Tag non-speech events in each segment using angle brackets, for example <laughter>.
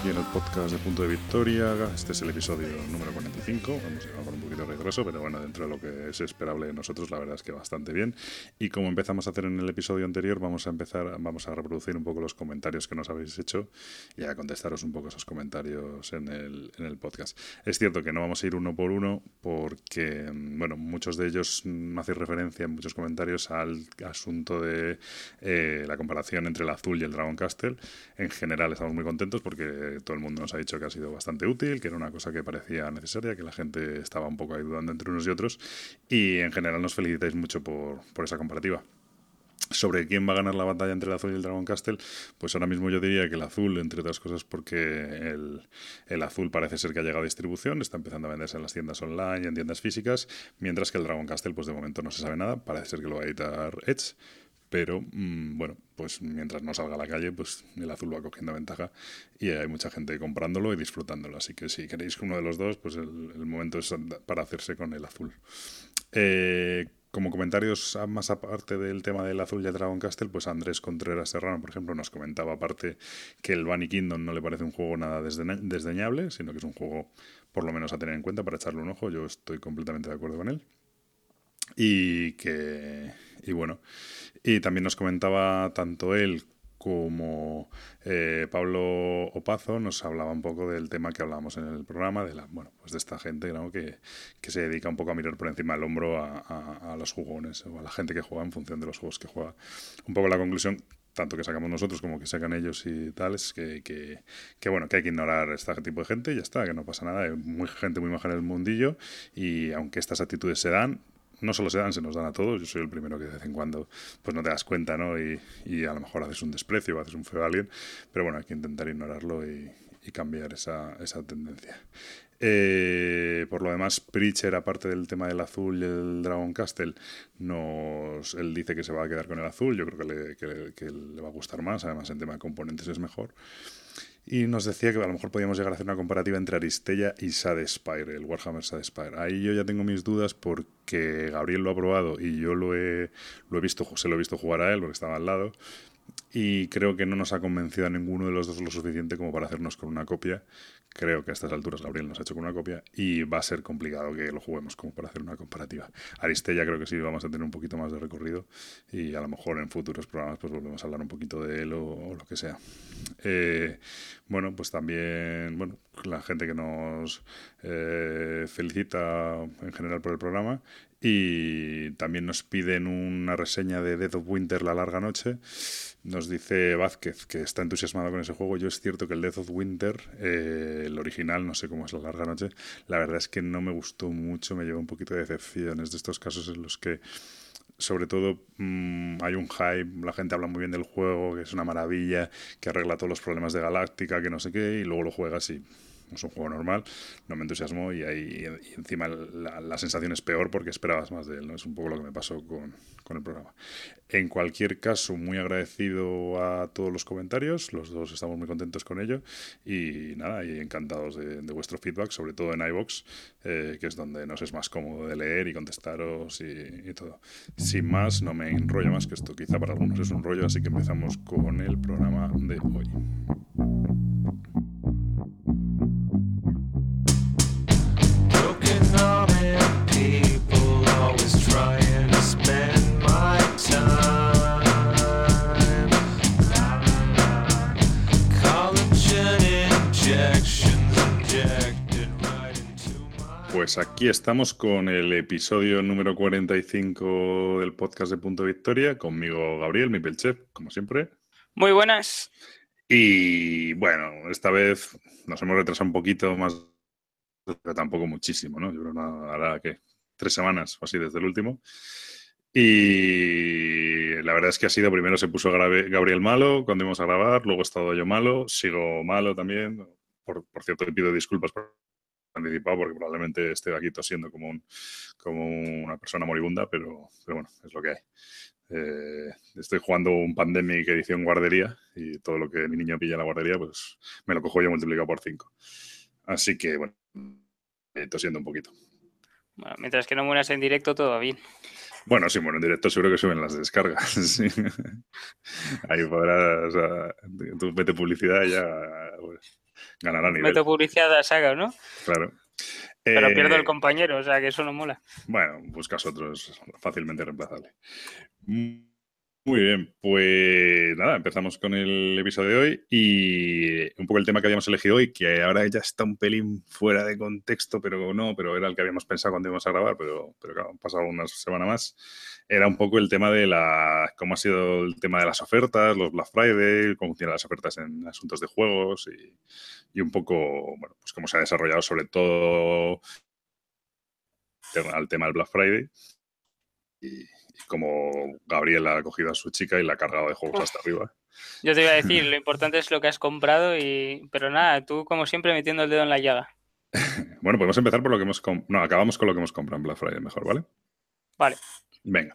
aquí en el podcast de Punto de Victoria. Este es el episodio número 45. Vamos a con un poquito de regreso, pero bueno, dentro de lo que es esperable de nosotros, la verdad es que bastante bien. Y como empezamos a hacer en el episodio anterior, vamos a empezar, vamos a reproducir un poco los comentarios que nos habéis hecho y a contestaros un poco esos comentarios en el, en el podcast. Es cierto que no vamos a ir uno por uno porque, bueno, muchos de ellos hacen referencia en muchos comentarios al asunto de eh, la comparación entre el azul y el Dragon Castle. En general estamos muy contentos porque todo el mundo nos ha dicho que ha sido bastante útil, que era una cosa que parecía necesaria, que la gente estaba un poco ayudando entre unos y otros y en general nos felicitáis mucho por, esa comparativa sobre quién va a ganar la batalla entre el azul y el Dragon Castle, pues ahora mismo yo diría que el azul, entre otras cosas porque el, azul parece ser que ha llegado a distribución, está empezando a venderse en las tiendas online en tiendas físicas, mientras que el Dragon Castle, pues de momento no se sabe nada, parece ser que lo va a editar Edge, pero mm, bueno, pues mientras no salga a la calle, pues el azul va cogiendo ventaja y hay mucha gente comprándolo y disfrutándolo. Así que si queréis uno de los dos, pues el, momento es para hacerse con el azul. Eh, como comentarios más aparte del tema del azul y el Dragon Castle, pues Andrés Contreras Serrano, por ejemplo, nos comentaba aparte que el Bunny Kingdom no le parece un juego nada desdeñable, sino que es un juego por lo menos a tener en cuenta para echarle un ojo. Yo estoy completamente de acuerdo con él. Y que, y bueno, y también nos comentaba tanto él como eh, Pablo Opazo nos hablaba un poco del tema que hablábamos en el programa, de la, bueno, pues de esta gente que, que, se dedica un poco a mirar por encima del hombro a, a, los jugones o a la gente que juega en función de los juegos que juega. Un poco la conclusión tanto que sacamos nosotros como que sacan ellos y tal, es que, que, bueno, que hay que ignorar este tipo de gente y ya está, que no pasa nada, hay muy, gente muy maja en el mundillo y aunque estas actitudes se dan, no solo se dan, se nos dan a todos. Yo soy el primero que de vez en cuando pues no te das cuenta, ¿no? Y, y a lo mejor haces un desprecio o haces un feo a alguien, pero bueno, hay que intentar ignorarlo y, cambiar esa, esa tendencia. Eh, por lo demás, Preacher, aparte del tema del azul y el Dragon Castle, nos, él dice que se va a quedar con el azul. Yo creo que le, que, que le va a gustar más. Además, en tema de componentes es mejor y nos decía que a lo mejor podíamos llegar a hacer una comparativa entre Aristella y Sadespire, el Warhammer Sadespire. Ahí yo ya tengo mis dudas porque Gabriel lo ha probado y yo lo he, lo he visto, se lo he visto jugar a él porque estaba al lado y creo que no nos ha convencido a ninguno de los dos lo suficiente como para hacernos con una copia. Creo que a estas alturas Gabriel nos ha hecho con una copia y va a ser complicado que lo juguemos como para hacer una comparativa. Aristella creo que sí vamos a tener un poquito más de recorrido y a lo mejor en futuros programas pues volvemos a hablar un poquito de él o, lo que sea. Eh, bueno, pues también, bueno, la gente que nos eh, felicita en general por el programa y también nos piden una reseña de Death of Winter, La Larga Noche. Nos dice Vázquez que está entusiasmado con ese juego. Yo es cierto que el Death of Winter, eh, el original, no sé cómo es La Larga Noche, la verdad es que no me gustó mucho, me llevó un poquito de decepción. Es de estos casos en los que sobre todo mm, hay un hype, la gente habla muy bien del juego, que es una maravilla, que arregla todos los problemas de Galáctica, que no sé qué, y luego lo juegas y es un juego normal, no me entusiasmó y, ahí, encima la, sensación es peor porque esperabas más de él, ¿no? Es un poco lo que me pasó con, con, el programa. En cualquier caso, muy agradecido a todos los comentarios, los dos estamos muy contentos con ello y nada, y encantados de, vuestro feedback, sobre todo en iVox, eh, que es donde nos es más cómodo de leer y contestaros y, y todo. Sin más, no me enrollo más, que esto quizá para algunos es un rollo, así que empezamos con el programa de hoy. Pues aquí estamos con el episodio número 45 del podcast de Punto Victoria, conmigo Gabriel, mi pelchef, como siempre. Muy buenas. Y bueno, esta vez nos hemos retrasado un poquito más, pero tampoco muchísimo, ¿no? Yo creo que ahora que tres semanas o así desde el último. Y la verdad es que ha sido, primero se puso Gabriel malo cuando íbamos a grabar, luego he estado yo malo, sigo malo también. Por, por cierto, le pido disculpas por anticipado porque probablemente esté aquí tosiendo como, un, como una persona moribunda, pero, pero bueno, es lo que hay. Eh, estoy jugando un Pandemic edición guardería y todo lo que mi niño pilla en la guardería, pues me lo cojo yo multiplicado por 5. Así que, bueno, tosiendo un poquito. mientras que no mueras en directo, todo bien. Bueno, sí, bueno, en directo seguro que suben las descargas. <laughs> Ahí podrás, tú mete publicidad y ya pues, ganará nivel. Mete publicidad a saga, ¿no? Claro. Pero pierdo el eh, compañero, o sea que eso no mola. Bueno, buscas otros fácilmente reemplazable. Muy bien, pues nada, empezamos con el episodio de hoy y un poco el tema que habíamos elegido hoy, que ahora ya está un pelín fuera de contexto, pero no, pero era el que habíamos pensado cuando íbamos a grabar, pero, pero claro, han pasado una semana más, era un poco el tema de la, cómo ha sido el tema de las ofertas, los Black Friday, cómo funcionan las ofertas en asuntos de juegos y, y un poco, bueno, pues cómo se ha desarrollado sobre todo al tema del Black Friday. Y, como Gabriel ha cogido a su chica y la ha cargado de juegos hasta arriba. Yo te iba a decir, <laughs> lo importante es lo que has comprado, y pero nada, tú como siempre metiendo el dedo en la llaga. <laughs> bueno, podemos empezar por lo que hemos... No, acabamos con lo que hemos comprado en Black Friday mejor, ¿vale? Vale. Venga.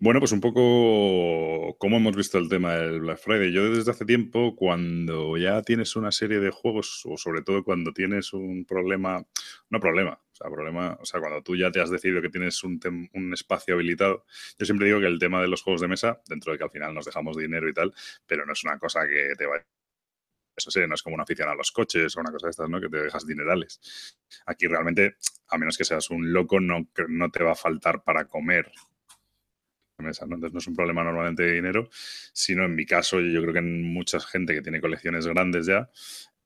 Bueno, pues un poco cómo hemos visto el tema del Black Friday. Yo desde hace tiempo, cuando ya tienes una serie de juegos, o sobre todo cuando tienes un problema, no problema, o sea, problema, o sea, cuando tú ya te has decidido que tienes un, un espacio habilitado, yo siempre digo que el tema de los juegos de mesa, dentro de que al final nos dejamos dinero y tal, pero no es una cosa que te vaya eso sí, no es como una afición a los coches o una cosa de estas, ¿no? Que te dejas dinerales. Aquí realmente, a menos que seas un loco, no, no te va a faltar para comer mesa, ¿no? Entonces no es un problema normalmente de dinero, sino en mi caso, yo creo que en mucha gente que tiene colecciones grandes ya,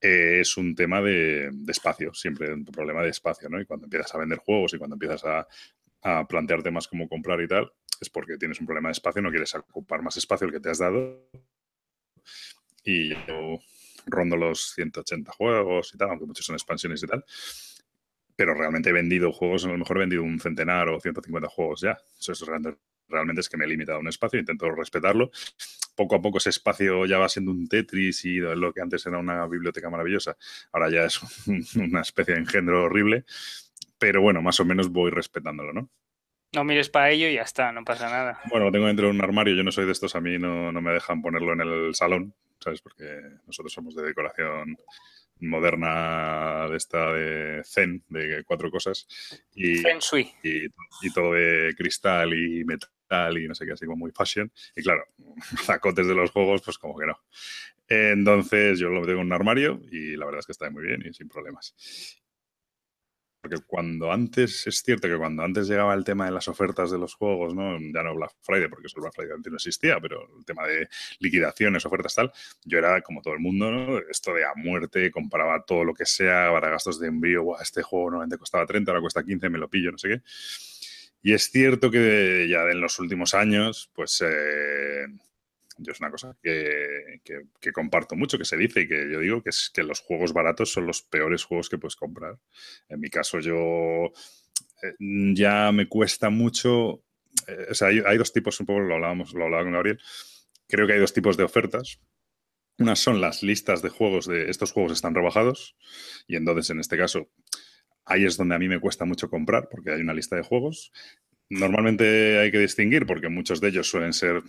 eh, es un tema de, espacio, siempre un problema de espacio, ¿no? Y cuando empiezas a vender juegos y cuando empiezas a, a plantear temas como comprar y tal, es porque tienes un problema de espacio, no quieres ocupar más espacio el que te has dado. Y yo rondo los 180 juegos y tal, aunque muchos son expansiones y tal. Pero realmente he vendido juegos, a lo mejor he vendido un centenar o 150 juegos ya. Eso es realmente realmente es que me he limitado a un espacio, intento respetarlo. Poco a poco ese espacio ya va siendo un Tetris y lo que antes era una biblioteca maravillosa, ahora ya es <laughs> una especie de engendro horrible, pero bueno, más o menos voy respetándolo, ¿no? No mires para ello y ya está, no pasa nada. Bueno, lo tengo dentro de un armario, yo no soy de estos, a mí no, no me dejan ponerlo en el salón, ¿sabes? Porque nosotros somos de decoración moderna de esta de Zen, de cuatro cosas. Y, y, y, todo de cristal y metal y no sé qué, así como muy fashion. Y claro, <laughs> zacotes de los juegos, pues como que no. Entonces yo lo tengo en un armario y la verdad es que está muy bien y sin problemas. Porque cuando antes, es cierto que cuando antes llegaba el tema de las ofertas de los juegos, ¿no? Ya no Black Friday, porque eso Black Friday antes no existía, pero el tema de liquidaciones, ofertas, tal, yo era como todo el mundo, ¿no? Esto de a muerte, compraba todo lo que sea para gastos de envío, este juego normalmente costaba 30, ahora cuesta 15, me lo pillo, no sé qué. Y es cierto que ya en los últimos años, pues eh, yo es una cosa que, comparto mucho, que se dice y que yo digo que es que los juegos baratos son los peores juegos que puedes comprar. En mi caso, yo eh, ya me cuesta mucho. Eh, o sea, hay, dos tipos, un poco lo hablábamos, lo hablaba con Gabriel. Creo que hay dos tipos de ofertas. Unas son las listas de juegos de estos juegos están rebajados y entonces en este caso Ahí es donde a mí me cuesta mucho comprar porque hay una lista de juegos. Normalmente hay que distinguir porque muchos de ellos suelen ser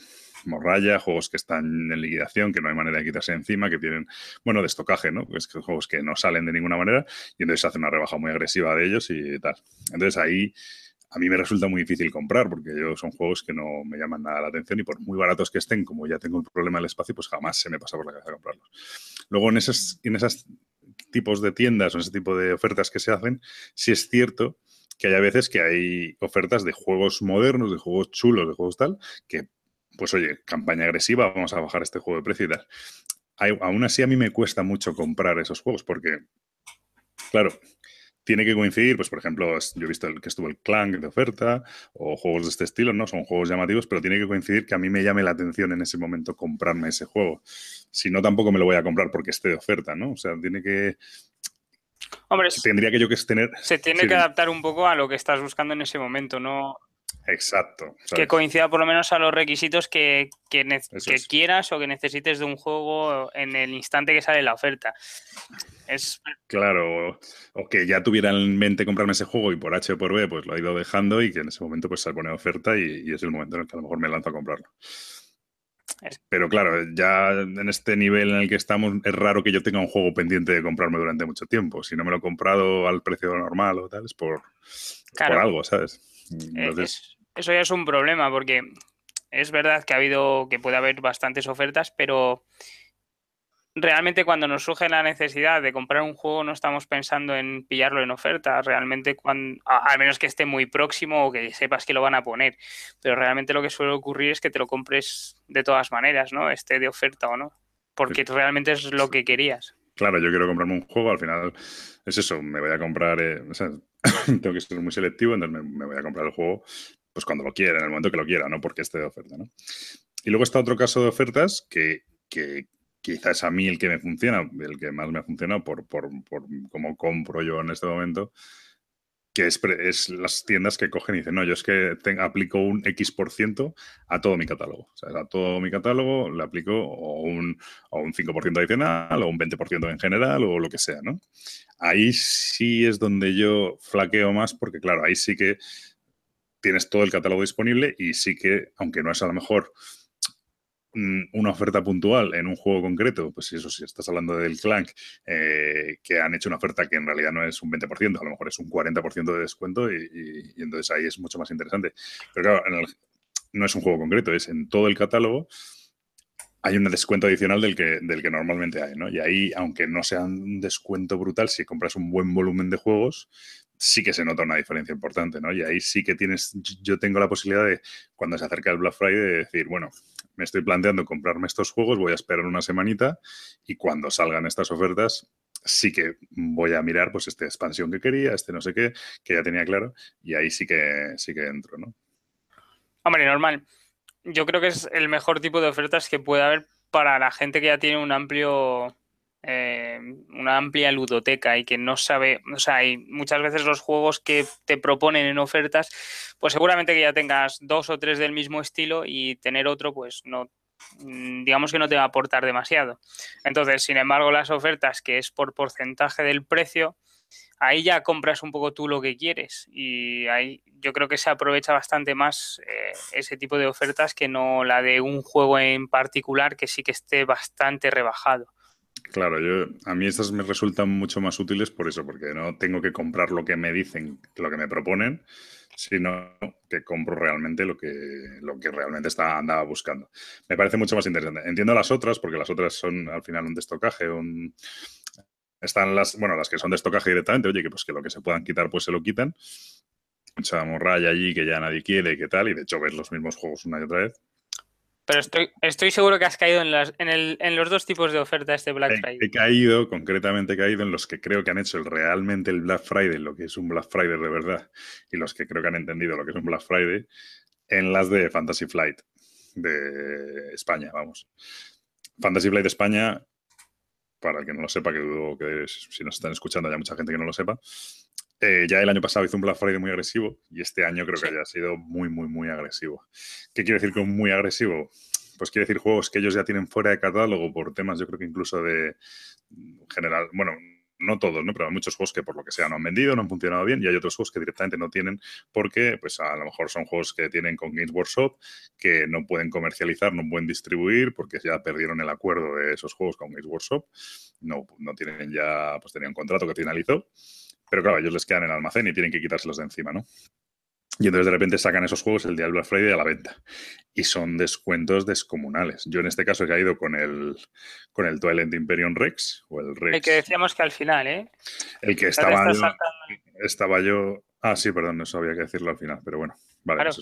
morralla, juegos que están en liquidación, que no hay manera de quitarse encima, que tienen, bueno, de estocaje, ¿no? Pues que juegos que no salen de ninguna manera y entonces se hace una rebaja muy agresiva de ellos y tal. Entonces ahí a mí me resulta muy difícil comprar porque yo son juegos que no me llaman nada la atención y por muy baratos que estén, como ya tengo un problema del espacio, pues jamás se me pasa por la cabeza comprarlos. Luego en esas, en esas tipos de tiendas o ese tipo de ofertas que se hacen, sí es cierto que hay a veces que hay ofertas de juegos modernos, de juegos chulos, de juegos tal, que, pues oye, campaña agresiva, vamos a bajar este juego de precio y tal. aún así a mí me cuesta mucho comprar esos juegos porque, claro, tiene que coincidir, pues por ejemplo, yo he visto el, que estuvo el Clank de oferta o juegos de este estilo, ¿no? Son juegos llamativos, pero tiene que coincidir que a mí me llame la atención en ese momento comprarme ese juego. Si no, tampoco me lo voy a comprar porque esté de oferta, ¿no? O sea, tiene que... Hombre, tendría que yo que tener... Se tiene que adaptar un poco a lo que estás buscando en ese momento, ¿no? Exacto. Que coincida por lo menos a los requisitos que, que, quieras o que necesites de un juego en el instante que sale la oferta. Es... Claro, o, que ya tuviera en mente comprarme ese juego y por H o por B pues lo he ido dejando y que en ese momento pues se pone oferta y, es el momento en el que a lo mejor me lanzo a comprarlo. Pero claro, ya en este nivel en el que estamos es raro que yo tenga un juego pendiente de comprarme durante mucho tiempo. Si no me lo he comprado al precio normal o tal, es por, por algo, ¿sabes? Eh, eso ya es un problema porque es verdad que ha habido, que puede haber bastantes ofertas, pero realmente cuando nos surge la necesidad de comprar un juego no estamos pensando en pillarlo en oferta, realmente cuando, al menos que esté muy próximo o que sepas que lo van a poner, pero realmente lo que suele ocurrir es que te lo compres de todas maneras, ¿no? Esté de oferta o no, porque realmente es lo que querías. Claro, yo quiero comprarme un juego, al final es eso, me voy a comprar, eh, o sea, <coughs> tengo que ser muy selectivo, entonces me, voy a comprar el juego pues cuando lo quiera, en el momento que lo quiera, no porque esté de oferta, ¿no? Y luego está otro caso de ofertas que, que quizás a mí el que me funciona, el que más me ha funcionado por, por, por cómo compro yo en este momento, que es, las tiendas que cogen y dicen, no, yo es que aplico un X por ciento a todo mi catálogo. O sea, a todo mi catálogo le aplico o un, o un 5% adicional o un 20% en general o lo que sea, ¿no? Ahí sí es donde yo flaqueo más porque, claro, ahí sí que tienes todo el catálogo disponible y sí que, aunque no es a lo mejor una oferta puntual en un juego concreto, pues eso, si estás hablando del Clank, eh, que han hecho una oferta que en realidad no es un 20%, a lo mejor es un 40% de descuento y, entonces ahí es mucho más interesante. Pero claro, no es un juego concreto, es en todo el catálogo hay un descuento adicional del que, del que normalmente hay, ¿no? Y ahí, aunque no sea un descuento brutal, si compras un buen volumen de juegos, sí que se nota una diferencia importante, ¿no? Y ahí sí que tienes, yo tengo la posibilidad de, cuando se acerca el Black Friday, de decir, bueno, me estoy planteando comprarme estos juegos, voy a esperar una semanita y cuando salgan estas ofertas, sí que voy a mirar pues esta expansión que quería, este no sé qué, que ya tenía claro, y ahí sí que sí que entro, ¿no? Hombre, normal. Yo creo que es el mejor tipo de ofertas que puede haber para la gente que ya tiene un amplio eh, una amplia ludoteca y que no sabe, o sea, hay muchas veces los juegos que te proponen en ofertas, pues seguramente que ya tengas dos o tres del mismo estilo y tener otro, pues no, mm, digamos que no te va a aportar demasiado. Entonces, sin embargo, las ofertas que es por porcentaje del precio, ahí ya compras un poco tú lo que quieres y ahí yo creo que se aprovecha bastante más eh, ese tipo de ofertas que no la de un juego en particular que sí que esté bastante rebajado. Claro, yo, a mí estas me resultan mucho más útiles por eso, porque no tengo que comprar lo que me dicen, lo que me proponen, sino que compro realmente lo que, lo que realmente está, andaba buscando. Me parece mucho más interesante. Entiendo las otras, porque las otras son al final un destocaje, un... Están las, bueno, las que son de estocaje directamente, oye, que pues que lo que se puedan quitar, pues se lo quitan. Mucha morralla allí que ya nadie quiere, que tal, y de hecho ves los mismos juegos una y otra vez. Pero estoy, estoy seguro que has caído en, las, en, el, en los dos tipos de oferta este Black Friday. He, caído, concretamente he caído en los que creo que han hecho realmente el Black Friday, lo que es un Black Friday de verdad, y los que creo que han entendido lo que es un Black Friday, en las de Fantasy Flight de España, vamos. Fantasy Flight de España, para el que no lo sepa, que dudo que si nos están escuchando haya mucha gente que no lo sepa, eh, ya el año pasado hizo un Black Friday muy agresivo y este año creo que haya sido muy, muy, muy agresivo. ¿Qué quiere decir con muy agresivo? Pues quiere decir juegos que ellos ya tienen fuera de catálogo por temas, yo creo que incluso de general, bueno, no todos, ¿no? Pero hay muchos juegos que por lo que sea no han vendido, no han funcionado bien y hay otros juegos que directamente no tienen porque, pues a lo mejor son juegos que tienen con Games Workshop que no pueden comercializar, no pueden distribuir porque ya perdieron el acuerdo de esos juegos con Games Workshop, no, no tienen ya, pues tenían un contrato que finalizó pero claro, ellos les quedan en el almacén y tienen que quitárselos de encima, ¿no? Y entonces de repente sacan esos juegos el día del Black Friday a la venta. Y son descuentos descomunales. Yo en este caso he caído con el, con el Twilight Imperium Rex o el Rex. El que decíamos que al final, ¿eh? El que estaba yo, estaba yo. Ah, sí, perdón, eso había que decirlo al final, pero bueno. Vale, eso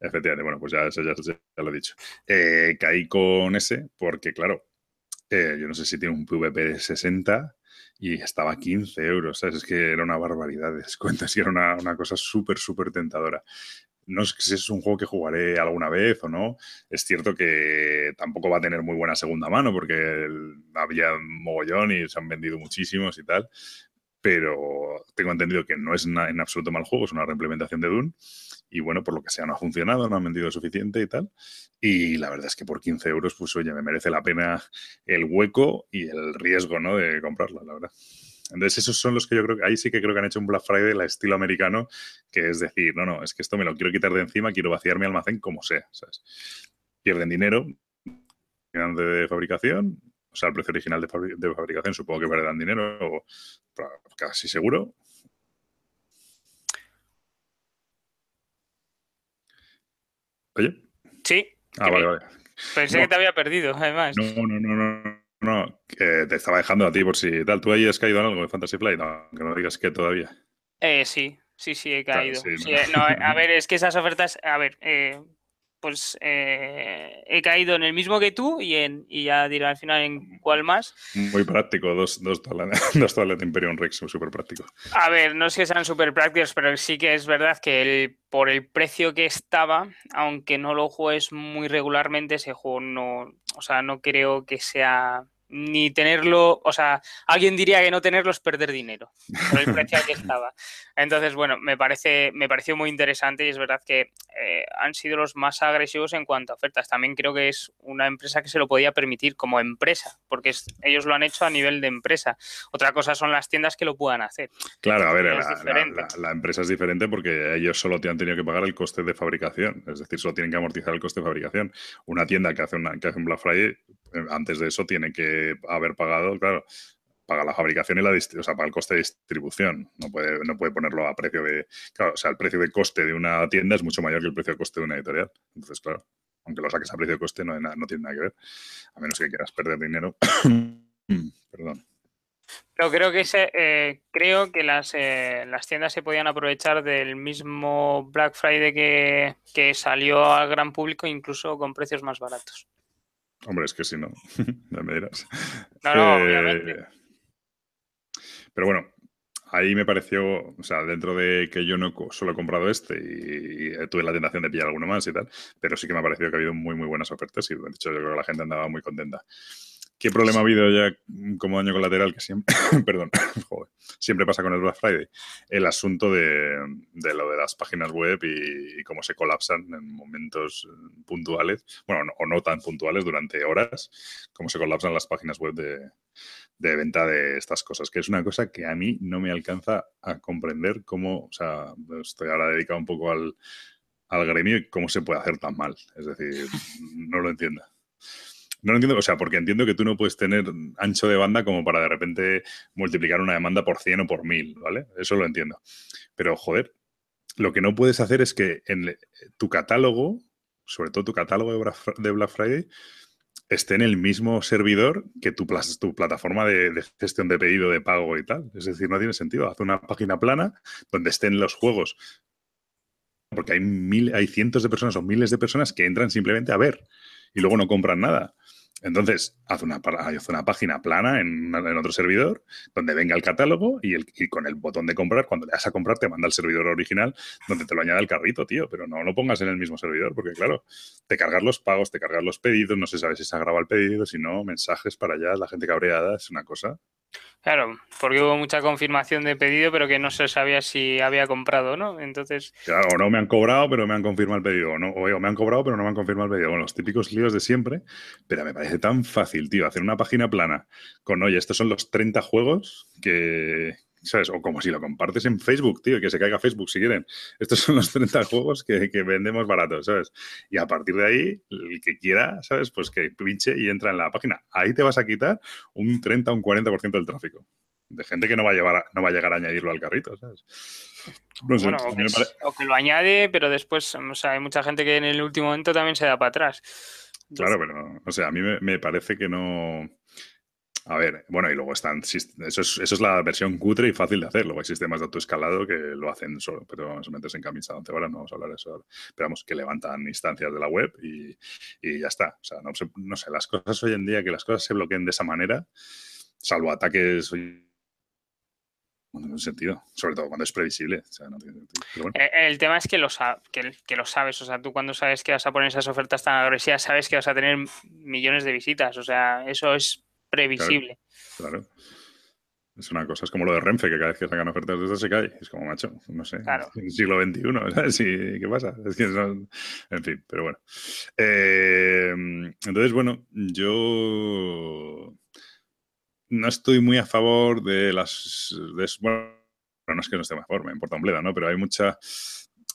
efectivamente, bueno, pues ya, eso ya, lo he dicho. Eh, caí con ese porque, claro, eh, yo no sé si tiene un PvP de 60 y estaba a 15 euros, ¿sabes? Es que era una barbaridad de descuentos y era una, una cosa súper, súper tentadora. No sé si es un juego que jugaré alguna vez o no. Es cierto que tampoco va a tener muy buena segunda mano porque había mogollón y se han vendido muchísimos y tal. Pero tengo entendido que no es en absoluto mal juego, es una reimplementación de Dune y bueno, por lo que sea, no ha funcionado, no han vendido suficiente y tal. Y la verdad es que por 15 euros, pues oye, me merece la pena el hueco y el riesgo, ¿no? De comprarla, la verdad. Entonces, esos son los que yo creo que ahí sí que creo que han hecho un Black Friday la estilo americano, que es decir, no, no, es que esto me lo quiero quitar de encima, quiero vaciar mi almacén como sea, ¿sabes? Pierden dinero de fabricación, o sea, el precio original de, fabricación supongo que perderán dinero, casi seguro, Oye. Sí. Ah, vale, vale. Pensé que te había perdido, además. No, no, no, no. No, que te estaba dejando a ti por si tal. ¿Tú ahí has caído en algo de Fantasy Flight? No, que no digas que todavía. Eh, sí, sí, sí, he caído. no. a <laughs> ver, es que esas ofertas, a ver, eh, pues eh, he caído en el mismo que tú y, en, y ya diré al final en cuál más. Muy práctico, dos, dos, <laughs> dos de Imperium Rex, súper práctico. A ver, no es que sean súper prácticos, pero sí que es verdad que el, por el precio que estaba, aunque no lo juegues muy regularmente, ese juego no, o sea, no creo que sea ni tenerlo, o sea, alguien diría que no tenerlo es perder dinero por el precio al que estaba. Entonces, bueno, me parece, me pareció muy interesante y es verdad que eh, han sido los más agresivos en cuanto a ofertas. También creo que es una empresa que se lo podía permitir como empresa, porque ellos lo han hecho a nivel de empresa. Otra cosa son las tiendas que lo puedan hacer. Claro, a ver, la, empresa es diferente porque ellos solo te han tenido que pagar el coste de fabricación, es decir, solo tienen que amortizar el coste de fabricación. Una tienda que hace, una, que hace un Black Friday, eh, antes de eso tiene que haber pagado, claro, paga la fabricación y la o sea, paga el coste de distribución. No puede, no puede ponerlo a precio de. Claro, o sea, el precio de coste de una tienda es mucho mayor que el precio de coste de una editorial. Entonces, claro, aunque lo saques a precio de coste, no, no tiene nada que ver. A menos que quieras perder dinero. <coughs> Perdón. Pero creo que eh, creo que las, eh, las tiendas se podían aprovechar del mismo Black Friday que, que salió al gran público, incluso con precios más baratos. Hombre, es que si no, <laughs> ya me dirás. No, no, eh. Pero bueno, ahí me pareció, o sea, dentro de que yo no solo he comprado este y, tuve la tentación de pillar alguno más y tal, pero sí que me ha parecido que ha habido muy, muy buenas ofertas y de hecho yo creo que la gente andaba muy contenta. ¿Qué problema ha habido ya como daño colateral que siempre, <coughs> perdón, <coughs> siempre pasa con el Black Friday? El asunto de, lo de las páginas web y, cómo se colapsan en momentos puntuales, bueno, o no tan puntuales durante horas, cómo se colapsan las páginas web de, de venta de estas cosas, que es una cosa que a mí no me alcanza a comprender cómo, o sea, estoy ahora dedicado un poco al, al gremio y cómo se puede hacer tan mal. Es decir, no lo entiendo. No lo entiendo, o sea, porque entiendo que tú no puedes tener ancho de banda como para de repente multiplicar una demanda por 100 o por 1000, ¿vale? Eso lo entiendo. Pero, joder, lo que no puedes hacer es que en tu catálogo, sobre todo tu catálogo de Black Friday, esté en el mismo servidor que tu, tu plataforma de, gestión de pedido, de pago y tal. Es decir, no tiene sentido. Haz una página plana donde estén los juegos. Porque hay, mil, hay cientos de personas o miles de personas que entran simplemente a ver y luego no compran nada. Entonces, haz una, haz una página plana en, otro servidor donde venga el catálogo y, el, con el botón de comprar, cuando le das a comprar, te manda el servidor original donde te lo añade el carrito, tío. Pero no lo pongas en el mismo servidor porque, claro, te cargas los pagos, te cargas los pedidos, no se sabe si se ha grabado el pedido, si no, mensajes para allá, la gente cabreada, es una cosa. Claro, porque hubo mucha confirmación de pedido, pero que no se sabía si había comprado, ¿no? Entonces. Claro, o no me han cobrado, pero me han confirmado el pedido. O, no, o me han cobrado, pero no me han confirmado el pedido. Bueno, los típicos líos de siempre. Pero me parece tan fácil, tío, hacer una página plana con, oye, estos son los 30 juegos que, ¿sabes? O como si lo compartes en Facebook, tío, que se caiga Facebook si quieren. Estos son los 30 <laughs> juegos que, vendemos baratos, ¿sabes? Y a partir de ahí, el que quiera, ¿sabes? Pues que pinche y entra en la página. Ahí te vas a quitar un 30 o un 40% del tráfico. De gente que no va a llevar no va a llegar a añadirlo al carrito, ¿sabes? bueno, o, que, lo añade, pero después, o sea, hay mucha gente que en el último momento también se da para atrás. claro, pero, o sea, a mí me parece que no a ver, bueno, y luego están. Eso es, eso es la versión cutre y fácil de hacer. Luego hay sistemas de autoescalado que lo hacen solo, pero se metes en camisa donde ahora no vamos a hablar de eso. Pero vamos, que levantan instancias de la web y, ya está. O sea, no, no, sé, las cosas hoy en día, que las cosas se bloqueen de esa manera, salvo ataques. No tiene sentido, sobre todo cuando es previsible. Eh, el, tema es que lo, que, que, lo sabes, o sea, tú cuando sabes que vas a poner esas ofertas tan agresivas, sabes que vas a tener millones de visitas, o sea, eso es previsible. Claro, Es una cosa, es como lo de Renfe, que cada vez que sacan ofertas de esas se cae. Es como, macho, no sé. Claro. <laughs> En el siglo XXI, <laughs> ¿Qué pasa? Es que En fin, pero bueno. Eh, entonces, bueno, yo no estoy muy a favor de las... bueno, no es que no esté a favor, me importa un bledo, ¿no? Pero hay mucha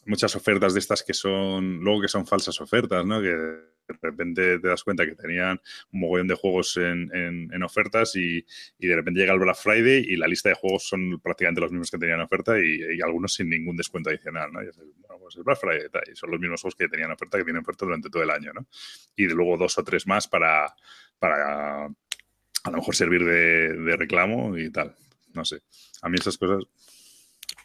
muchas ofertas de estas que son, luego que son falsas ofertas, ¿no? Que de repente te das cuenta que tenían un mogollón de juegos en, en, ofertas y, y, de repente llega el Black Friday y la lista de juegos son prácticamente los mismos que tenían oferta y, algunos sin ningún descuento adicional, ¿no? Y es el, pues el Black Friday y son los mismos juegos que tenían oferta que tienen oferta durante todo el año, ¿no? Y luego dos o tres más para, para a lo mejor servir de, de reclamo y tal. No sé. A mí esas cosas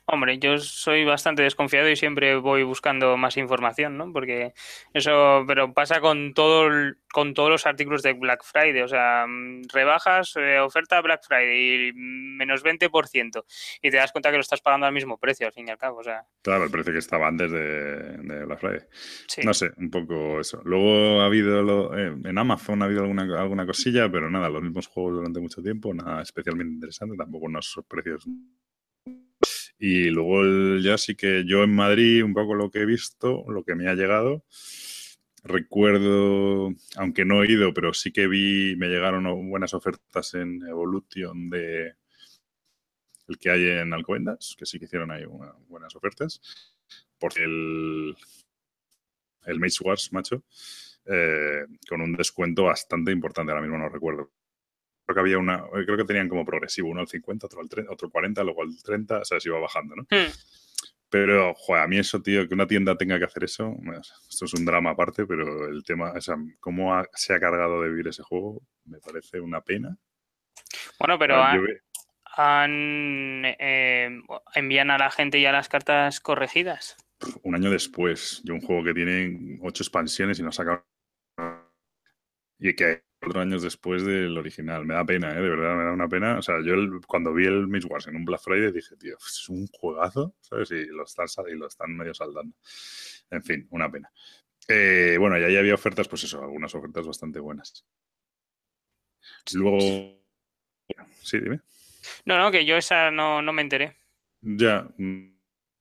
Hombre, yo soy bastante desconfiado y siempre voy buscando más información, ¿no? Porque eso, pero pasa con todo con todos los artículos de Black Friday, o sea, mm, rebajas, eh, oferta Black Friday menos 20% y te das cuenta que lo estás pagando al mismo precio, al fin y al cabo, o sea. Claro, el precio que estaba antes de, Black Friday. No sé, un poco eso. Luego ha habido, eh, en Amazon ha habido alguna, alguna cosilla, pero nada, los mismos juegos durante mucho tiempo, nada especialmente interesante, tampoco unos precios y luego ya sí que yo en Madrid, un poco lo que he visto, lo que me ha llegado, recuerdo, aunque no he ido, pero sí que vi, me llegaron buenas ofertas en Evolution de el que hay en Alcobendas, que sí que hicieron ahí buenas ofertas. Porque el, el Mage Wars, macho, eh, con un descuento bastante importante, ahora mismo no recuerdo creo que había una, eh, creo que tenían como progresivo, uno al 50, otro al 30, otro 40, luego al 30, o sea, se iba bajando, ¿no? Hmm. Pero, joder, a mí eso, tío, que una tienda tenga que hacer eso, esto es un drama aparte, pero el tema, o sea, cómo se ha cargado de vivir ese juego, me parece una pena. Bueno, pero han, eh, envían a la gente ya las cartas corregidas. Un año después, yo un juego que tiene ocho expansiones y no saca y que cuatro años después del original. Me da pena, ¿eh? de verdad, me da una pena. O sea, yo cuando vi el Miss Wars en un Black Friday dije, tío, es un juegazo, ¿sabes? Y lo están, y lo están medio saldando. En fin, una pena. Eh, bueno, y ahí había ofertas, pues eso, algunas ofertas bastante buenas. Luego. Sí, dime. No, no, que yo esa no, no me enteré. Ya,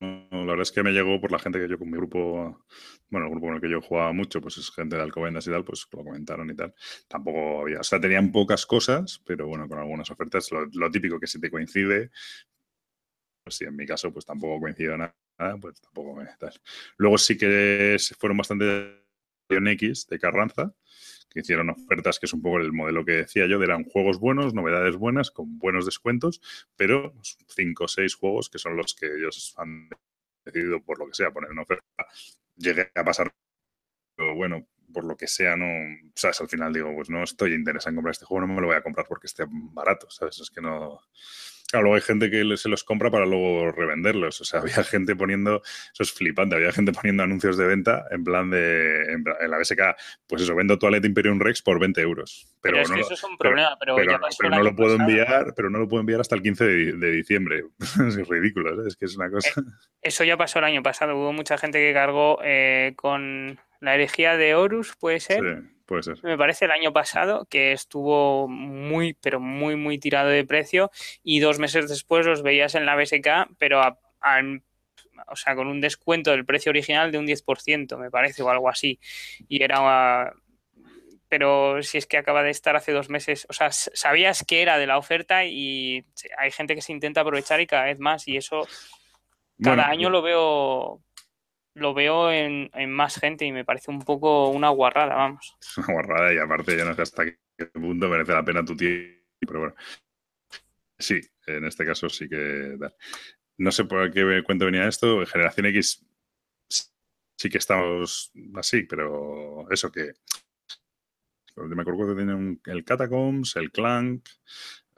la verdad es que me llegó por la gente que yo con mi grupo, bueno, el grupo con el que yo jugaba mucho, pues es gente de Alcobendas y tal, pues lo comentaron y tal. Tampoco había, o sea, tenían pocas cosas, pero bueno, con algunas ofertas, lo, típico que si te coincide, pues sí, en mi caso, pues tampoco coincidió nada, pues tampoco me tal. Luego sí que fueron bastante X de Carranza, que hicieron ofertas, que es un poco el modelo que decía yo, eran juegos buenos, novedades buenas, con buenos descuentos, pero cinco o seis juegos que son los que ellos han decidido, por lo que sea, poner en oferta. Llegué a pasar, pero bueno, por lo que sea, no, sabes, al final digo, pues no estoy interesado en comprar este juego, no me lo voy a comprar porque esté barato, ¿sabes? Es que no, Claro, luego hay gente que se los compra para luego revenderlos. O sea, <laughs> había gente poniendo, eso es flipante, había gente poniendo anuncios de venta en plan de, en, la BSK, pues eso, vendo Toilet Imperium Rex por 20 euros. Pero, es que eso es un problema, pero, no lo puedo enviar, pero no lo puedo enviar hasta el 15 de, diciembre. <laughs> es ridículo, es que es una cosa. Eh, eso ya pasó el año pasado, hubo mucha gente que cargó eh, con la herejía de Horus, puede ser. Sí Puede ser. Me parece el año pasado que estuvo muy, pero muy, muy tirado de precio y dos meses después los veías en la BSK, pero o sea, con un descuento del precio original de un 10%, me parece, o algo así. Y era... Pero si es que acaba de estar hace dos meses, o sea, sabías que era de la oferta y hay gente que se intenta aprovechar y cada vez más y eso cada año lo veo lo veo en, más gente y me parece un poco una guarrada, vamos. <laughs> Una guarrada y aparte yo no sé hasta qué punto merece la pena tu tiempo, pero bueno. Sí, en este caso sí que... No sé por qué cuento venía esto. Generación X sí que estamos así, pero eso que... Me acuerdo que tienen el Catacombs, el Clank,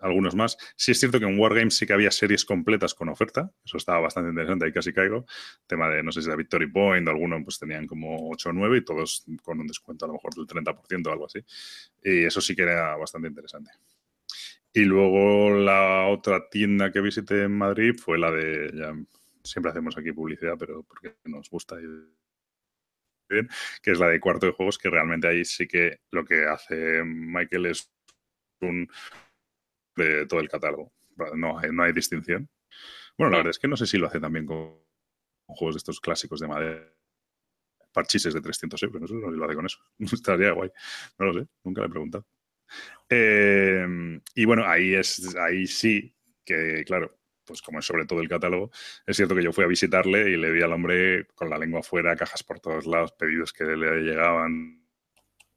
algunos más. Sí es cierto que en Wargames sí que había series completas con oferta, eso estaba bastante interesante, ahí casi caigo. Tema de, no sé si era Victory Point, algunos pues tenían como 8 o 9 y todos con un descuento a lo mejor del 30% o algo así. Y eso sí que era bastante interesante. Y luego la otra tienda que visité en Madrid fue la de, ya siempre hacemos aquí publicidad, pero porque nos gusta y bien, que es la de cuarto de juegos, que realmente ahí sí que lo que hace Michael es un, de todo el catálogo. No hay, no hay distinción. Bueno, la verdad es que no sé si lo hace también con, juegos de estos clásicos de madera. Parchises de 300 euros, no sé si lo hace con eso. <laughs> Estaría guay. No lo sé, nunca le he preguntado. Eh, y bueno, ahí, es, ahí sí que, claro, pues como es sobre todo el catálogo, es cierto que yo fui a visitarle y le vi al hombre con la lengua afuera, cajas por todos lados, pedidos que le llegaban.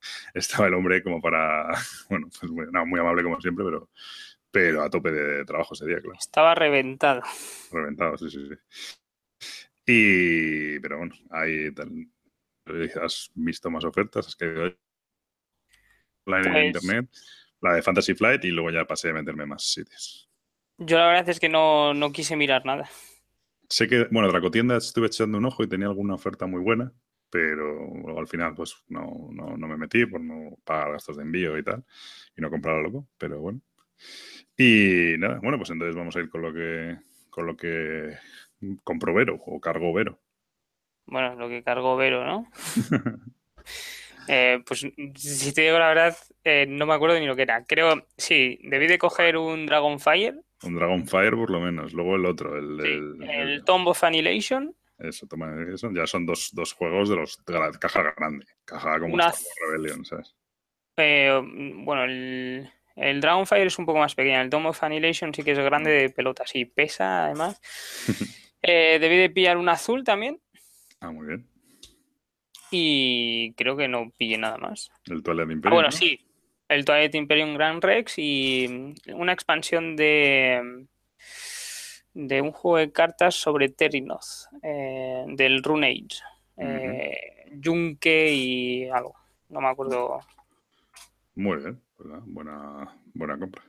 <laughs> Estaba el hombre como para, <laughs> bueno, pues muy, muy amable como siempre, pero, pero a tope de trabajo ese día, claro. Estaba reventado. Reventado, sí, sí, sí. Y, pero bueno, ahí has visto más ofertas, has que la en pues internet, la de Fantasy Flight y luego ya pasé a meterme más sitios. Yo la verdad es que no, quise mirar nada. Sé que, bueno, Dracotienda estuve echando un ojo y tenía alguna oferta muy buena, pero al final pues no, no, me metí por no pagar gastos de envío y tal, y no comprar loco, pero bueno. Y nada, bueno, pues entonces vamos a ir con lo que con lo que compró Vero o cargó Vero. Bueno, lo que cargó Vero, ¿no? <laughs> Eh, pues si te digo la verdad, eh, no me acuerdo ni lo que era. Creo, sí, debí de coger un Dragonfire. Un Dragonfire por lo menos. Luego el otro, el, el, Tomb of Annihilation. Eso, toma eso. Ya son dos, juegos de los de la caja grande. Caja como Una... Rebellion, ¿sabes? Eh, bueno, el, el Dragonfire es un poco más pequeño. El Tomb of Annihilation sí que es grande de pelotas y pesa además. <laughs> debí de pillar un azul también. Ah, muy bien. Y creo que no pillé nada más. El Twilight ah, Imperium. bueno, sí. El Twilight Imperium Grand Rex y una expansión de de un juego de cartas sobre Terrinoth, eh, del Rune Age. Eh, Junke y algo. No me acuerdo. Muy bien, buena, buena compra.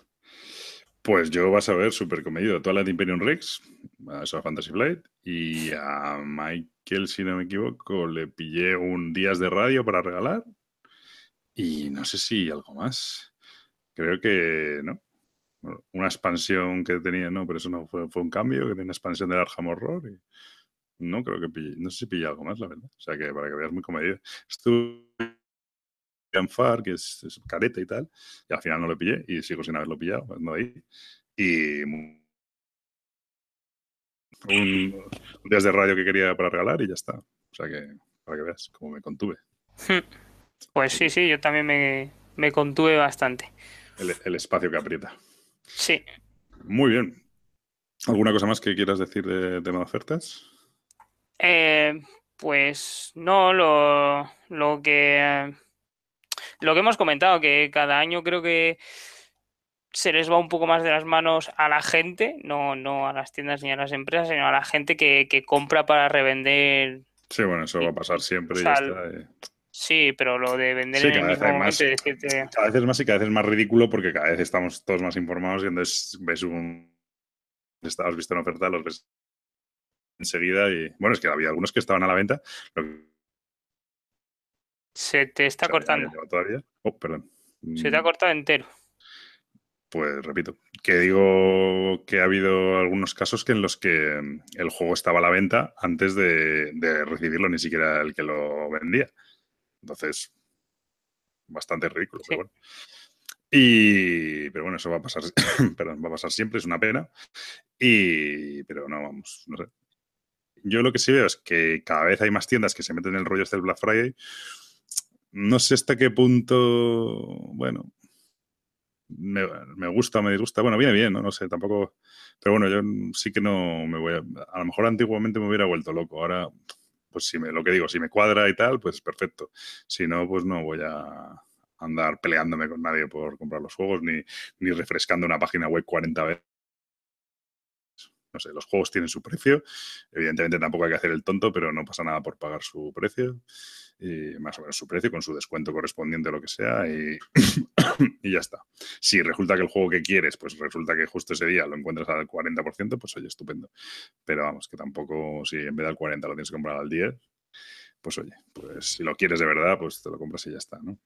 Pues yo vas a ver súper comedido. Twilight Imperium Rex, a eso Fantasy Flight, y a Michael, si no me equivoco, le pillé un días de radio para regalar. Y no sé si algo más. Creo que no. Una expansión que tenía, no, pero eso no fue, fue un cambio, que tenía una expansión del Arkham Horror. Y no creo que pillé, no sé si pillé algo más, la verdad. O sea que para que veas muy comedido. Estuve en FAR, que es, careta y tal, y al final no lo pillé y sigo sin haberlo pillado, no ahí. Y un, un días de radio que quería para regalar y ya está. O sea que, para que veas cómo me contuve. Pues sí, sí, yo también me, me contuve bastante. El, espacio que aprieta. Sí. Muy bien. ¿Alguna cosa más que quieras decir de tema de ofertas? Eh, pues no, lo, lo que lo que hemos comentado, que cada año creo que se les va un poco más de las manos a la gente, no, no a las tiendas ni a las empresas, sino a la gente que, compra para revender. Sí, bueno, eso va a pasar siempre. y ya está, eh. Sí, pero lo de vender en el mismo momento más, Cada vez es más y cada vez es más ridículo porque cada vez estamos todos más informados y entonces ves un... Has visto una oferta, los ves enseguida y... Bueno, es que había algunos que estaban a la venta. Se te está cortando. Todavía. Oh, perdón. Se te ha mm. cortado entero. Pues repito, que digo que ha habido algunos casos que en los que mm, el juego estaba a la venta antes de, recibirlo, ni siquiera el que lo vendía. Entonces, bastante ridículo, pero bueno. Y, pero bueno, eso va a pasar, <coughs> perdón, va a pasar siempre, es una pena. Y, pero no, vamos, no sé. Yo lo que sí veo es que cada vez hay más tiendas que se meten en el rollo este del Black Friday. No sé hasta qué punto, bueno, me, me, gusta, me disgusta. Bueno, viene bien, ¿no? No sé, tampoco. Pero bueno, yo sí que no me voy a. A lo mejor antiguamente me hubiera vuelto loco. Ahora, pues si me, lo que digo, si me cuadra y tal, pues perfecto. Si no, pues no voy a andar peleándome con nadie por comprar los juegos, ni, ni refrescando una página web 40 veces. No sé, los juegos tienen su precio. Evidentemente tampoco hay que hacer el tonto, pero no pasa nada por pagar su precio y más o menos su precio con su descuento correspondiente o lo que sea y, <coughs> y, ya está. Si resulta que el juego que quieres, pues resulta que justo ese día lo encuentras al 40%, pues oye, estupendo. Pero vamos, que tampoco si en vez del 40 lo tienes que comprar al 10, pues oye, pues si lo quieres de verdad, pues te lo compras y ya está, ¿no?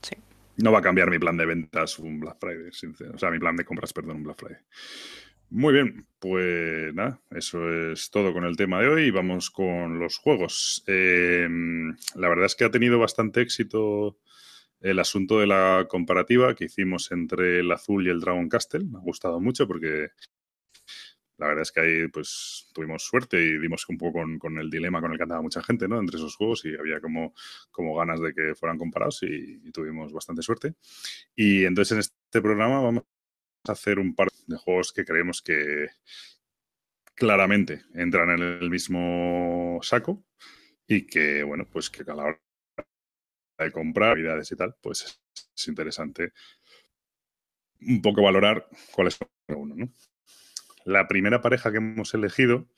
Sí. No va a cambiar mi plan de ventas un Black Friday, o sea, mi plan de compras, perdón, un Black Friday. Muy bien, pues nada, eso es todo con el tema de hoy. Vamos con los juegos. Em, la verdad es que ha tenido bastante éxito el asunto de la comparativa que hicimos entre el azul y el Dragon Castle. Me ha gustado mucho porque la verdad es que ahí pues tuvimos suerte y dimos un poco con, el dilema con el que andaba mucha gente, ¿no? Entre esos juegos y había como, como ganas de que fueran comparados y, y tuvimos bastante suerte. Y entonces en este programa vamos hacer un par de juegos que creemos que, claramente entran en el mismo saco y que, bueno, pues que a la hora de comprar habilidades y tal, pues es interesante un poco valorar cuál es uno, ¿no? La primera pareja que hemos elegido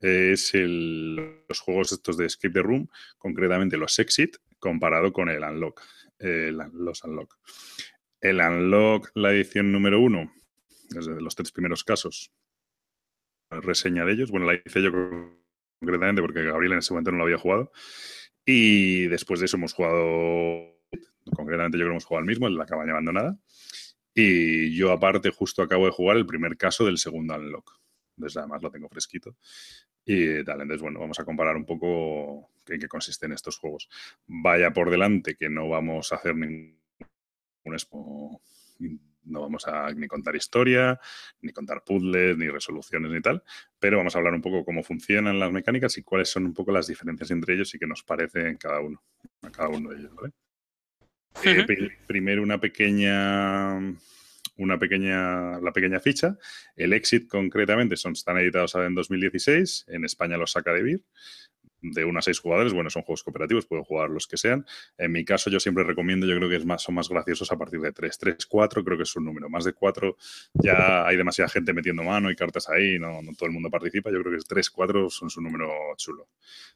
es los juegos estos de Escape the Room, concretamente los Exit, comparado con el Unlock, los Unlock. El Unlock, la edición número uno, desde los tres primeros casos, reseña de ellos. Bueno, la hice yo concretamente porque Gabriel en ese momento no lo había jugado. Y después de eso hemos jugado, concretamente yo creo que hemos jugado el mismo, de la cabaña abandonada. Y yo aparte justo acabo de jugar el primer caso del segundo Unlock. Entonces además lo tengo fresquito. Y tal, entonces bueno, vamos a comparar un poco en qué consisten estos juegos. Vaya por delante que no vamos a hacer ningún no vamos a ni contar historia, ni contar puzzles, ni resoluciones, ni tal, pero vamos a hablar un poco cómo funcionan las mecánicas y cuáles son un poco las diferencias entre ellos y qué nos parece en cada uno, a cada uno de ellos, ¿vale? Eh, primero una pequeña una pequeña, la pequeña ficha. El Exit, concretamente, son, están editados en 2016. En España los saca de Vir de 1 a 6 jugadores, bueno, son juegos cooperativos, pueden jugar los que sean. En mi caso, yo siempre recomiendo, yo creo que es más, son más graciosos a partir de 3. 3, 4 creo que es un número. Más de 4 ya hay demasiada gente metiendo mano y cartas ahí, no, todo el mundo participa. Yo creo que 3, 4 son su número chulo.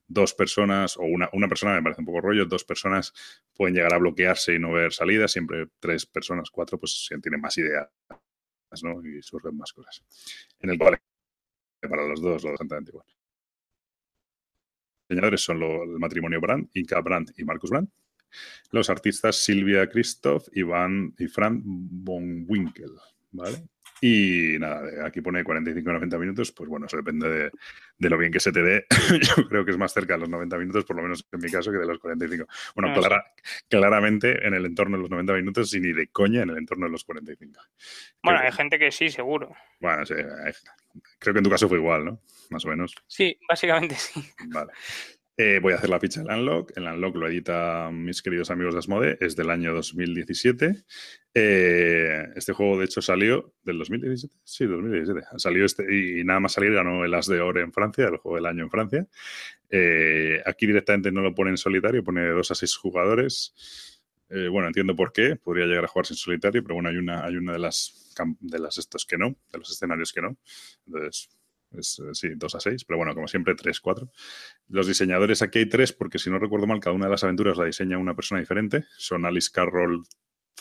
Dos personas, o una, una persona me parece un poco rollo, dos personas pueden llegar a bloquearse y no ver salida. Siempre tres personas, cuatro, pues tienen más ideas ¿no? y surgen más cosas. En el cual, para los dos, lo bastante igual diseñadores son el matrimonio Brandt, Inca Brandt y Marcus Brandt. Los artistas Silvia Christoph y, Van, y Fran von Winkel. ¿vale? Y nada, aquí pone 45-90 minutos, pues bueno, eso depende de, lo bien que se te dé. <laughs> Yo creo que es más cerca de los 90 minutos, por lo menos en mi caso, que de los 45. Bueno, ah, claramente en el entorno de los 90 minutos y ni de coña en el entorno de los 45. Bueno, hay gente que sí, seguro. Bueno, sí, creo que en tu caso fue igual, ¿no? Más o menos. Sí, básicamente <laughs> sí. Vale. Eh, voy a hacer la ficha del Unlock. El Unlock lo edita mis queridos amigos de Asmode. Es del año 2017. Eh, este juego, de hecho, salió del 2017. Sí, 2017. Salió este y, nada más salir ganó el As de Ore en Francia, el juego del año en Francia. Eh, aquí directamente no lo pone en solitario, pone de 2 a 6 jugadores. bueno, entiendo por qué. Podría llegar a jugarse en solitario, pero bueno, hay una, hay una de las de las estos que no, de los escenarios que no. Entonces, eh, sí, 2 a 6, pero bueno, como siempre, 3, 4. Los diseñadores aquí hay tres, porque si no recuerdo mal, cada una de las aventuras la diseña una persona diferente. Son Alice Carroll,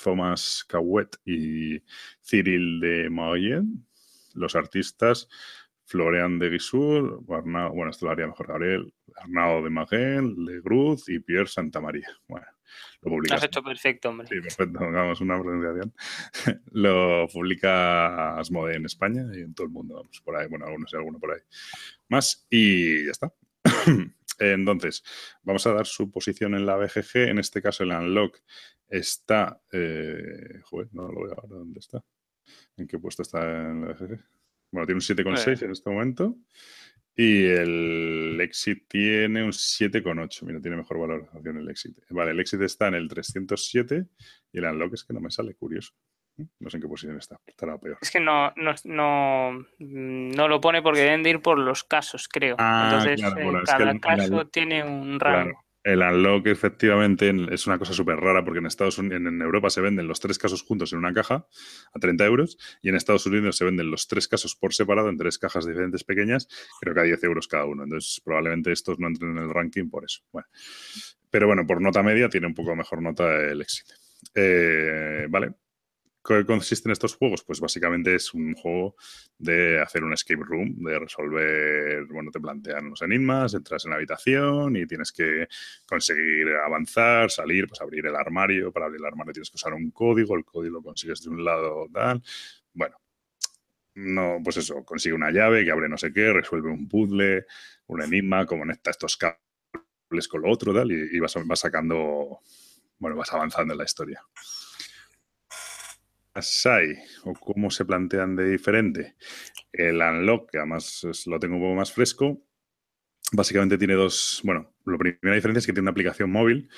Thomas Cowet y Cyril de Mayen. Los artistas, Florian de Guisur, bueno, esto lo haría mejor Gabriel, Arnao de Magén, Legruz y Pierre Santamaría. Bueno, lo publica. Has hecho perfecto, hombre. Sí, perfecto, hagamos una pronunciación. <laughs> lo publica Asmode en España y en todo el mundo, vamos, por ahí, bueno, algunos y alguno por ahí. Más y ya está. <coughs> Entonces, vamos a dar su posición en la BGG. En este caso, el Unlock está. Eh, joder, no lo veo ahora. ¿Dónde está? ¿En qué puesto está en la BGG? Bueno, tiene un 7,6 en este momento. Y el Exit tiene un 7,8. Mira, tiene mejor valoración el Exit. Vale, el Exit está en el 307 y el Unlock es que no me sale, curioso. No sé en qué posición está, estará peor. Es que no, no, no, no lo pone porque deben de ir por los casos, creo. Ah, Entonces, eh, cada caso tiene un rango. El unlock efectivamente es una cosa súper rara porque en Estados Unidos, en Europa se venden los tres casos juntos en una caja a 30 euros y en Estados Unidos se venden los tres casos por separado en tres cajas diferentes pequeñas, creo que a 10 euros cada uno. Entonces probablemente estos no entren en el ranking por eso. Bueno. Pero bueno, por nota media tiene un poco mejor nota el éxito. Eh, vale, ¿Qué consisten estos juegos? Pues básicamente es un juego de hacer un escape room, de resolver, bueno, te plantean los enigmas, entras en la habitación y tienes que conseguir avanzar, salir, pues abrir el armario. Para abrir el armario tienes que usar un código, el código lo consigues de un lado, tal. Bueno, no, pues eso, consigue una llave que abre no sé qué, resuelve un puzzle, un enigma, conecta estos cables con lo otro, tal, y, vas, vas sacando, bueno, vas avanzando en la historia hay o cómo se plantean de diferente. El Unlock, que además lo tengo un poco más fresco, básicamente tiene dos, bueno, la primera diferencia es que tiene una aplicación móvil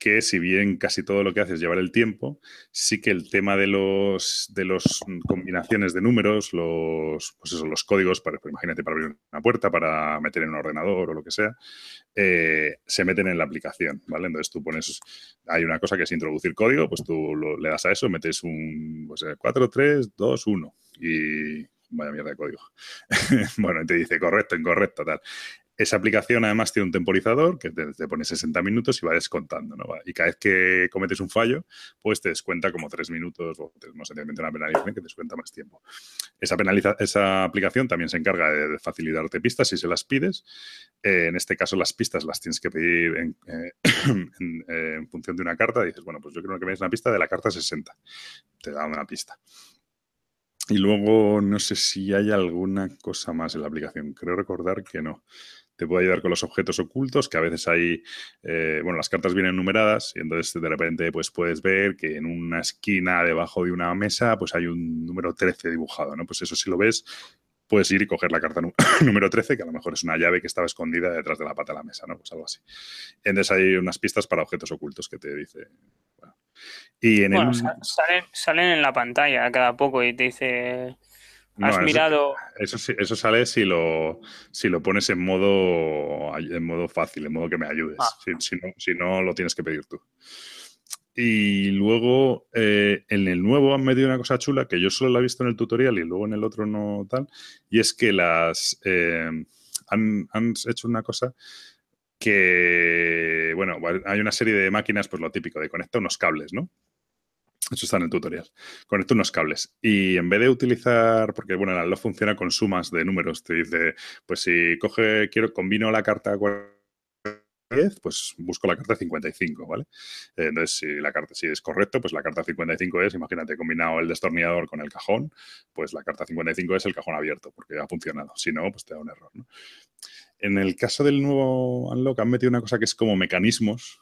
que si bien casi todo lo que hace es llevar el tiempo, sí que el tema de los de las combinaciones de números, los, pues eso, los códigos, para, pues imagínate, para abrir una puerta, para meter en un ordenador o lo que sea, eh, se meten en la aplicación, ¿vale? Entonces tú pones, hay una cosa que es introducir código, pues tú le das a eso, metes un pues, 4, 3, 2, 1 y vaya mierda de código. <laughs> bueno, te dice correcto, incorrecto, tal. Esa aplicación además tiene un temporizador que te, pone 60 minutos y va descontando, ¿no? Y cada vez que cometes un fallo, pues te descuenta como 3 minutos o no sé, una penalización que te descuenta más tiempo. Esa, penaliza esa aplicación también se encarga de, facilitarte pistas si se las pides. Eh, en este caso, las pistas las tienes que pedir en, eh, <coughs> eh, función de una carta. Dices, bueno, pues yo quiero que me des una pista de la carta 60. Te da una pista. Y luego no sé si hay alguna cosa más en la aplicación. Creo recordar que no te puede ayudar con los objetos ocultos, que a veces hay, eh, bueno, las cartas vienen numeradas y entonces de repente pues puedes ver que en una esquina debajo de una mesa pues hay un número 13 dibujado, ¿no? Pues eso si lo ves, puedes ir y coger la carta <coughs> número 13, que a lo mejor es una llave que estaba escondida detrás de la pata de la mesa, ¿no? Pues algo así. Entonces hay unas pistas para objetos ocultos que te dice... Y en el... salen, salen en la pantalla cada poco y te dice Has mirado. Eso, eso sale si lo, si lo pones en modo, en modo fácil, en modo que me ayudes. Ah. Si, no, lo tienes que pedir tú. Y luego eh, en el nuevo han metido una cosa chula que yo solo la he visto en el tutorial y luego en el otro no tal. Y es que las eh, han, han hecho una cosa que, bueno, hay una serie de máquinas, pues lo típico, de conecta unos cables, ¿no? Eso está en el tutorial. Conecto unos cables. Y en vez de utilizar, porque bueno, el reloj funciona con sumas de números. Te dice, pues si coge, quiero, combino la carta 10, pues busco la carta 55, ¿vale? Entonces, si la carta si es correcto, pues la carta 55 es, imagínate, combinado el destornillador con el cajón, pues la carta 55 es el cajón abierto, porque ha funcionado. Si no, pues te da un error. En el caso del nuevo Unlock han metido una cosa que es como mecanismos,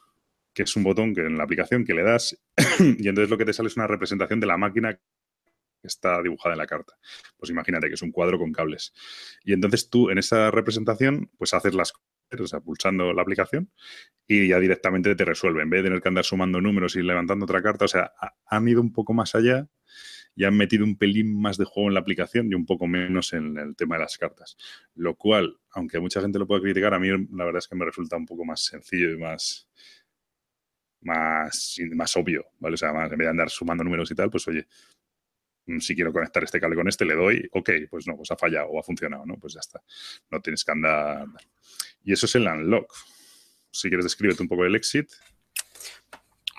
que es un botón que en la aplicación que le das <coughs> y entonces lo que te sale es una representación de la máquina que está dibujada en la carta. Pues imagínate que es un cuadro con cables. Y entonces tú en esa representación pues haces las cosas, o sea, pulsando la aplicación y ya directamente te resuelve. En vez de tener que andar sumando números y levantando otra carta, o sea, han ido un poco más allá y han metido un pelín más de juego en la aplicación y un poco menos en el tema de las cartas. Lo cual, aunque mucha gente lo pueda criticar, a mí la verdad es que me resulta un poco más sencillo y más, más, más obvio, ¿vale? O sea, más, en vez de andar sumando números y tal, pues oye, mm, si quiero conectar este cable con este, le doy, ok, pues no, pues ha fallado o ha funcionado, ¿no? Pues ya está. No tienes que andar. Y eso es el unlock. Si quieres, descríbete un poco el exit.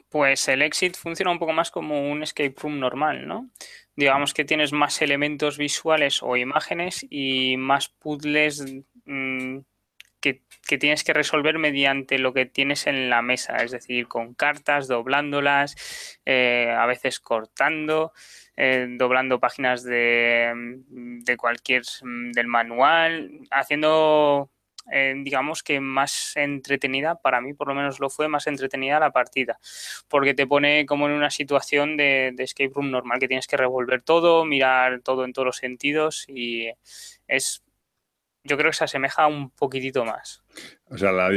Pues el exit funciona un poco más como un escape room normal, ¿no? Digamos que tienes más elementos visuales o imágenes y más puzzles mm, que, tienes que resolver mediante lo que tienes en la mesa, es decir, con cartas, doblándolas, eh, a veces cortando, eh, doblando páginas de, de, cualquier del manual, haciendo eh, digamos que más entretenida, para mí por lo menos lo fue, más entretenida la partida, porque te pone como en una situación de, de escape room normal, que tienes que revolver todo, mirar todo en todos los sentidos y es yo creo que se asemeja un poquitito más. O sea, la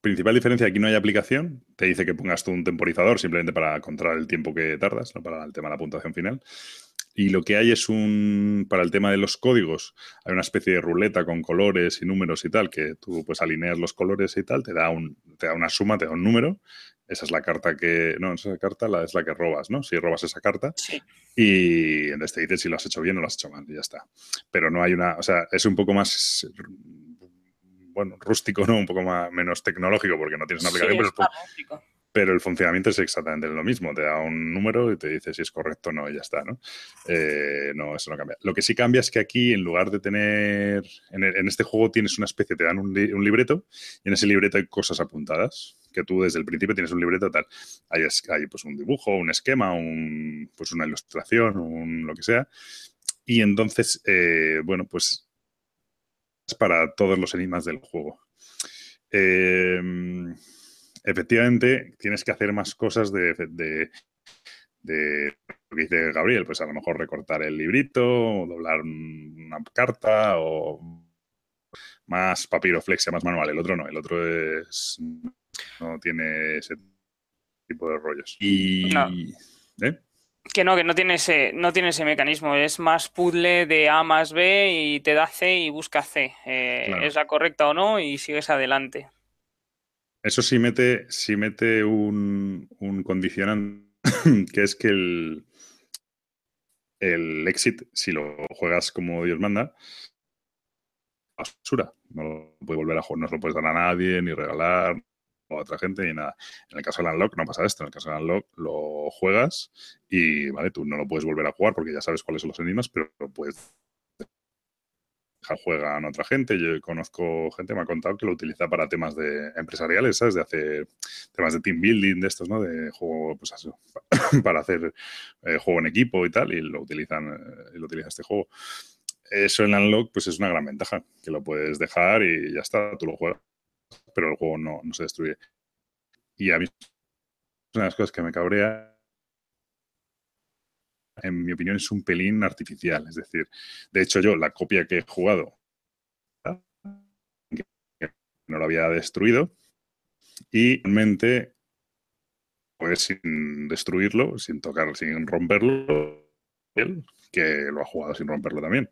principal diferencia aquí no hay aplicación. Te dice que pongas tú un temporizador simplemente para controlar el tiempo que tardas, ¿no? para el tema de la puntuación final. Y lo que hay es un, para el tema de los códigos, hay una especie de ruleta con colores y números y tal, que tú pues alineas los colores y tal, te da, un, te da una suma, te da un número, esa es la carta que. No, esa carta la, es la que robas, ¿no? Si robas esa carta. Sí. Y entonces te dice si lo has hecho bien o lo has hecho mal, y ya está. Pero no hay una. O sea, es un poco más. Bueno, rústico, ¿no? Un poco más, menos tecnológico porque no tienes una aplicación, pero, pero el funcionamiento es exactamente lo mismo. Te da un número y te dice si es correcto o no, y ya está, ¿no? Eh, no, eso no cambia. Lo que sí cambia es que aquí, en lugar de tener. En, este juego tienes una especie, te dan un, libreto y en ese libreto hay cosas apuntadas. Que tú desde el principio tienes un libreto tal. Hay, pues un dibujo, un esquema, un, pues una ilustración, un lo que sea. Y entonces, eh, bueno, pues es para todos los enigmas del juego. Eh, efectivamente tienes que hacer más cosas de, de, lo que dice Gabriel, pues a lo mejor recortar el librito, o doblar una carta o más papiroflexia, más manual. El otro no, el otro es no tiene ese tipo de rollos. Y ¿eh? que no, que no tiene ese, no tiene ese mecanismo, es más puzzle de A más B y te da C y busca C. Eh, ¿Es la correcta o no? Y sigues adelante. Eso sí mete, sí mete un, un condicionante <laughs> que es que el, el exit, si lo juegas como Dios manda, basura. No lo puedes volver a jugar, no se lo puedes dar a nadie, ni regalar a otra gente, ni nada. En el caso del Unlock no pasa esto. En el caso del Unlock lo juegas y, vale, tú no lo puedes volver a jugar porque ya sabes cuáles son los enigmas, pero lo puedes juegan otra gente. Yo conozco gente, me ha contado que lo utiliza para temas de empresariales, ¿sabes? De hacer temas de team building, de estos, ¿no? De juego, pues <laughs> para hacer eh, juego en equipo y tal, y lo utilizan, eh, y lo utiliza este juego. Eso en Unlock, pues es una gran ventaja, que lo puedes dejar y ya está, tú lo juegas, pero el juego no, no se destruye. Y a mí, una de las cosas que me cabrea en mi opinión, es un pelín artificial. Es decir, de hecho, yo la copia que he jugado no lo había destruido y realmente, pues sin destruirlo, sin tocar, sin romperlo, él, que lo ha jugado sin romperlo también.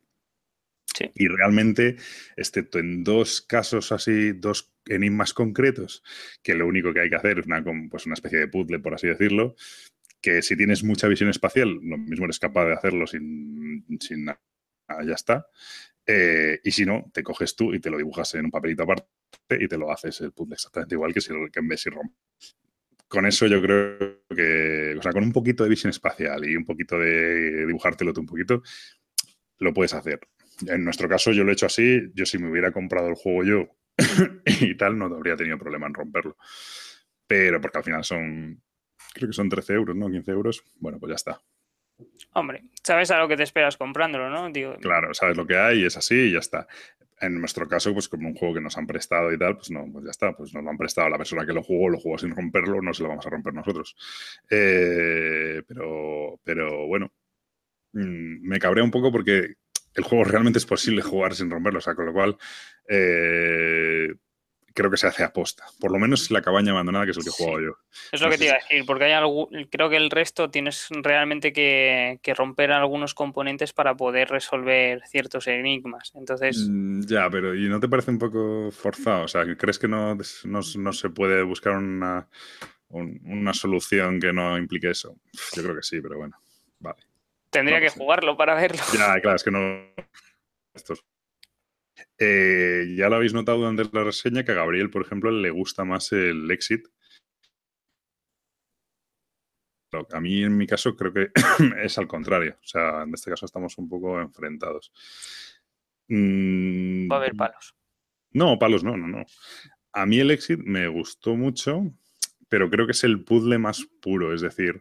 Y realmente, excepto en dos casos así, dos enigmas concretos, que lo único que hay que hacer es una, pues una especie de puzzle, por así decirlo, que si tienes mucha visión espacial, lo mismo eres capaz de hacerlo sin, sin nada, ya está. Eh, y si no, te coges tú y te lo dibujas en un papelito aparte y te lo haces el puzzle exactamente igual que, si, que en vez de. Con eso yo creo que, o sea, con un poquito de visión espacial y un poquito de dibujártelo tú un poquito, lo puedes hacer. En nuestro caso yo lo he hecho así, yo si me hubiera comprado el juego yo <coughs> y tal, no habría tenido problema en romperlo. Pero porque al final son creo que son 13 euros, ¿no? 15 euros. Bueno, pues ya está. Hombre, sabes a lo que te esperas comprándolo, ¿no? Digo... Claro, sabes lo que hay, es así y ya está. En nuestro caso, pues como un juego que nos han prestado y tal, pues no, pues ya está, pues nos lo han prestado la persona que lo jugó, lo jugó sin romperlo, no se lo vamos a romper nosotros. Eh, pero, pero bueno, mm, me cabrea un poco porque el juego realmente es posible jugar sin romperlo, o sea, con lo cual eh, creo que se hace aposta. Por lo menos la cabaña abandonada, que es el que he jugado yo. Es lo que te iba a decir, porque hay algo, creo que el resto tienes realmente que, romper algunos componentes para poder resolver ciertos enigmas. Entonces. Mm, ya, pero ¿y no te parece un poco forzado? O sea, ¿crees que no, no, se puede buscar una, una solución que no implique eso? Yo creo que sí, pero bueno. Vale. Tendría que jugarlo para verlo. Ya, claro, es que no. Estos eh, ya lo habéis notado durante la reseña que a Gabriel, por ejemplo, le gusta más el Exit. A mí, en mi caso, creo que <coughs> es al contrario. O sea, en este caso estamos un poco enfrentados. Mm, Va a haber palos. No, palos no, no, no. A mí el Exit me gustó mucho, pero creo que es el puzzle más puro. Es decir,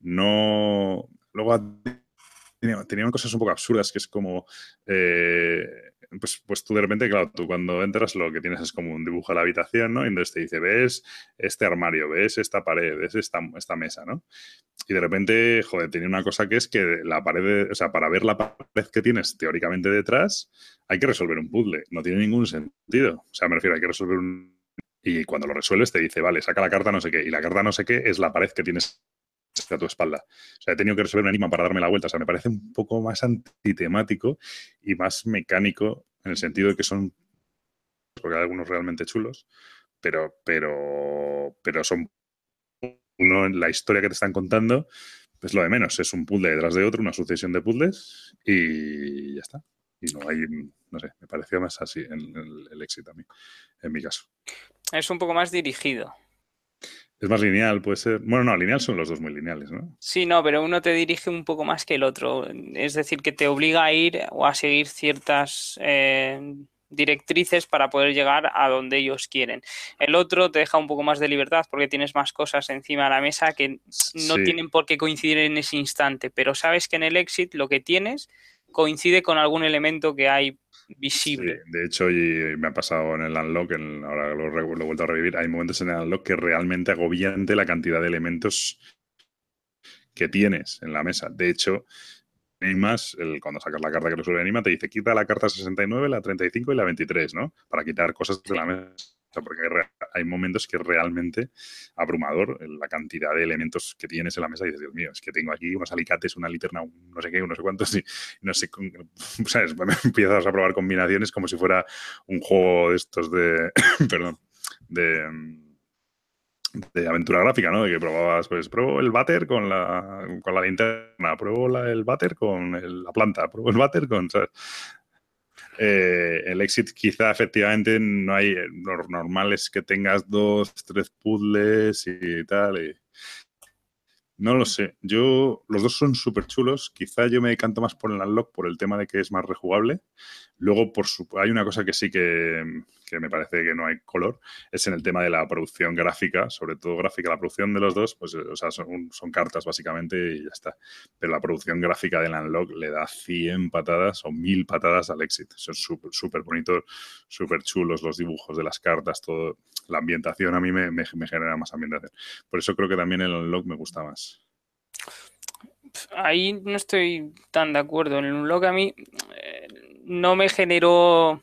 no. Luego tenían cosas un poco absurdas, que es como. Eh, pues, pues tú de repente, claro, tú cuando entras lo que tienes es como un dibujo a la habitación, ¿no? Y entonces te dice, ves este armario, ves esta pared, ves esta, esta mesa, ¿no? Y de repente, joder, tiene una cosa que es que la pared, o sea, para ver la pared que tienes teóricamente detrás, hay que resolver un puzzle. No tiene ningún sentido. O sea, me refiero, hay que resolver un... Y cuando lo resuelves te dice, vale, saca la carta no sé qué. Y la carta no sé qué es la pared que tienes a tu espalda. O sea, he tenido que resolver un enigma para darme la vuelta. O sea, me parece un poco más antitemático y más mecánico en el sentido de que son, porque hay algunos realmente chulos, pero, pero, pero son uno en la historia que te están contando, pues lo de menos. Es un puzzle detrás de otro, una sucesión de puzzles y ya está. Y no hay, no sé, me pareció más así en el, el éxito a mí, en mi caso. Es un poco más dirigido. Es más lineal, puede ser. Bueno, no, lineal son los dos muy lineales, ¿no? Sí, no, pero uno te dirige un poco más que el otro. Es decir, que te obliga a ir o a seguir ciertas eh, directrices para poder llegar a donde ellos quieren. El otro te deja un poco más de libertad porque tienes más cosas encima de la mesa que no tienen por qué coincidir en ese instante, pero sabes que en el exit lo que tienes coincide con algún elemento que hay visible. de hecho, y me ha pasado en el unlock, ahora lo, lo, he vuelto a revivir, hay momentos en el unlock que realmente agobiante la cantidad de elementos que tienes en la mesa. De hecho, enigmas, el, cuando sacas la carta que resuelve el enigma, te dice quita la carta 69, la 35 y la 23, ¿no? Para quitar cosas de la mesa. Porque hay momentos que es realmente abrumador la cantidad de elementos que tienes en la mesa y dices, Dios mío, es que tengo aquí unos alicates, una linterna, un no sé qué, no sé cuántos, y no sé, <laughs> ¿sabes? <laughs> Empiezas a probar combinaciones como si fuera un juego de estos de, <coughs> perdón, de de aventura gráfica, ¿no? De que probabas, pues, pruebo el váter con la, con la linterna, pruebo el váter con la planta, pruebo el váter con, ¿sabes? Eh, el exit quizá efectivamente no hay, lo normal es que tengas dos, tres puzzles y tal, y, no lo sé. Yo, los dos son súper chulos. Quizá yo me decanto más por el Unlock por el tema de que es más rejugable. Luego, por su, hay una cosa que sí que, me parece que no hay color, es en el tema de la producción gráfica, sobre todo gráfica. La producción de los dos, pues, o sea, son, son cartas básicamente y ya está. Pero la producción gráfica del Unlock le da 100 patadas o 1000 patadas al Exit. Son súper, bonitos, súper chulos los dibujos de las cartas, todo. La ambientación a mí me, me, me genera más ambientación. Por eso creo que también el Unlock me gusta más. Ahí no estoy tan de acuerdo. En el Unlock a mí eh, no me generó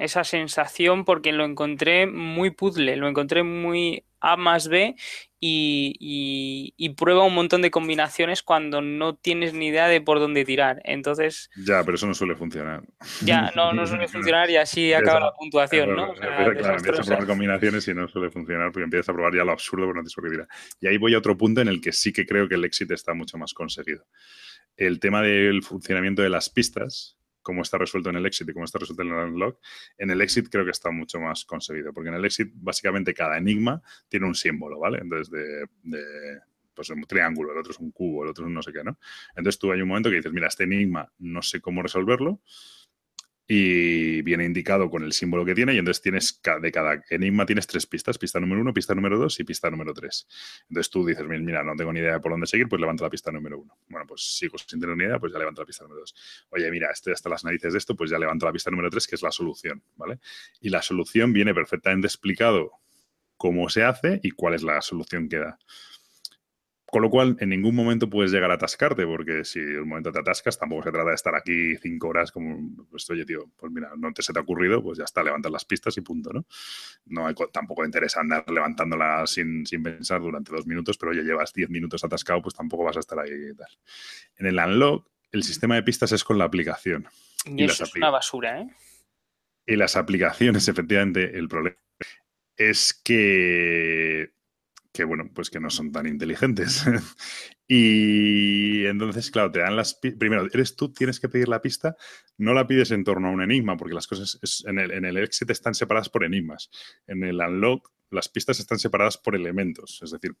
esa sensación porque lo encontré muy puzzle, lo encontré muy A más B y, prueba un montón de combinaciones cuando no tienes ni idea de por dónde tirar. Entonces. Ya, pero eso no suele funcionar. Ya, no, no suele <laughs> funcionar y así acaba la puntuación, ¿no? claro, empiezas a probar combinaciones y no suele funcionar porque empiezas a probar ya lo absurdo, pero no qué tirar. Y ahí voy a otro punto en el que sí que creo que el éxito está mucho más conseguido. El tema del funcionamiento de las pistas cómo está resuelto en el exit y cómo está resuelto en el unlock, en el exit creo que está mucho más conseguido, porque en el exit básicamente cada enigma tiene un símbolo, ¿vale? Entonces, de, de pues un triángulo, el otro es un cubo, el otro es un no sé qué, ¿no? Entonces tú hay un momento que dices, mira, este enigma no sé cómo resolverlo, y viene indicado con el símbolo que tiene y entonces tienes de cada enigma tienes tres pistas, pista número uno, pista número dos y pista número tres. Entonces tú dices, mira, no tengo ni idea de por dónde seguir, pues levanta la pista número uno. Bueno, pues sigo sin tener ni idea, pues ya levanto la pista número dos. Oye, mira, estoy hasta las narices de esto, pues ya levanto la pista número tres, que es la solución, ¿vale? Y la solución viene perfectamente explicado cómo se hace y cuál es la solución que da. Con lo cual, en ningún momento puedes llegar a atascarte, porque si un momento te atascas, tampoco se trata de estar aquí cinco horas como, pues oye, tío, pues mira, no te se te ha ocurrido, pues ya está, levantas las pistas y punto, ¿no? No hay, tampoco interesa andar levantándolas sin, sin, pensar durante dos minutos, pero oye, llevas diez minutos atascado, pues tampoco vas a estar ahí y tal. En el unlock, el sistema de pistas es con la aplicación. Y, eso es una basura, ¿eh? Y las aplicaciones, <laughs> efectivamente, el problema es que que bueno, pues que no son tan inteligentes. <laughs> y entonces, claro, te dan las primero, eres tú, tienes que pedir la pista, no la pides en torno a un enigma, porque las cosas en, el, en el exit están separadas por enigmas. En el unlock, las pistas están separadas por elementos, es decir,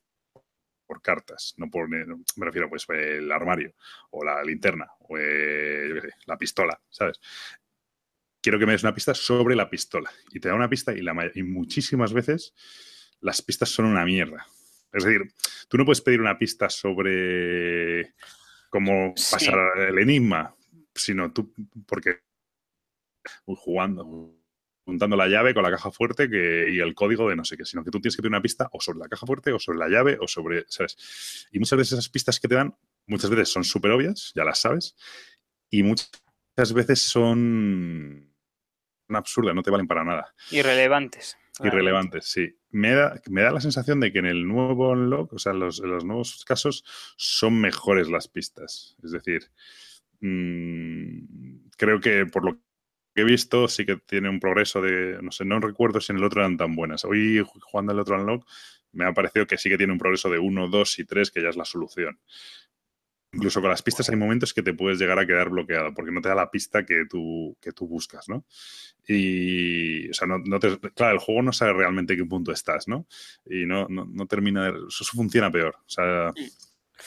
por cartas, no por, me refiero pues el armario o la linterna o eh, la pistola, ¿sabes? Quiero que me des una pista sobre la pistola y te da una pista y, la, y muchísimas veces las pistas son una mierda. Es decir, tú no puedes pedir una pista sobre cómo pasar el enigma, sino tú, porque jugando, juntando la llave con la caja fuerte que, y el código de no sé qué, sino que tú tienes que pedir una pista o sobre la caja fuerte o sobre la llave o sobre, ¿sabes? Y muchas veces esas pistas que te dan, muchas veces son súper obvias, ya las sabes, y muchas veces son absurdas, no te valen para nada. Irrelevantes. Irrelevantes, sí. Me da, me da la sensación de que en el nuevo unlock, o sea, en los, nuevos casos, son mejores las pistas. Es decir, mm, creo que por lo que he visto, sí que tiene un progreso de. No sé, no recuerdo si en el otro eran tan buenas. Hoy, jugando el otro unlock, me ha parecido que sí que tiene un progreso de 1, 2 y 3, que ya es la solución incluso con las pistas hay momentos que te puedes llegar a quedar bloqueado porque no te da la pista que tú, que tú buscas, ¿no? Y, o sea, no, te, claro, el juego no sabe realmente qué punto estás, ¿no? Y no, no, termina, de, eso funciona peor, o sea...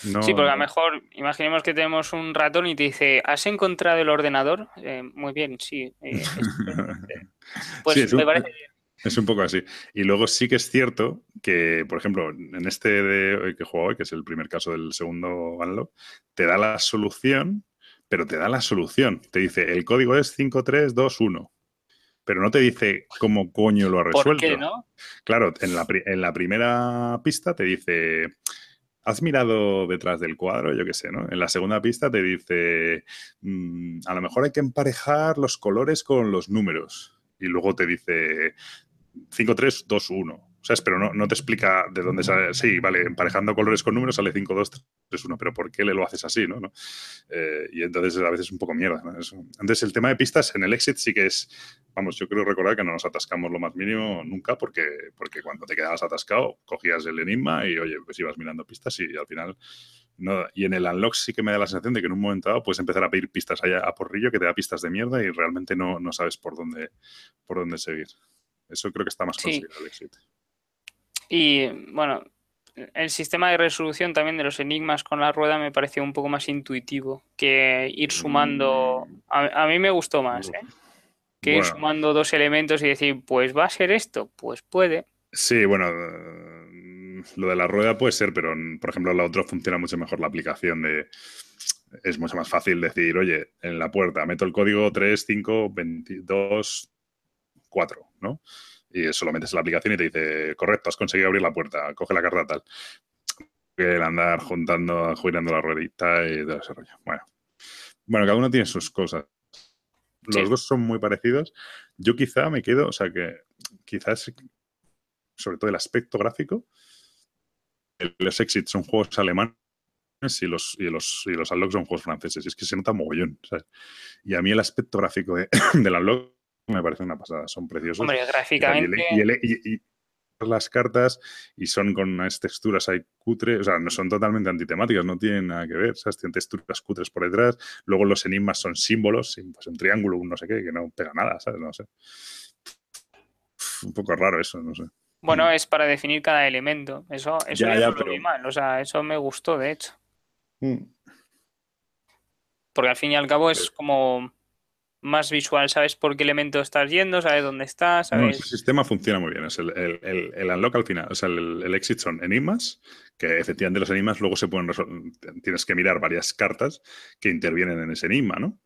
No, sí, porque a lo mejor, imaginemos que tenemos un ratón y te dice, ¿has encontrado el ordenador? Eh, muy bien, sí. Eh, <laughs> pues me parece bien. Es un poco así. Y luego sí que es cierto que, por ejemplo, en este de que juego hoy, que es el primer caso del segundo Unlock, te da la solución, pero te da la solución. Te dice, el código es 5321. Pero no te dice cómo coño lo ha resuelto. ¿Por qué, no? Claro, en la, en la primera pista te dice, has mirado detrás del cuadro, yo qué sé, ¿no? En la segunda pista te dice, mm, a lo mejor hay que emparejar los colores con los números. Y luego te dice 5, 3, 2, 1. ¿Sabes? Pero no, no te explica de dónde sale. Sí, vale, emparejando colores con números sale 5, 2, 3, 1, pero ¿por qué le lo haces así? ¿no? Eh, y entonces a veces es un poco mierda. ¿no? Entonces el tema de pistas en el exit sí que es, vamos, yo creo recordar que no nos atascamos lo más mínimo nunca porque, porque cuando te quedabas atascado cogías el enigma y oye, pues ibas mirando pistas y al final... No, y en el unlock sí que me da la sensación de que en un momento dado puedes empezar a pedir pistas allá a porrillo que te da pistas de mierda y realmente no, no sabes por dónde, por dónde seguir. Eso creo que está más conseguido el exit. Y bueno, el sistema de resolución también de los enigmas con la rueda me pareció un poco más intuitivo que ir sumando. A, mí me gustó más, ¿eh? Que ir sumando dos elementos y decir, pues va a ser esto, pues puede. Sí, bueno, eh, lo de la rueda puede ser, pero por ejemplo, la otra funciona mucho mejor la aplicación de. Es mucho más fácil decir, oye, en la puerta meto el código 3, 5, 22, 4, ¿no? y solo metes en la aplicación y te dice, correcto, has conseguido abrir la puerta, coge la carta tal. El andar juntando, girando la ruedita y todo ese rollo. Bueno. bueno, cada uno tiene sus cosas. Los dos son muy parecidos. Yo quizá me quedo, o sea que quizás, sobre todo el aspecto gráfico, los Exit son juegos alemanes y los, y los, y los Unlock son juegos franceses. Y es que se nota mogollón. ¿sabes? Y a mí el aspecto gráfico de, <coughs> del Unlock me parece una pasada, son preciosos. Hombre, gráficamente. Y, las cartas y son con unas texturas ahí cutre, o sea, no son totalmente antitemáticas, no tienen nada que ver, ¿sabes? Tienen texturas cutres por detrás, luego los enigmas son símbolos, pues un triángulo, un no sé qué, que no pega nada, ¿sabes? No sé. Un poco raro eso, no sé. Bueno, es para definir cada elemento, eso, eso ya, ya, pero... mal, o sea, eso me gustó, de hecho. Mm. Porque al fin y al cabo es como más visual, sabes por qué elemento estás yendo, sabes dónde estás. Sabes... el sistema funciona muy bien. Es el, el, unlock al final, o sea, el, exit son enigmas, que efectivamente los enigmas luego se pueden resolver. Tienes que mirar varias cartas que intervienen en ese enigma, ¿no?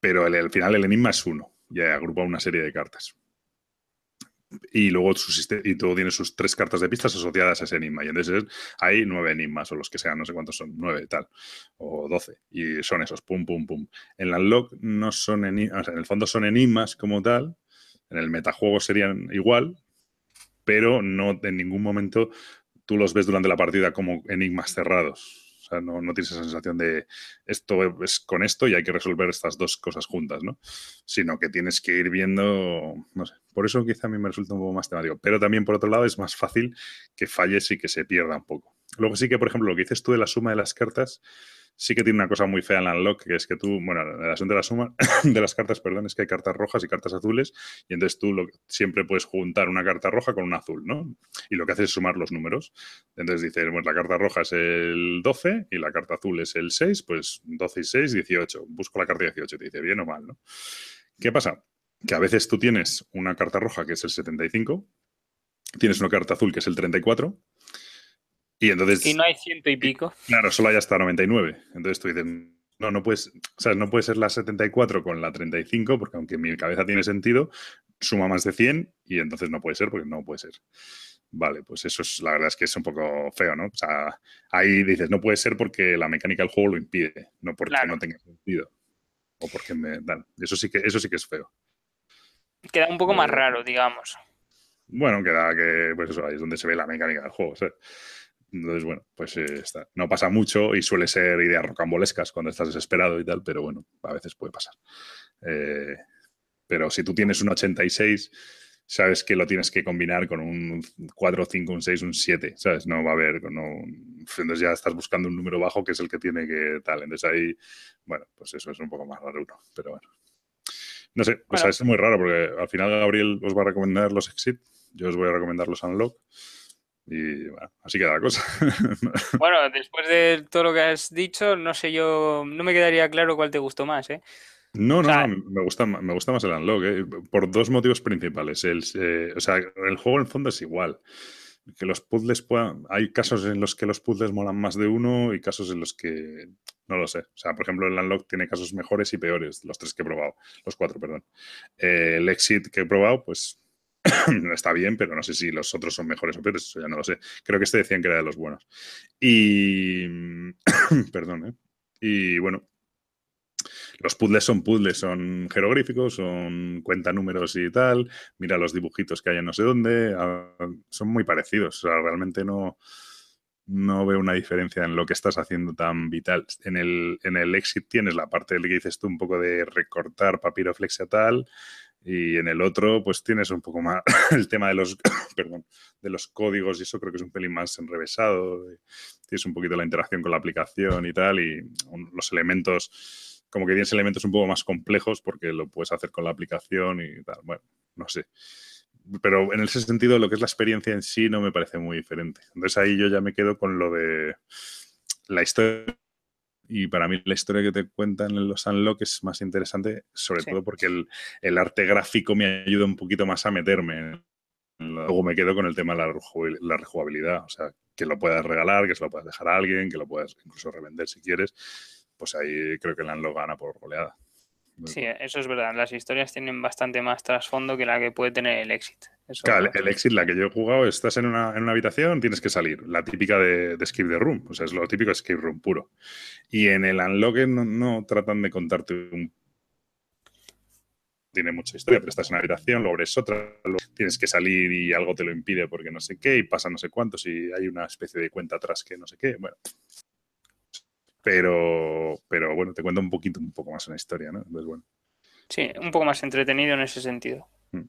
Pero al final el enigma es uno, ya agrupa una serie de cartas y luego su y todo tiene sus tres cartas de pistas asociadas a ese enigma. Y entonces hay nueve enigmas, o los que sean, no sé cuántos son, nueve tal, o doce. Y son esos, pum, pum, pum. En la log no son enigmas, en el fondo son enigmas como tal, en el metajuego serían igual, pero no en ningún momento tú los ves durante la partida como enigmas cerrados no, tienes esa sensación de esto es con esto y hay que resolver estas dos cosas juntas, ¿no? Sino que tienes que ir viendo, no sé, por eso quizá a mí me resulta un poco más temático. Pero también, por otro lado, es más fácil que falles y que se pierda un poco. Luego sí que, por ejemplo, lo que dices tú de la suma de las cartas, sí que tiene una cosa muy fea en la unlock, que es que tú, bueno, el asunto de la suma <coughs> de las cartas, perdón, es que hay cartas rojas y cartas azules, y entonces tú siempre puedes juntar una carta roja con una azul, ¿no? Y lo que haces es sumar los números. Entonces dices, bueno, la carta roja es el 12 y la carta azul es el 6, pues 12 y 6, 18. Busco la carta 18, te dice bien o mal, ¿no? ¿Qué pasa? Que a veces tú tienes una carta roja que es el 75, tienes una carta azul que es el 34, y entonces. Y no hay ciento y pico. Claro, solo hay hasta 99. Entonces tú dices, no, no puedes, o sea, no puede ser la 74 con la 35, porque aunque mi cabeza tiene sentido, suma más de 100 y entonces no puede ser porque no puede ser. Vale, pues eso es, la verdad es que es un poco feo, ¿no? O sea, ahí dices, no puede ser porque la mecánica del juego lo impide, no porque no tenga sentido. O porque me dan. Eso sí que, eso sí que es feo. Queda un poco más raro, digamos. Bueno, queda que, pues eso, ahí es donde se ve la mecánica del juego. ¿sabes? Entonces, bueno, pues eh, está. no pasa mucho y suele ser ideas rocambolescas cuando estás desesperado y tal, pero bueno, a veces puede pasar. Eh, pero si tú tienes un 86, sabes que lo tienes que combinar con un 4, 5, un 6, un 7, ¿sabes? No va a haber, no, entonces ya estás buscando un número bajo que es el que tiene que tal. Entonces ahí, bueno, pues eso es un poco más raro, pero bueno. No sé, pues es muy raro porque al final Gabriel os va a recomendar los Exit, yo os voy a recomendar los Unlock. Y bueno, así queda la cosa. <laughs> bueno, después de todo lo que has dicho, no sé yo, no me quedaría claro cuál te gustó más, ¿eh? No, no, me, gusta, me gusta más el Unlock, ¿eh? por dos motivos principales. El, eh, o sea, el juego en el fondo es igual. Que los puzzles puedan. Hay casos en los que los puzzles molan más de uno y casos en los que. No lo sé. O sea, por ejemplo, el Unlock tiene casos mejores y peores, los tres que he probado. Los cuatro, perdón. Eh, el Exit que he probado, pues <coughs> está bien, pero no sé si los otros son mejores o peores, eso ya no lo sé. Creo que este decían que era de los buenos. Y. <coughs> Perdón, ¿eh? Y bueno, los puzzles son puzzles, son jeroglíficos, son cuenta números y tal. Mira los dibujitos que hay en no sé dónde. Ah, son muy parecidos. O sea, realmente no, no veo una diferencia en lo que estás haciendo tan vital. En el, en el Exit tienes la parte que dices tú un poco de recortar papiroflexia tal. Y en el otro, pues tienes un poco más <coughs> el tema de los, <coughs> perdón, de los códigos y eso creo que es un pelín más enrevesado. Tienes un poquito la interacción con la aplicación y tal, y los elementos como que tienes elementos un poco más complejos porque lo puedes hacer con la aplicación y tal. Bueno, no sé. Pero en ese sentido, lo que es la experiencia en sí no me parece muy diferente. Entonces ahí yo ya me quedo con lo de la historia. Y para mí la historia que te cuentan en los Unlock es más interesante, sobre todo porque el, arte gráfico me ayuda un poquito más a meterme. Luego me quedo con el tema de la rejugabilidad. O sea, que lo puedas regalar, que se lo puedas dejar a alguien, que lo puedas incluso revender si quieres pues ahí creo que la lo gana por goleada. Sí, eso es verdad. Las historias tienen bastante más trasfondo que la que puede tener el Exit. claro, el, Exit, la que yo he jugado, estás en una, habitación, tienes que salir. La típica de, de Escape the Room. O sea, es lo típico de Escape Room puro. Y en el Unlock no, no tratan de contarte un tiene mucha historia, pero estás en una habitación, luego eres otra, tienes que salir y algo te lo impide porque no sé qué, y pasa no sé cuántos, y hay una especie de cuenta atrás que no sé qué. Bueno, pero, pero bueno, te cuento un poquito, un poco más una historia, ¿no? Entonces, bueno. Sí, un poco más entretenido en ese sentido. Mm.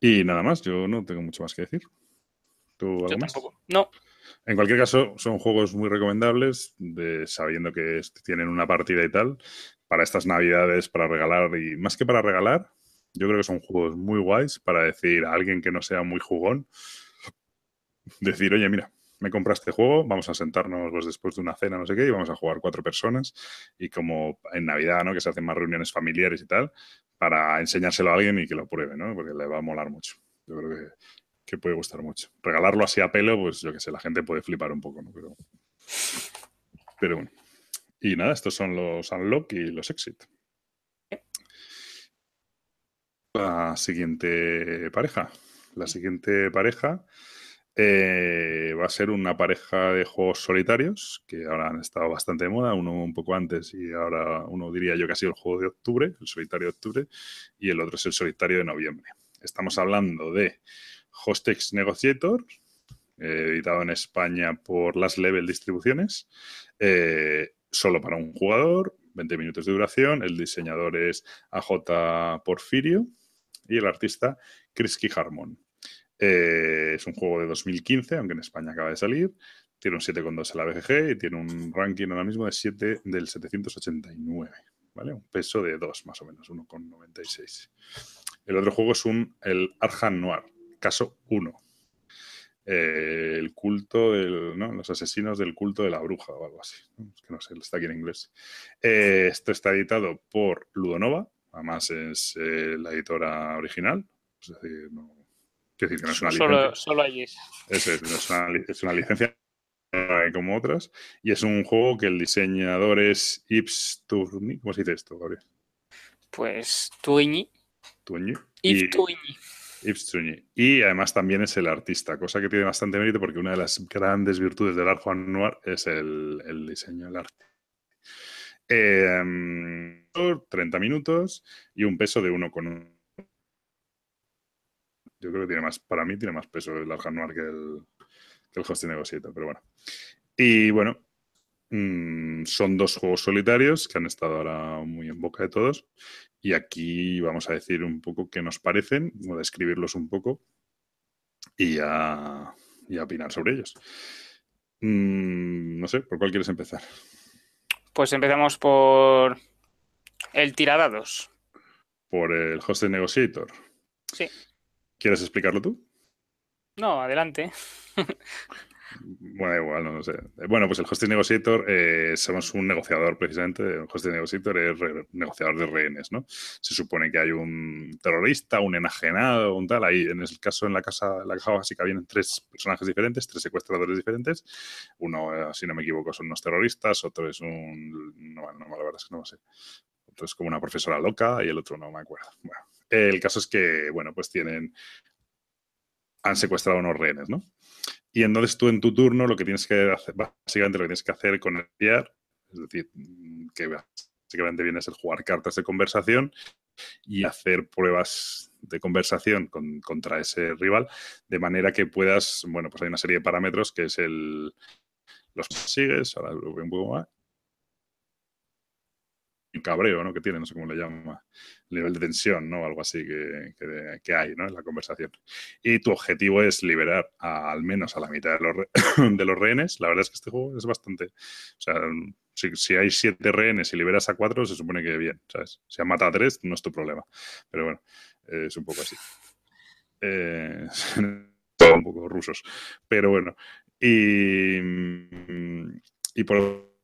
Y nada más, yo no tengo mucho más que decir. ¿Tú algo más? No. En cualquier caso, son juegos muy recomendables, de, sabiendo que tienen una partida y tal, para estas navidades, para regalar, y más que para regalar, yo creo que son juegos muy guays para decir a alguien que no sea muy jugón, <laughs> decir, oye, mira, me compra este juego, vamos a sentarnos después de una cena, no sé qué, y vamos a jugar cuatro personas. Y como en Navidad, ¿no? Que se hacen más reuniones familiares y tal, para enseñárselo a alguien y que lo pruebe, ¿no? Porque le va a molar mucho. Yo creo que, que puede gustar mucho. Regalarlo así a pelo, pues yo qué sé, la gente puede flipar un poco, ¿no? Pero, pero bueno. Y nada, estos son los Unlock y los Exit. La siguiente pareja. La siguiente pareja eh, va a ser una pareja de juegos solitarios que ahora han estado bastante de moda, uno un poco antes y ahora uno diría yo que ha sido el juego de octubre, el solitario de octubre, y el otro es el solitario de noviembre. Estamos hablando de Hostex Negotiator, eh, editado en España por Las Level Distribuciones, eh, solo para un jugador, 20 minutos de duración, el diseñador es AJ Porfirio y el artista Krisky Harmon. Eh, es un juego de 2015, aunque en España acaba de salir. Tiene un 7,2 en la BGG y tiene un ranking ahora mismo de 7 del 789. ¿Vale? Un peso de 2 más o menos, 1,96. El otro juego es un, el Arjan Noir, caso 1. Eh, el culto del, ¿no? los asesinos del culto de la bruja o algo así. Que no sé, está aquí en inglés. Eh, esto está editado por Ludonova, además es la editora original, es decir, no, decir, que no es una licencia. Solo allí. Es, es, una, licencia como otras. Y es un juego que el diseñador es Yves Tourny. ¿Cómo se dice esto, Gabriel? Pues Tourny. Tourny. Yves. Yves Y además también es el artista, cosa que tiene bastante mérito porque una de las grandes virtudes del art Juan Noir es el, el diseño del arte. 30 em, minutos y un peso de 1,1 yo creo que tiene más, para mí tiene más peso el Arkham Noir que el, que el Hosting Negotiator, pero bueno. Y bueno, mm, son dos juegos solitarios que han estado ahora muy en boca de todos. Y aquí vamos a decir un poco qué nos parecen, o describirlos un poco y a, y opinar sobre ellos. Mm, no sé, ¿por cuál quieres empezar? Pues empezamos por el tiradados. Por el Hosting Negotiator. Sí. ¿Quieres explicarlo tú? No, adelante. Bueno, igual, no, sé. Bueno, pues el Hosting Negotiator, eh, somos un negociador precisamente. El Hosting Negotiator es negociador de rehenes, ¿no? Se supone que hay un terrorista, un enajenado, un tal. Ahí, en el caso, en la casa, la caja básica vienen tres personajes diferentes, tres secuestradores diferentes. Uno, eh, si no me equivoco, son unos terroristas, otro es un. No, no, la verdad es que no lo sé. Otro es como una profesora loca y el otro no me acuerdo. Bueno, el caso es que, bueno, pues tienen han secuestrado unos rehenes, ¿no? Y entonces tú en tu turno lo que tienes que hacer, básicamente lo que tienes que hacer con el es decir, que básicamente viene a ser jugar cartas de conversación y hacer pruebas de conversación contra ese rival, de manera que puedas, bueno, pues hay una serie de parámetros que es el, los sigues, ahora lo veo un poco más, cabreo, ¿no? Que tiene, no sé cómo le llama, nivel de tensión, ¿no? Algo así que, que, hay, ¿no? En la conversación. Y tu objetivo es liberar al menos a la mitad de los, <coughs> de los rehenes. La verdad es que este juego es bastante, o sea, si, hay siete rehenes y liberas a cuatro, se supone que bien, ¿sabes? Si han matado a tres, no es tu problema. Pero bueno, es un poco así. Eh, <laughs> un poco rusos. Pero bueno. Y, y por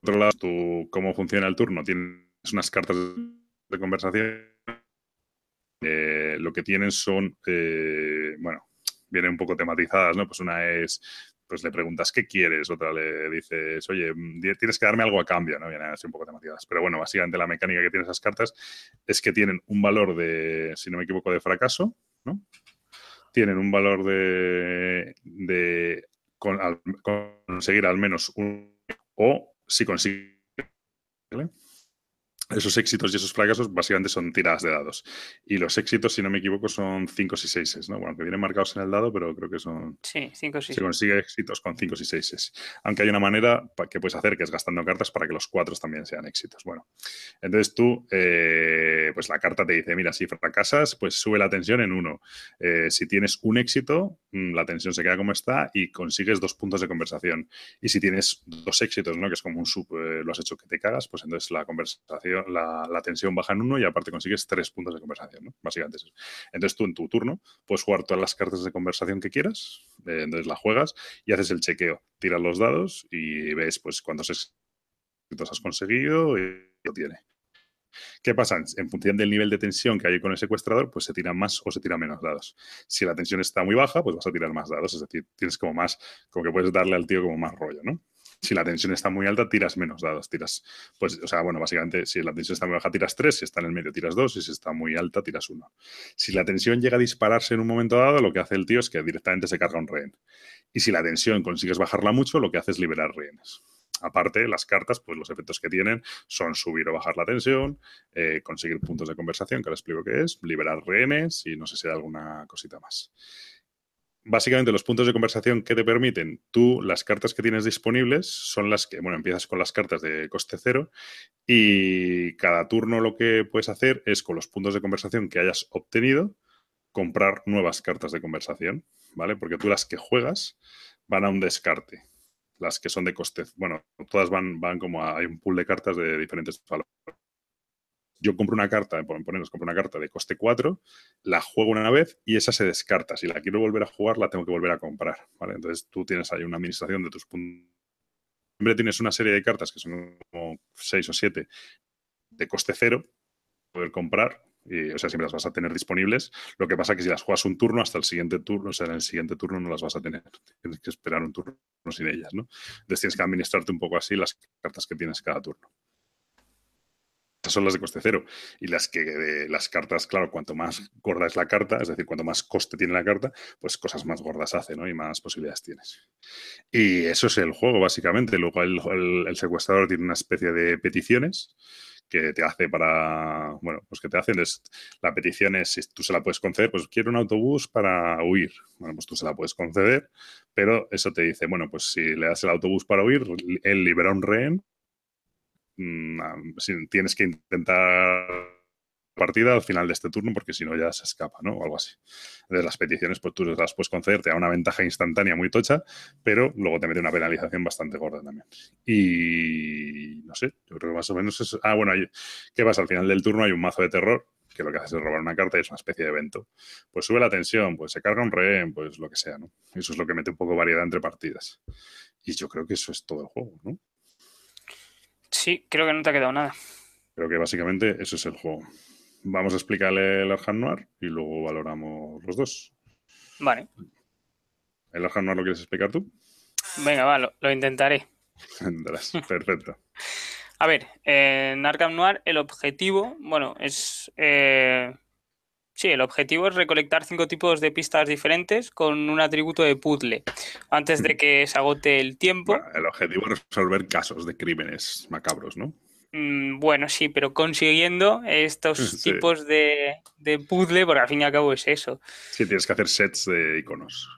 otro lado, ¿cómo funciona el turno? Tienes unas cartas de conversación. Eh, lo que tienen son, eh, bueno, vienen un poco tematizadas, ¿no? Pues una es, pues le preguntas qué quieres, otra le dices, oye, mm, tienes que darme algo a cambio, ¿no? Vienen así un poco tematizadas. Pero bueno, básicamente la mecánica que tienen esas cartas es que tienen un valor de, si no me equivoco, de fracaso, ¿no? Tienen un valor de, de conseguir al menos un, o si consigues, esos éxitos y esos fracasos básicamente son tiradas de dados. Y los éxitos, si no me equivoco, son 5 y 6, ¿no? Bueno, que vienen marcados en el dado, pero creo que son... Sí, 5 y 6. Se consigue éxitos con 5 y 6. Aunque hay una manera que puedes hacer, que es gastando cartas para que los 4 también sean éxitos. Bueno, entonces tú, eh, pues la carta te dice, mira, si fracasas, pues sube la tensión en 1. Eh, si tienes un éxito, mm, la tensión se queda como está y consigues dos puntos de conversación. Y si tienes dos éxitos, ¿no? Que es como un sub, eh, lo has hecho que te cagas, pues entonces la conversación la, tensión baja en uno y aparte consigues tres puntos de conversación, ¿no? Básicamente es eso. Entonces tú en tu turno puedes jugar todas las cartas de conversación que quieras, eh, entonces la juegas y haces el chequeo. Tiras los dados y ves pues cuántos éxitos has conseguido y lo tiene. ¿Qué pasa? En función del nivel de tensión que hay con el secuestrador, pues se tiran más o se tiran menos dados. Si la tensión está muy baja, pues vas a tirar más dados. Es decir, tienes como más, como que puedes darle al tío como más rollo, ¿no? Si la tensión está muy alta, tiras menos dados. Tiras, pues, o sea, bueno, básicamente, si la tensión está muy baja, tiras tres, si está en el medio, tiras dos, y si está muy alta, tiras uno. Si la tensión llega a dispararse en un momento dado, lo que hace el tío es que directamente se carga un rehén. Y si la tensión consigues bajarla mucho, lo que hace es liberar rehenes. Aparte, las cartas, pues los efectos que tienen son subir o bajar la tensión, eh, conseguir puntos de conversación, que ahora explico qué es, liberar rehenes y no sé si hay alguna cosita más básicamente los puntos de conversación que te permiten, tú las cartas que tienes disponibles son las que, bueno, empiezas con las cartas de coste cero y cada turno lo que puedes hacer es con los puntos de conversación que hayas obtenido, comprar nuevas cartas de conversación, ¿vale? Porque tú las que juegas van a un descarte. Las que son de coste, bueno, todas van, van como hay un pool de cartas de diferentes valores yo compro una carta, ponernos, compro una carta de coste 4, la juego una vez y esa se descarta. Si la quiero volver a jugar, la tengo que volver a comprar. ¿vale? Entonces tú tienes ahí una administración de tus puntos. Siempre tienes una serie de cartas que son como 6 o 7 de coste cero, poder comprar. Y, o sea, siempre las vas a tener disponibles. Lo que pasa es que si las juegas un turno, hasta el siguiente turno, o sea, en el siguiente turno no las vas a tener. Tienes que esperar un turno sin ellas, ¿no? Entonces tienes que administrarte un poco así las cartas que tienes cada turno son las de coste cero. Y las que las cartas, claro, cuanto más gorda es la carta, es decir, cuanto más coste tiene la carta, pues cosas más gordas hace, ¿no? Y más posibilidades tienes. Y eso es el juego, básicamente. Luego el, secuestrador tiene una especie de peticiones que te hace para, bueno, pues que te hacen la petición es, si tú se la puedes conceder, pues quiero un autobús para huir. Bueno, pues tú se la puedes conceder, pero eso te dice, bueno, pues si le das el autobús para huir, él libera un rehén tienes que intentar partida al final de este turno porque si no ya se escapa, ¿no? O algo así. De las peticiones, pues tú las puedes conceder, te da una ventaja instantánea muy tocha, pero luego te mete una penalización bastante gorda también. Y no sé, yo creo que más o menos es... Ah, bueno, ¿qué pasa? Al final del turno hay un mazo de terror que lo que hace es robar una carta y es una especie de evento. Pues sube la tensión, pues se carga un rehén, pues lo que sea, ¿no? Eso es lo que mete un poco variedad entre partidas. Y yo creo que eso es todo el juego, ¿no? Sí, creo que no te ha quedado nada. Creo que básicamente eso es el juego. Vamos a explicarle el Arjan Noir y luego valoramos los dos. Vale. ¿El Arjan Noir lo quieres explicar tú? Venga, va, lo, intentaré. <laughs> Perfecto. a ver, en Arkham Noir el objetivo, bueno, es eh, Sí, el objetivo es recolectar cinco tipos de pistas diferentes con un atributo de puzzle antes de que se agote el tiempo. el objetivo es resolver casos de crímenes macabros, ¿no? Mm, bueno, sí, pero consiguiendo estos <laughs> tipos de, de, puzzle, porque al fin y al cabo es eso. Sí, tienes que hacer sets de iconos.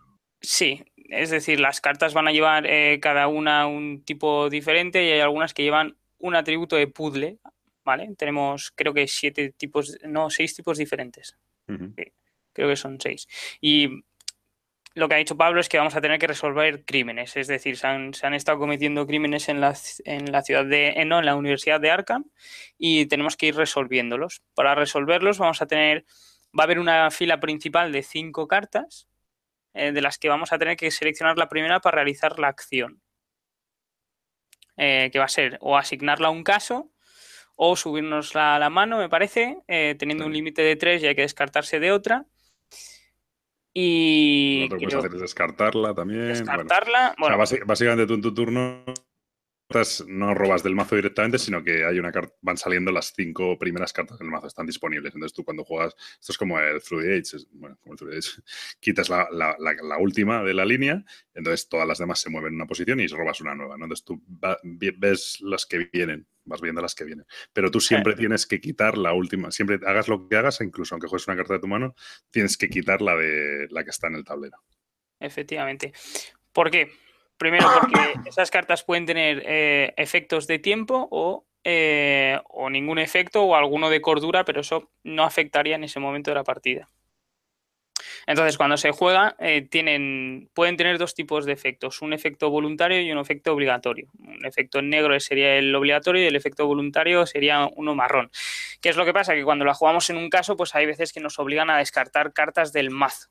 Sí, es decir, las cartas van a llevar eh, cada una un tipo diferente y hay algunas que llevan un atributo de puzzle, ¿vale? Tenemos creo que siete tipos, no, seis tipos diferentes. creo que son seis. Y lo que ha dicho Pablo es que vamos a tener que resolver crímenes, es decir, se han, estado cometiendo crímenes en la, en la ciudad de, eh, no, en la Universidad de Arkham y tenemos que ir resolviéndolos. Para resolverlos vamos a tener, va a haber una fila principal de cinco cartas, eh, de las que vamos a tener que seleccionar la primera para realizar la acción. Eh, que va a ser o asignarla a un caso o subirnosla a la mano, me parece, teniendo un límite de tres y hay que descartarse de otra y. Lo que puedes hacer es descartarla también. Descartarla. Bueno. básicamente tú en tu turno no robas del mazo directamente, sino que hay una carta, van saliendo las cinco primeras cartas del mazo, están disponibles. Entonces tú cuando juegas, esto es como el Through the Age, bueno, como el Through the Age, quitas la, la, la, última de la línea, entonces todas las demás se mueven en una posición y robas una nueva. ¿no? Entonces tú ves las que vienen vas viendo las que vienen. Pero tú siempre tienes que quitar la última, siempre hagas lo que hagas, incluso aunque juegues una carta de tu mano, tienes que quitar la de la que está en el tablero. Efectivamente. ¿Por qué? Primero porque esas cartas pueden tener eh, efectos de tiempo o, eh, o ningún efecto o alguno de cordura, pero eso no afectaría en ese momento de la partida. Entonces, cuando se juega, eh, tienen, pueden tener dos tipos de efectos, un efecto voluntario y un efecto obligatorio. Un efecto negro sería el obligatorio y el efecto voluntario sería uno marrón. ¿Qué es lo que pasa? Que cuando la jugamos en un caso, pues hay veces que nos obligan a descartar cartas del mazo.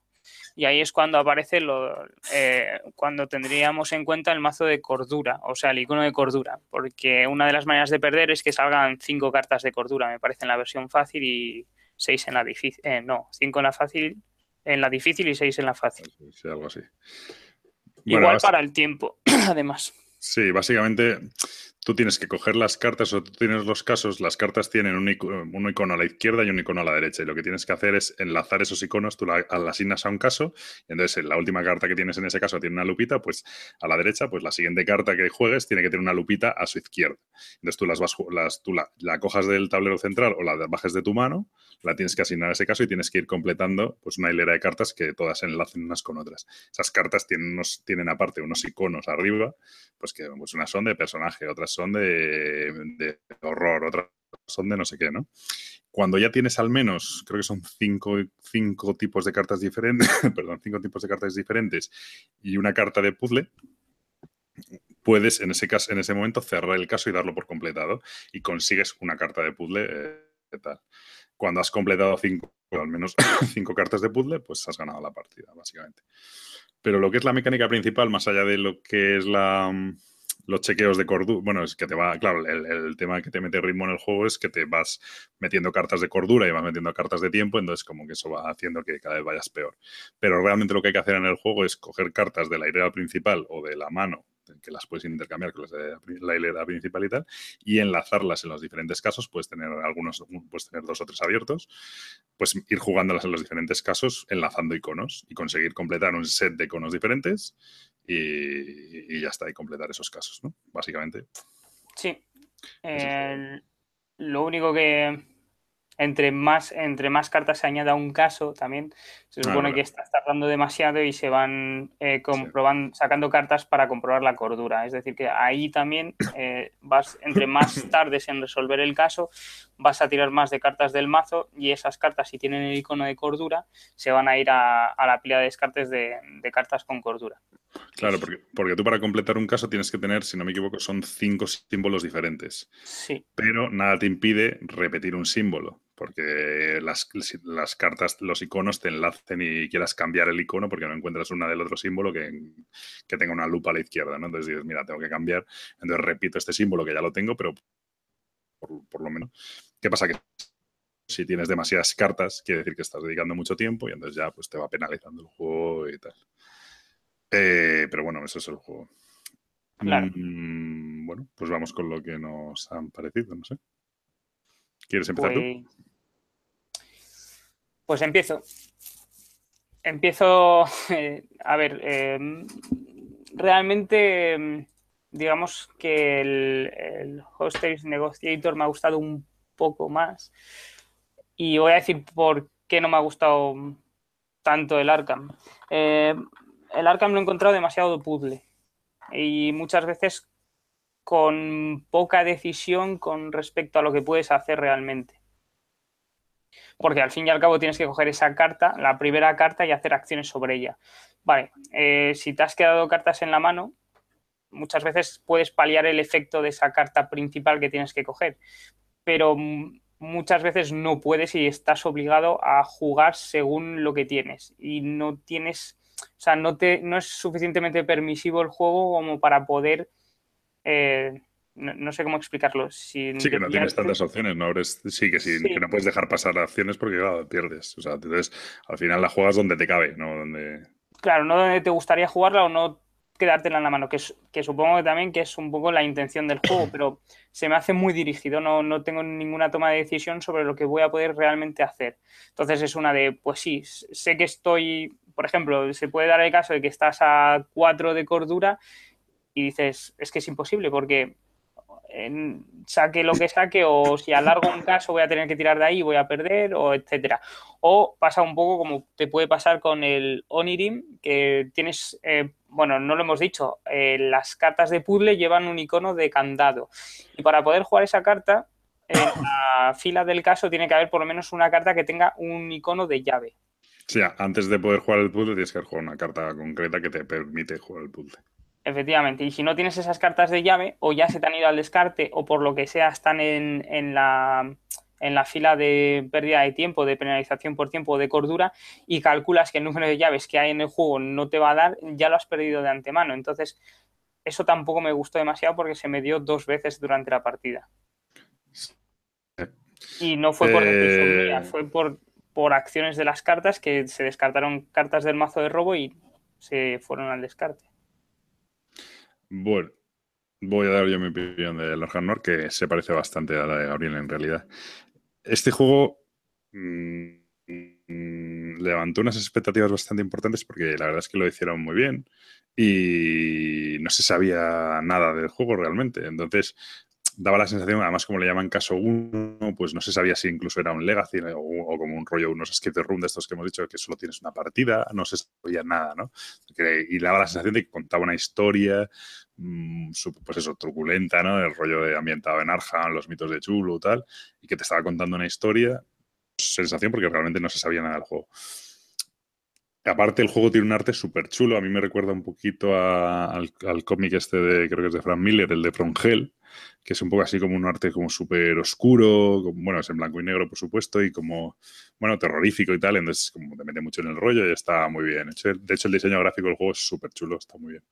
Y ahí es cuando aparece lo, eh, cuando tendríamos en cuenta el mazo de cordura, o sea, el icono de cordura, porque una de las maneras de perder es que salgan cinco cartas de cordura, me parece, en la versión fácil y seis en la difícil. Eh, no, cinco en la fácil en la difícil y 6 en la fácil. Sí, algo así. Igual para el tiempo, <clears throat> además. Sí, básicamente tú tienes que coger las cartas o tú tienes los casos, las cartas tienen un icono, a la izquierda y un icono a la derecha y lo que tienes que hacer es enlazar esos iconos, tú la, asignas a un caso y entonces la última carta que tienes en ese caso tiene una lupita, pues a la derecha, pues la siguiente carta que juegues tiene que tener una lupita a su izquierda. Entonces tú las vas, las, tú la, la cojas del tablero central o la bajes de tu mano, la tienes que asignar a ese caso y tienes que ir completando pues una hilera de cartas que todas se enlacen unas con otras. Esas cartas tienen, unos, tienen aparte unos iconos arriba, pues que pues unas son de personaje, otras son de, horror, otras son de no sé qué, ¿no? Cuando ya tienes al menos, creo que son cinco, cinco tipos de cartas diferentes, <laughs> perdón, cinco tipos de cartas diferentes y una carta de puzzle, puedes en ese, caso, en ese momento cerrar el caso y darlo por completado y consigues una carta de puzzle. Eh, tal. Cuando has completado cinco, al menos <coughs> cinco cartas de puzzle, pues has ganado la partida, básicamente. Pero lo que es la mecánica principal, más allá de lo que es la, los chequeos de cordura. Bueno, es que te va, claro, el, tema que te mete ritmo en el juego es que te vas metiendo cartas de cordura y vas metiendo cartas de tiempo, entonces como que eso va haciendo que cada vez vayas peor. Pero realmente lo que hay que hacer en el juego es coger cartas de la idea principal o de la mano que las puedes intercambiar con las de la hilera principal y tal, y enlazarlas en los diferentes casos, puedes tener algunos, puedes tener dos o tres abiertos, pues ir jugándolas en los diferentes casos, enlazando iconos y conseguir completar un set de iconos diferentes y, ya está, y completar esos casos, ¿no? Básicamente. Sí. lo único que entre más, entre más cartas se añada un caso también, se supone que estás tardando demasiado y se van eh, comprobando, sacando cartas para comprobar la cordura. Es decir, que ahí también eh, vas, entre más <coughs> tardes en resolver el caso, vas a tirar más de cartas del mazo y esas cartas, si tienen el icono de cordura, se van a ir a, la pila de descartes de, cartas con cordura. Claro, porque, porque, tú para completar un caso tienes que tener, si no me equivoco, son cinco símbolos diferentes. Sí. Pero nada te impide repetir un símbolo porque las, las, cartas, los iconos te enlacen y quieras cambiar el icono porque no encuentras una del otro símbolo que, que, tenga una lupa a la izquierda, ¿no? Entonces dices, mira, tengo que cambiar, entonces repito este símbolo que ya lo tengo, pero por, lo menos. ¿Qué pasa? Que si tienes demasiadas cartas, quiere decir que estás dedicando mucho tiempo y entonces ya pues te va penalizando el juego y tal. Eh, pero bueno, eso es el juego. Mm, bueno, pues vamos con lo que nos han parecido, no sé. ¿Quieres empezar tú? Pues, Pues empiezo. Empiezo, eh, <laughs> a ver, em, realmente digamos que el, el Hostage Negotiator me ha gustado un poco más y voy a decir por qué no me ha gustado tanto el Arkham. Eh, el Arkham lo he encontrado demasiado puzzle y muchas veces con poca decisión con respecto a lo que puedes hacer realmente. Porque al fin y al cabo tienes que coger esa carta, la primera carta, y hacer acciones sobre ella. Vale, eh, si te has quedado cartas en la mano, muchas veces puedes paliar el efecto de esa carta principal que tienes que coger. Pero muchas veces no puedes y estás obligado a jugar según lo que tienes. Y no tienes, o sea, no, te, no es suficientemente permisivo el juego como para poder... Eh, no, sé cómo explicarlo. sí, que no tienes tantas opciones, ¿no? sí, que sí, que no puedes dejar pasar acciones porque, claro, pierdes. O sea, entonces al final la juegas donde te cabe, ¿no? Donde... Claro, no donde te gustaría jugarla o no quedártela en la mano, que, que supongo que también que es un poco la intención del juego, <clears throat> pero se me hace muy dirigido, no, no tengo ninguna toma de decisión sobre lo que voy a poder realmente hacer. Entonces es una de, pues sí, sé que estoy, por ejemplo, se puede dar el caso de que estás a 4 de cordura y dices, es que es imposible porque saque lo que saque o si alargo un caso voy a tener que tirar de ahí voy a perder o etcétera. O pasa un poco como te puede pasar con el Onirim, que tienes, eh, bueno, no lo hemos dicho, eh, las cartas de puzzle llevan un icono de candado y para poder jugar esa carta en la fila del caso tiene que haber por lo menos una carta que tenga un icono de llave. Sí, antes de poder jugar el puzzle tienes que jugar una carta concreta que te permite jugar el puzzle. Efectivamente, y si no tienes esas cartas de llave, o ya se te han ido al descarte, o por lo que sea están en, la, en la fila de pérdida de tiempo, de penalización por tiempo o de cordura, y calculas que el número de llaves que hay en el juego no te va a dar, ya lo has perdido de antemano. Entonces, eso tampoco me gustó demasiado porque se me dio dos veces durante la partida. Y no fue por decisión mía, eh, fue por, por acciones de las cartas que se descartaron cartas del mazo de robo y se fueron al descarte. Bueno, voy a dar yo mi opinión de Lord que se parece bastante a la de Gabriel en realidad. Este juego mm, levantó unas expectativas bastante importantes porque la verdad es que lo hicieron muy bien y no se sabía nada del juego realmente. Entonces, daba la sensación, además como le llaman caso 1, pues no se sabía si incluso era un legacy o, como un rollo, unos escape room de estos que hemos dicho, que solo tienes una partida, no se sabía nada, ¿no? y daba la sensación de que contaba una historia, mm, pues eso, truculenta, ¿no? El rollo de ambientado en Arkham, los mitos de Chulo, tal, y que te estaba contando una historia, sensación porque realmente no se sabía nada del juego. Aparte, el juego tiene un arte súper chulo. A mí me recuerda un poquito al, cómic este de, creo que es de Frank Miller, el de From Hell, que es un poco así como un arte como súper oscuro, bueno, es en blanco y negro, por supuesto, y como, bueno, terrorífico y tal, entonces como te mete mucho en el rollo y está muy bien. De hecho, el diseño gráfico del juego es súper chulo, está muy bien.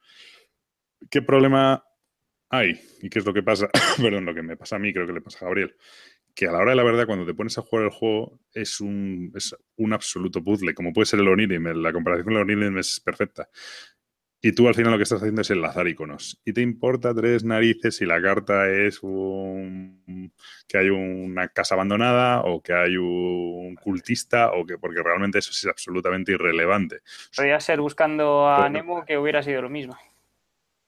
¿Qué problema hay? ¿Y qué es lo que pasa? <coughs> Perdón, lo que me pasa a mí, creo que le pasa a Gabriel. Que a la hora de la verdad, cuando te pones a jugar el juego, es un, es un absoluto puzzle, como puede ser el Onirim. La comparación con el Onirim es perfecta. Y tú al final lo que estás haciendo es enlazar iconos. Y te importa tres narices si la carta es un, que hay una casa abandonada o que hay un cultista o que porque realmente eso es absolutamente irrelevante. Podría ser buscando a Nemo que hubiera sido lo mismo.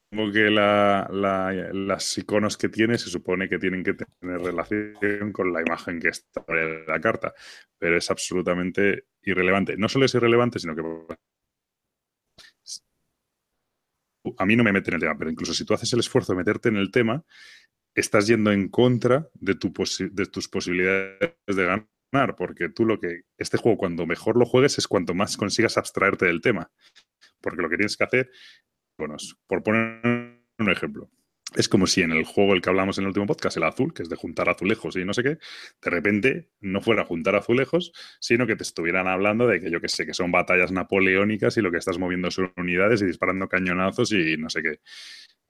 Como que la, las iconos que tiene se supone que tienen que tener relación con la imagen que está en la carta, pero es absolutamente irrelevante. No solo es irrelevante, sino que a mí no me mete en el tema, pero incluso si tú haces el esfuerzo de meterte en el tema, estás yendo en contra de, de tus posibilidades de ganar, porque tú lo que, este juego cuando mejor lo juegues es cuanto más consigas abstraerte del tema, porque lo que tienes que hacer, por poner un ejemplo, es como si en el juego el que hablamos en el último podcast, el azul, que es de juntar azulejos y no sé qué, de repente no fuera juntar azulejos, sino que te estuvieran hablando de que yo que sé, que son batallas napoleónicas y lo que estás moviendo son unidades y disparando cañonazos y no sé qué.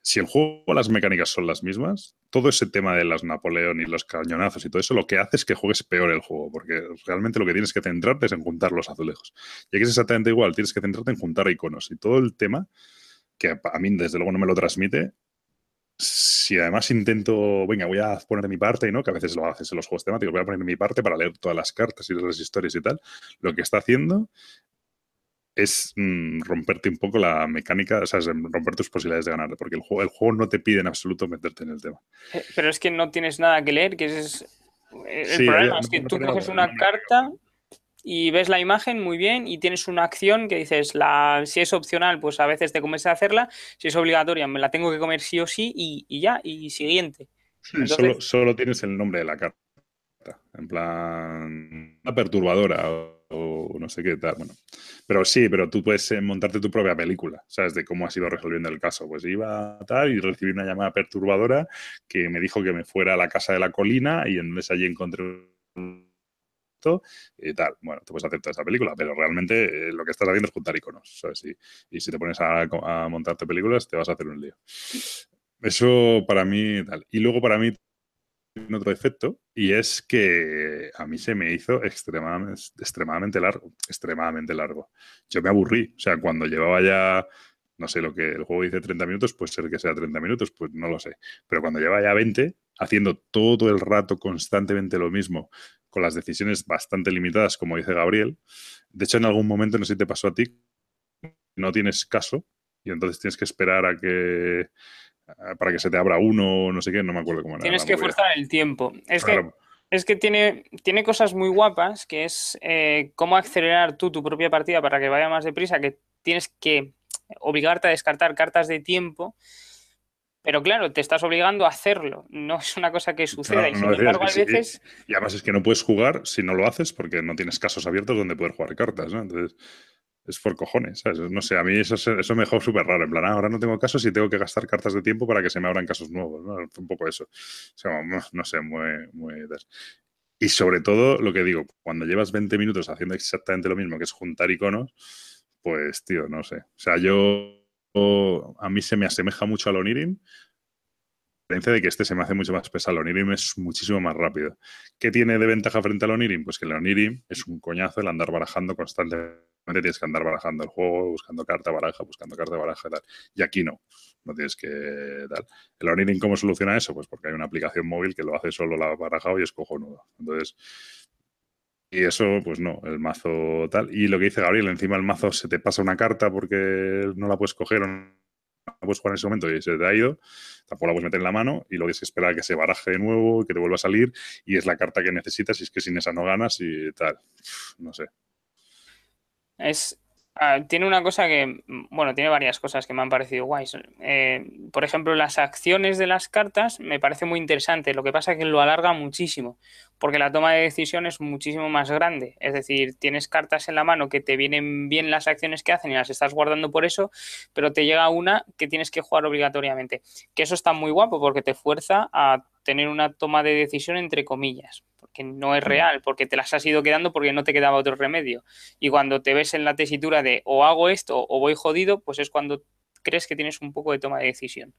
Si el juego, las mecánicas son las mismas, todo ese tema de las Napoleón y los cañonazos y todo eso, lo que hace es que juegues peor el juego, porque realmente lo que tienes que centrarte es en juntar los azulejos. Y aquí es exactamente igual, tienes que centrarte en juntar iconos y todo el tema que a mí desde luego no me lo transmite, si además intento, venga, voy a poner mi parte, ¿no? Que a veces lo haces en los juegos temáticos, voy a poner mi parte para leer todas las cartas y las historias y tal, lo que está haciendo es mm, romperte un poco la mecánica, o sea, es romper tus posibilidades de ganar, porque el juego, el juego no te pide en absoluto meterte en el tema. Eh, pero es que no tienes nada que leer, que es... El problema es que tú coges una carta y ves la imagen muy bien y tienes una acción que dices, la, si es opcional, pues a veces te comes a hacerla, si es obligatoria, me la tengo que comer sí o sí y, ya, y siguiente. solo, solo, tienes el nombre de la carta, en plan, una perturbadora o, no sé qué tal, bueno. Pero sí, pero tú puedes eh, montarte tu propia película, ¿sabes? De cómo has ido resolviendo el caso. Pues iba tal y recibí una llamada perturbadora que me dijo que me fuera a la casa de la colina y entonces allí encontré y tal. Bueno, tú puedes hacer toda esta película, pero realmente eh, lo que estás haciendo es juntar iconos. Y, si te pones a, montarte películas, te vas a hacer un lío. Eso para mí, tal. Y luego para mí otro efecto y es que a mí se me hizo extremadamente, extremadamente largo, extremadamente largo. Yo me aburrí, o sea, cuando llevaba ya, no sé, lo que el juego dice 30 minutos, puede ser que sea 30 minutos, pues no lo sé, pero cuando llevaba ya 20, haciendo todo el rato constantemente lo mismo, con las decisiones bastante limitadas, como dice Gabriel. De hecho, en algún momento, no sé si te pasó a ti, no tienes caso y entonces tienes que esperar a que para que se te abra uno, no sé qué, no me acuerdo cómo era. Tienes que forzar el tiempo. Es que, es que tiene, tiene cosas muy guapas, que es eh, cómo acelerar tú tu propia partida para que vaya más deprisa, que tienes que obligarte a descartar cartas de tiempo pero claro, te estás obligando a hacerlo, no es una cosa que suceda. y sin embargo, a veces. Y además es que no puedes jugar si no lo haces porque no tienes casos abiertos donde poder jugar cartas, ¿no? Entonces, es por cojones, ¿sabes? No sé, a mí eso, eso me dejó súper raro. En plan, ah, ahora no tengo casos y tengo que gastar cartas de tiempo para que se me abran casos nuevos, ¿no? Un poco eso. O sea, no, sé, muy. muy... Y sobre todo, lo que digo, cuando llevas 20 minutos haciendo exactamente lo mismo, que es juntar iconos, pues, tío, no sé. O sea, yo a mí se me asemeja mucho al Onirim. Diferencia de que este se me hace mucho más pesado. El Onirim es muchísimo más rápido. ¿Qué tiene de ventaja frente al Onirim? Pues que el Onirim es un coñazo el andar barajando constantemente. Tienes que andar barajando el juego, buscando carta, baraja, buscando carta, baraja, tal. Y aquí no. No tienes que tal. ¿El Onirim cómo soluciona eso? Pues porque hay una aplicación móvil que lo hace solo la baraja y es cojonudo. Entonces, y eso, pues no, el mazo tal. Y lo que dice Gabriel, encima el mazo se te pasa una carta porque no la puedes coger o no la puedes jugar en ese momento y se te ha ido, tampoco la puedes meter en la mano y luego tienes que esperar a que se baraje de nuevo y que te vuelva a salir y es la carta que necesitas y es que sin esa no ganas y tal. No sé. Es, Ah, tiene una cosa que, mm, bueno, tiene varias cosas que me han parecido guays. Eh, por ejemplo, las acciones de las cartas me parece muy interesante. Lo que pasa es que lo alarga muchísimo, porque la toma de decisión es muchísimo más grande. Es decir, tienes cartas en la mano que te vienen bien las acciones que hacen y las estás guardando por eso, pero te llega una que tienes que jugar obligatoriamente. Que eso está muy guapo porque te fuerza a tener una toma de decisión entre comillas que no es mm. real, porque te las has ido quedando porque no te quedaba otro remedio. Y cuando te ves en la tesitura de o hago esto o voy jodido, pues es cuando crees que tienes un poco de toma de decisión.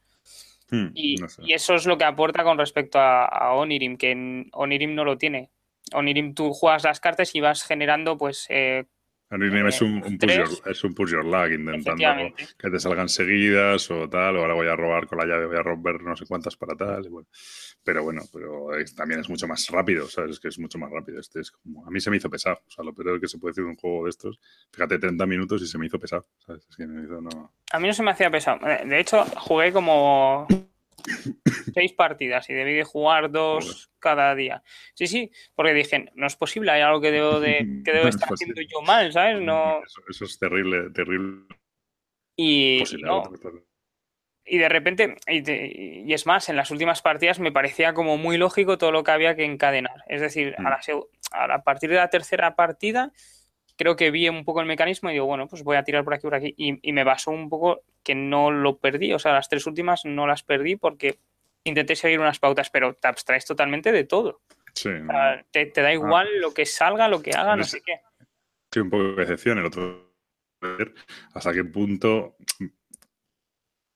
Hmm, y, eso es lo que aporta con respecto a, Onirim, que en Onirim no lo tiene. Onirim tú juegas las cartas y vas generando pues eh, es un, es un push your luck intentando que te salgan seguidas o tal, o ahora voy a robar con la llave, voy a romper no sé cuántas para tal. Pero bueno, pero también es mucho más rápido, ¿sabes? Es que es mucho más rápido. Este es como, a mí se me hizo pesado. O sea, lo peor que se puede decir de un juego de estos, fíjate, 30 minutos y se me hizo pesado. ¿sabes? Es que me hizo, no... A mí no se me hacía pesado. De hecho, jugué como seis partidas y debí de jugar dos cada día. Sí, sí, porque dije, no es posible, hay algo que debo de <laughs> que debo estar haciendo yo mal, ¿sabes? No... Eso, es terrible, terrible. Y, y de repente, y, es más, en las últimas partidas me parecía como muy lógico todo lo que había que encadenar. Es decir, a, la, mm. a partir de la tercera partida creo que vi un poco el mecanismo y digo, bueno, pues voy a tirar por aquí, por aquí. Y, me basó un poco que no lo perdí. O sea, las tres últimas no las perdí porque intenté seguir unas pautas, pero te abstraes totalmente de todo. Sí. te, da igual lo que salga, lo que haga, no sé qué. Sí, un poco de excepción. El otro hasta qué punto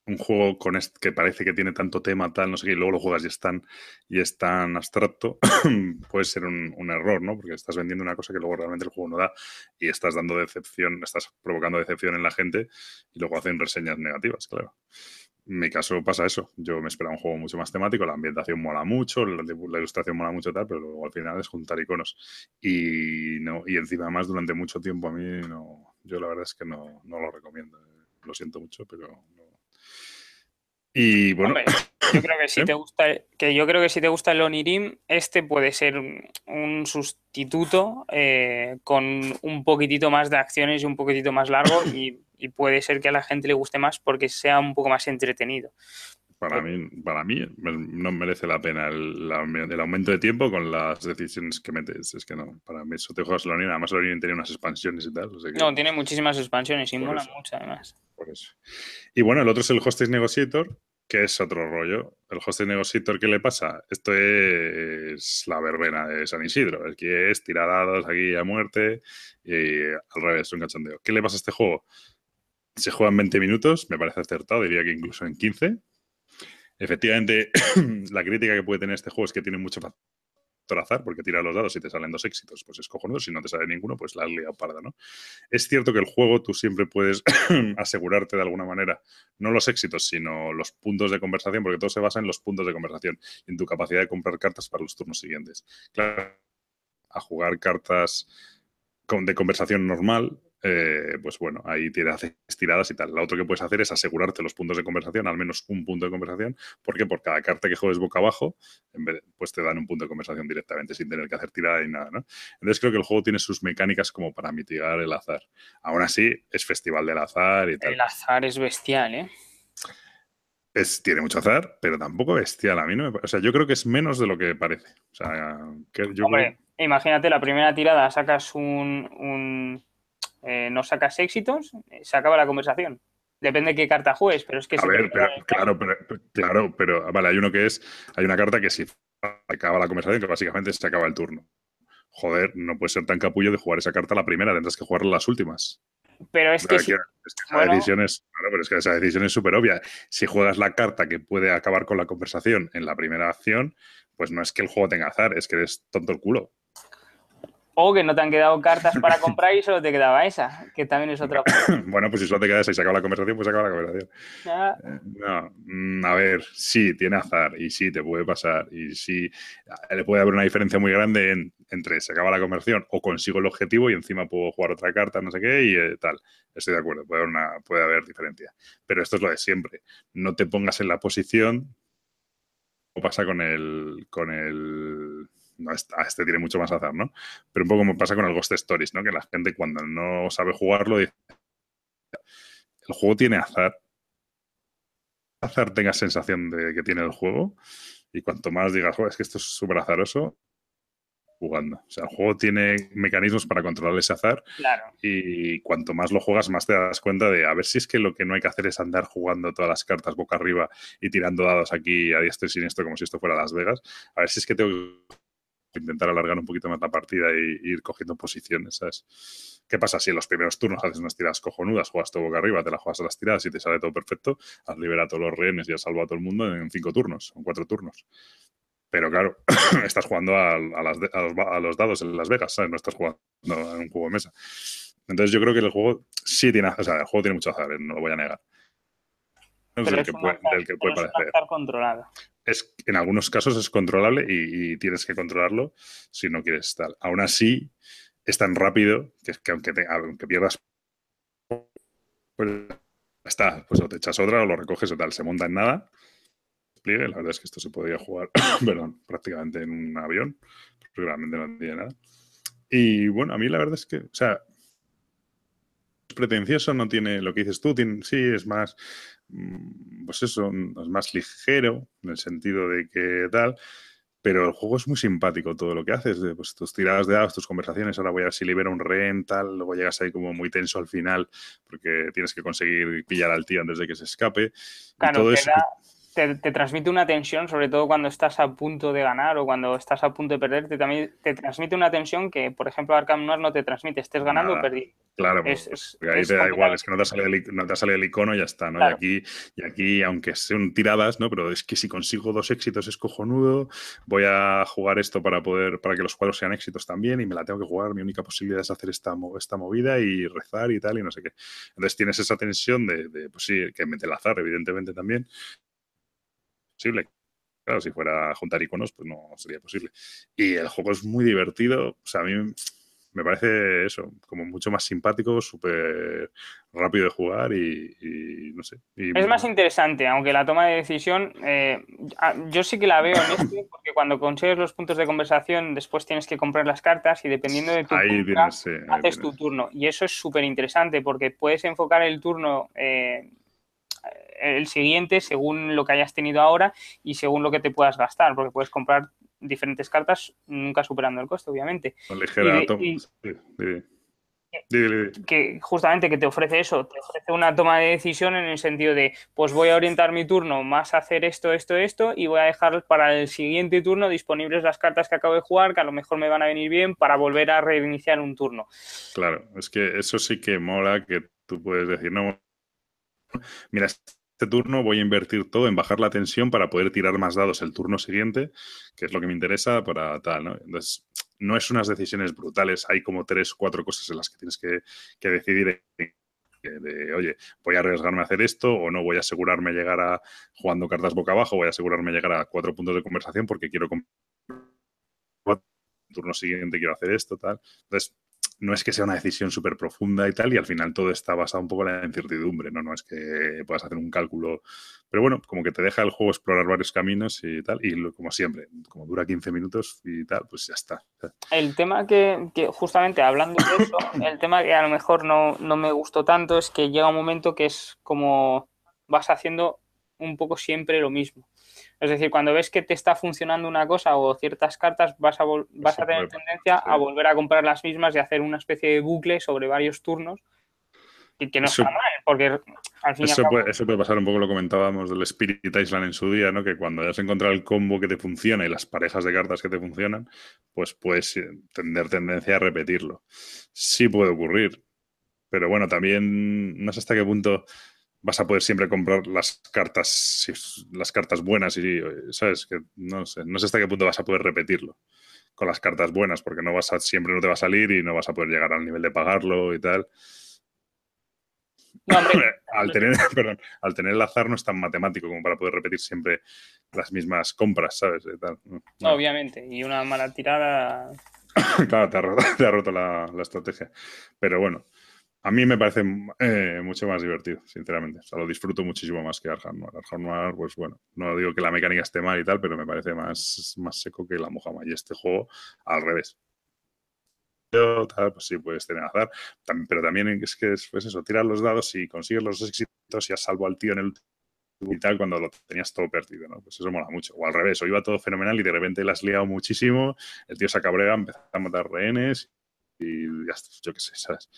un juego con que parece que tiene tanto tema, tal, no sé qué, y luego lo juegas y es tan, y es tan abstracto, <clears throat> puede ser un, error, ¿no? Porque estás vendiendo una cosa que luego realmente el juego no da y estás dando decepción, estás provocando decepción en la gente y luego hacen reseñas negativas, claro. En mi caso pasa eso. Yo me esperaba un juego mucho más temático, la ambientación mola mucho, la, ilustración mola mucho tal, pero luego al final es juntar iconos. Y no, y encima más durante mucho tiempo a mí no, yo la verdad es que no, no lo recomiendo. Lo siento mucho, pero no. Y bueno. yo creo que <coughs> si te gusta, que yo creo que si te gusta el Onirim, este puede ser un sustituto eh, con un poquitito más de acciones y un poquitito más largo <coughs> y y puede ser que a la gente le guste más porque sea un poco más entretenido. Para mí, para mí no merece la pena el, aumento de tiempo con las decisiones que metes. Es que no, para mí eso te juegas la Además, la Unión tiene unas expansiones y tal. no, tiene muchísimas expansiones y mola mucho además. Por eso. Y bueno, el otro es el Hostage Negotiator, que es otro rollo. El Hostage Negotiator, ¿qué le pasa? Esto es la verbena de San Isidro. El que es tirar dados aquí a muerte y al revés, un cachondeo. ¿Qué le pasa a este juego? se juega en 20 minutos, me parece acertado, diría que incluso en 15. Efectivamente, <clears throat> la crítica que puede tener este juego es que tiene mucho factor azar, porque tira los dados y te salen dos éxitos, pues es cojonudo. Si no te sale ninguno, pues la has liado parda, ¿no? Es cierto que el juego tú siempre puedes <clears throat> asegurarte de alguna manera, no los éxitos, sino los puntos de conversación, porque todo se basa en los puntos de conversación en tu capacidad de comprar cartas para los turnos siguientes. Claro, a jugar cartas de conversación normal, eh, pues bueno, ahí haces tiradas y tal. Lo otro que puedes hacer es asegurarte los puntos de conversación, al menos un punto de conversación. ¿Por qué? Por cada carta que juegues boca abajo, en vez pues te dan un punto de conversación directamente sin tener que hacer tirada ni nada, ¿no? Entonces creo que el juego tiene sus mecánicas como para mitigar el azar. Aún así, es festival del azar y tal. El azar es bestial, ¿eh? Es, tiene mucho azar, pero tampoco bestial. A mí no me, O sea, yo creo que es menos de lo que parece. O sea, que yo Hombre, imagínate, la primera tirada sacas un eh, no sacas éxitos, eh, se acaba la conversación. Depende de qué carta juegues, pero es que... A ver, claro, pero, claro, pero vale, hay uno que es, hay una carta que si acaba la conversación, que básicamente se acaba el turno. Joder, no puede ser tan capullo de jugar esa carta la primera, tendrás que jugar las últimas. Pero es que, esa decisión es, pero es que esa decisión es súper obvia. Si juegas la carta que puede acabar con la conversación en la primera acción, pues no es que el juego tenga azar, es que eres tonto el culo. O que no te han quedado cartas para <laughs> comprar y solo te quedaba esa, que también es otra <coughs> bueno, pues si solo te queda esa y se acaba la conversación, pues se acaba la conversación. Eh, no, mm, a ver, sí, tiene azar y sí, te puede pasar. Y sí, eh, le puede haber una diferencia muy grande entre se acaba la conversación o consigo el objetivo y encima puedo jugar otra carta, no sé qué, y eh, tal. Estoy de acuerdo, puede haber, una, puede haber diferencia. Pero esto es lo de siempre. No te pongas en la posición. O pasa con el. con el este tiene mucho más azar, ¿no? Pero un poco como pasa con el Ghost Stories, ¿no? Que la gente cuando no sabe jugarlo dice, el juego tiene azar. Azar tenga sensación de que tiene el juego y cuanto más digas, es que esto es súper azaroso, jugando. O sea, el juego tiene mecanismos para controlar ese azar. Claro. Y cuanto más lo juegas, más te das cuenta de a ver si es que lo que no hay que hacer es andar jugando todas las cartas boca arriba y tirando dados aquí a diestro y siniestro como si esto fuera Las Vegas. A ver si es que tengo intentar alargar un poquito más la partida e ir cogiendo posiciones, ¿sabes? ¿Qué pasa si en los primeros turnos haces unas tiradas cojonudas, juegas todo boca arriba, te la juegas a las tiradas y te sale todo perfecto, has liberado a todos los rehenes y has salvado a todo el mundo en cinco turnos, en cuatro turnos? Pero claro, <clears throat> estás jugando a, los, dados en Las Vegas, ¿sabes? No estás jugando en un juego de mesa. Entonces yo creo que el juego sí tiene, o sea, el juego tiene mucho azar, ¿eh? no lo voy a negar. Es del que, puede, que puede parecer. Es, en algunos casos es controlable y, tienes que controlarlo si no quieres estar. Aún así, es tan rápido que, aunque, aunque pierdas, pues está, pues o te echas otra o lo recoges o tal, se monta en nada. La verdad es que esto se podría jugar, <coughs> prácticamente en un avión, porque realmente no tiene nada. Y bueno, a mí la verdad es que, o sea, pretencioso, no tiene lo que dices tú, tiene, sí, es más, pues eso, es más ligero en el sentido de que tal, pero el juego es muy simpático todo lo que haces, pues tus tiradas de dados, tus conversaciones, ahora voy a ver si libero un rehén, tal, luego llegas ahí como muy tenso al final porque tienes que conseguir pillar al tío antes de que se escape. Claro, todo te, da, te, transmite una tensión, sobre todo cuando estás a punto de ganar o cuando estás a punto de perder, te, también, te transmite una tensión que, por ejemplo, Arkham Noir no te transmite, estés ganando o perdiendo. Claro, pues, ahí te da igual, es que no te, salido el, no te salido el icono y ya está, ¿no? Y, aquí, y aquí, aunque sean tiradas, ¿no? Pero es que si consigo dos éxitos es cojonudo, voy a jugar esto para poder, para que los cuadros sean éxitos también y me la tengo que jugar, mi única posibilidad es hacer esta, esta movida y rezar y tal y no sé qué. Entonces tienes esa tensión de, de pues sí, que mete el azar, evidentemente también, posible. Claro, si fuera a juntar iconos, pues no sería posible. Y el juego es muy divertido. O sea, a mí me parece eso, como mucho más simpático, súper rápido de jugar y, no sé. es más interesante, aunque la toma de decisión, eh, yo sí que la veo en este, porque cuando consigues los puntos de conversación, después tienes que comprar las cartas y dependiendo de tu turno, haces tu turno. Y eso es súper interesante porque puedes enfocar el turno. Eh, el siguiente según lo que hayas tenido ahora y según lo que te puedas gastar, porque puedes comprar diferentes cartas, nunca superando el coste, obviamente. Ligera, que justamente que te ofrece eso, te ofrece una toma de decisión en el sentido de, pues voy a orientar mi turno más a hacer esto, esto, esto, y voy a dejar para el siguiente turno disponibles las cartas que acabo de jugar, que a lo mejor me van a venir bien para volver a reiniciar un turno. Claro, es que eso sí que mola, que tú puedes decir, no, mira, este turno voy a invertir todo en bajar la tensión para poder tirar más dados el turno siguiente, que es lo que me interesa para tal, ¿no? Entonces, no es unas decisiones brutales, hay como tres, cuatro cosas en las que tienes que, decidir de, oye, voy a arriesgarme a hacer esto o no voy a asegurarme llegar a, jugando cartas boca abajo, voy a asegurarme llegar a cuatro puntos de conversación porque quiero turno siguiente quiero hacer esto, tal. Entonces, no es que sea una decisión súper profunda y tal, y al final todo está basado un poco en la incertidumbre, ¿no? No es que puedas hacer un cálculo. Pero bueno, como que te deja el juego explorar varios caminos y tal, y como siempre, como dura 15 minutos y tal, pues ya está. El tema que, justamente hablando de eso, <coughs> el tema que a lo mejor no, no me gustó tanto es que llega un momento que es como vas haciendo un poco siempre lo mismo. Es decir, cuando ves que te está funcionando una cosa o ciertas cartas, vas a, vas a tener tendencia a volver a comprar las mismas y hacer una especie de bucle sobre varios turnos. Y que no está mal, porque al fin eso, puede, eso puede pasar un poco, lo comentábamos del Spirit Island en su día, ¿no? Que cuando hayas encontrado el combo que te funciona y las parejas de cartas que te funcionan, pues puedes eh, tener tendencia a repetirlo. Sí puede ocurrir, pero bueno, también no sé hasta qué punto vas a poder siempre comprar las cartas, las cartas buenas y, ¿sabes? Que no sé, no sé hasta qué punto vas a poder repetirlo con las cartas buenas, porque no vas a, siempre no te va a salir y no vas a poder llegar al nivel de pagarlo y tal. <clears throat> al, tener, <laughs> perdón, al tener el azar no es tan matemático como para poder repetir siempre las mismas compras, ¿sabes? Obviamente, y una mala tirada... <clears throat> claro, te ha roto, la, la estrategia. Pero bueno, a mí me parece eh, mucho más divertido, sinceramente. O sea, lo disfruto muchísimo más que Arkham Noir. Arkham Noir, pues bueno, no digo que la mecánica esté mal y tal, pero me parece más, más seco que la Mojama. Y este juego, al revés. Tal, pues sí, puedes tener azar. Pero también es que es pues eso, tirar los dados y consigues los éxitos y has salvo al tío en el y tal cuando lo tenías todo perdido, ¿no? Pues eso mola mucho. O al revés, o iba todo fenomenal y de repente le has liado muchísimo, el tío se acabrega, empieza a matar rehenes y ya yo qué sé, ¿sabes?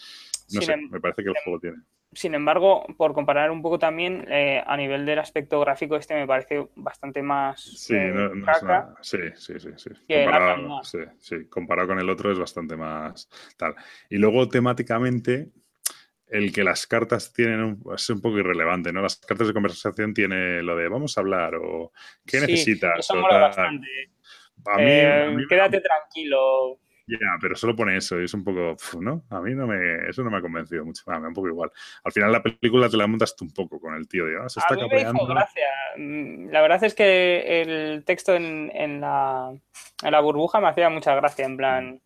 No sé, em- me parece que el em- juego tiene. Sin embargo, por comparar un poco también, eh, a nivel del aspecto gráfico, este me parece bastante más. Sí, eh, no, es sí, sí, sí. Sí. Comparado, sí, sí. Comparado con el otro es bastante más tal. Y luego temáticamente, el que las cartas tienen un, es un poco irrelevante, ¿no? Las cartas de conversación tiene lo de vamos a hablar o qué necesitas. Eso mola bastante. A mí, eh, quédate tranquilo. Ya, pero solo pone eso y es un poco, ¿no? A mí no me, eso no me ha convencido mucho, me da un poco igual. Al final la película te la montas tú un poco con el tío, ah, se está a gracia. Mm, la verdad es que el texto en, en, la, en la burbuja me hacía mucha gracia, en plan...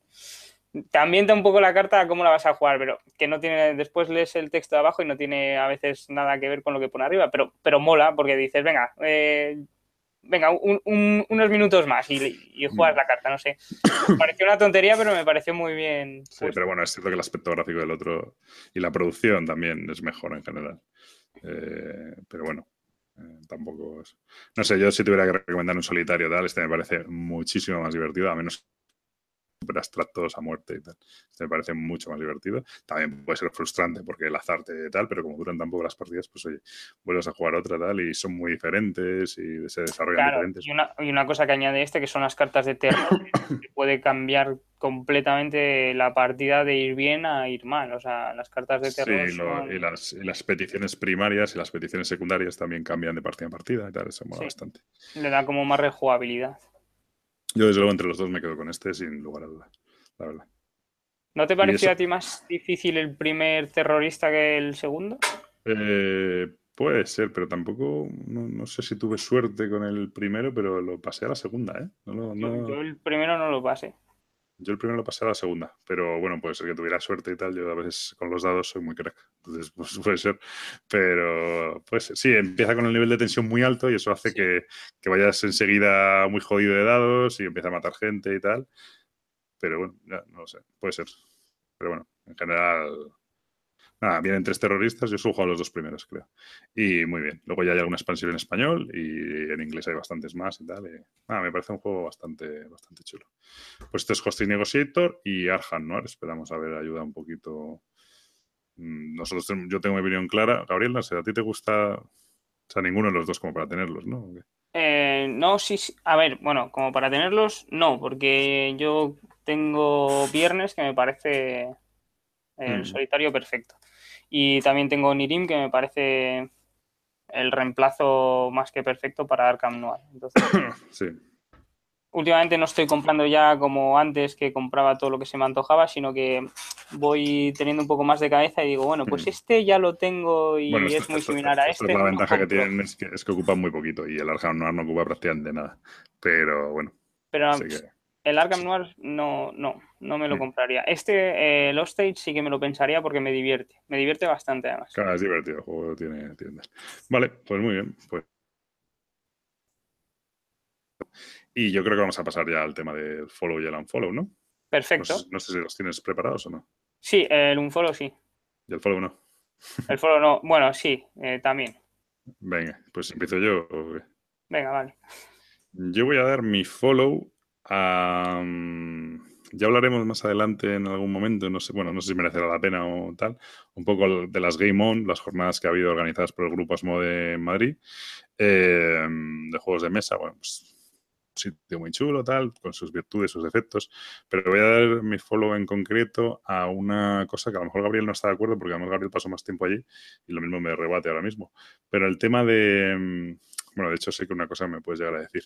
Te ambienta un poco la carta a cómo la vas a jugar, pero que no tiene. Después lees el texto de abajo y no tiene a veces nada que ver con lo que pone arriba, pero, pero mola porque dices, venga, eh, venga, unos minutos más y, y juegas la carta, no sé. Me pareció una tontería, pero me pareció muy bien. Sí, pero bueno, es cierto que el aspecto gráfico del otro y la producción también es mejor en general. Eh, pero bueno, eh, tampoco es... No sé, yo si tuviera que recomendar un solitario tal, este me parece muchísimo más divertido, a menos súper abstractos a muerte y tal. Este me parece mucho más divertido. También puede ser frustrante porque el azar te tal, pero como duran tan poco las partidas, pues oye, vuelves a jugar otra tal y son muy diferentes y se desarrollan diferentes. Y una, y una cosa que añade este que son las cartas de terror, <coughs> que puede cambiar completamente la partida de ir bien a ir mal. O sea, las cartas de terror. Sí, y, las, las, peticiones primarias y las peticiones secundarias también cambian de partida en partida y tal. Eso mola bastante. Le da como más rejugabilidad. Yo, desde luego, entre los dos me quedo con este sin lugar a duda, la verdad. ¿No te pareció a ti más difícil el primer terrorista que el segundo? Eh, puede ser, pero tampoco, no, sé si tuve suerte con el primero, pero lo pasé a la segunda, ¿eh? yo, el primero no lo pasé. Yo el primero lo pasé a la segunda, pero bueno, puede ser que tuviera suerte y tal. Yo a veces con los dados soy muy crack, <laughs> entonces pues, puede ser. Pero pues sí, empieza con el nivel de tensión muy alto y eso hace que, que, vayas enseguida muy jodido de dados y empieza a matar gente y tal. Pero bueno, ya no lo sé, puede ser. Pero bueno, en general Nada, vienen tres terroristas, yo subo a los dos primeros, creo. Y muy bien. Luego ya hay alguna expansión en español y en inglés hay bastantes más y tal. nada, me parece un juego bastante, bastante chulo. Pues este es Hosting Negotiator y Arjan, ¿no? Esperamos a ver, ayuda un poquito. Mm, nosotros, yo tengo mi opinión clara. Gabriel, no sé, ¿a ti te gusta? O sea, ninguno de los dos como para tenerlos, ¿no? Eh, no, sí, sí, a ver, bueno, como para tenerlos, no, porque yo tengo viernes que me parece el mm. solitario perfecto. Y también tengo Nirim, que me parece el reemplazo más que perfecto para Arkham Noir. Entonces, <coughs> sí. Últimamente no estoy comprando ya como antes que compraba todo lo que se me antojaba, sino que voy teniendo un poco más de cabeza y digo, bueno, pues mm. este ya lo tengo y es muy similar a este. la ventaja que tienen es que, es que ocupan muy poquito y el Arkham Noir no ocupa prácticamente nada. Pero bueno. Pero el Arkham Noir no, no, no me lo compraría. Este, eh, Lost Stage, sí que me lo pensaría porque me divierte. Me divierte bastante además. Claro, es divertido, el juego tiene tiendas. Vale, pues muy bien. Pues. Y yo creo que vamos a pasar ya al tema del follow y el unfollow, ¿no? Perfecto. No, sé si los tienes preparados o no. Sí, el unfollow sí. ¿Y el follow no? El follow no. Bueno, sí, eh, también. Venga, pues empiezo yo. Venga, vale. Yo voy a dar mi follow ya hablaremos más adelante en algún momento, no sé, bueno, no sé si merecerá la pena o tal, un poco de las Game On, las jornadas que ha habido organizadas por el Grupo Asmo de Madrid, em, de juegos de mesa, bueno, pues sitio muy chulo, tal, con sus virtudes, sus defectos, pero voy a dar mi follow en concreto a una cosa que a lo mejor Gabriel no está de acuerdo, porque a lo mejor Gabriel pasó más tiempo allí y lo mismo me rebate ahora mismo, pero el tema de, em, bueno, de hecho sé que una cosa me puedes llegar a decir,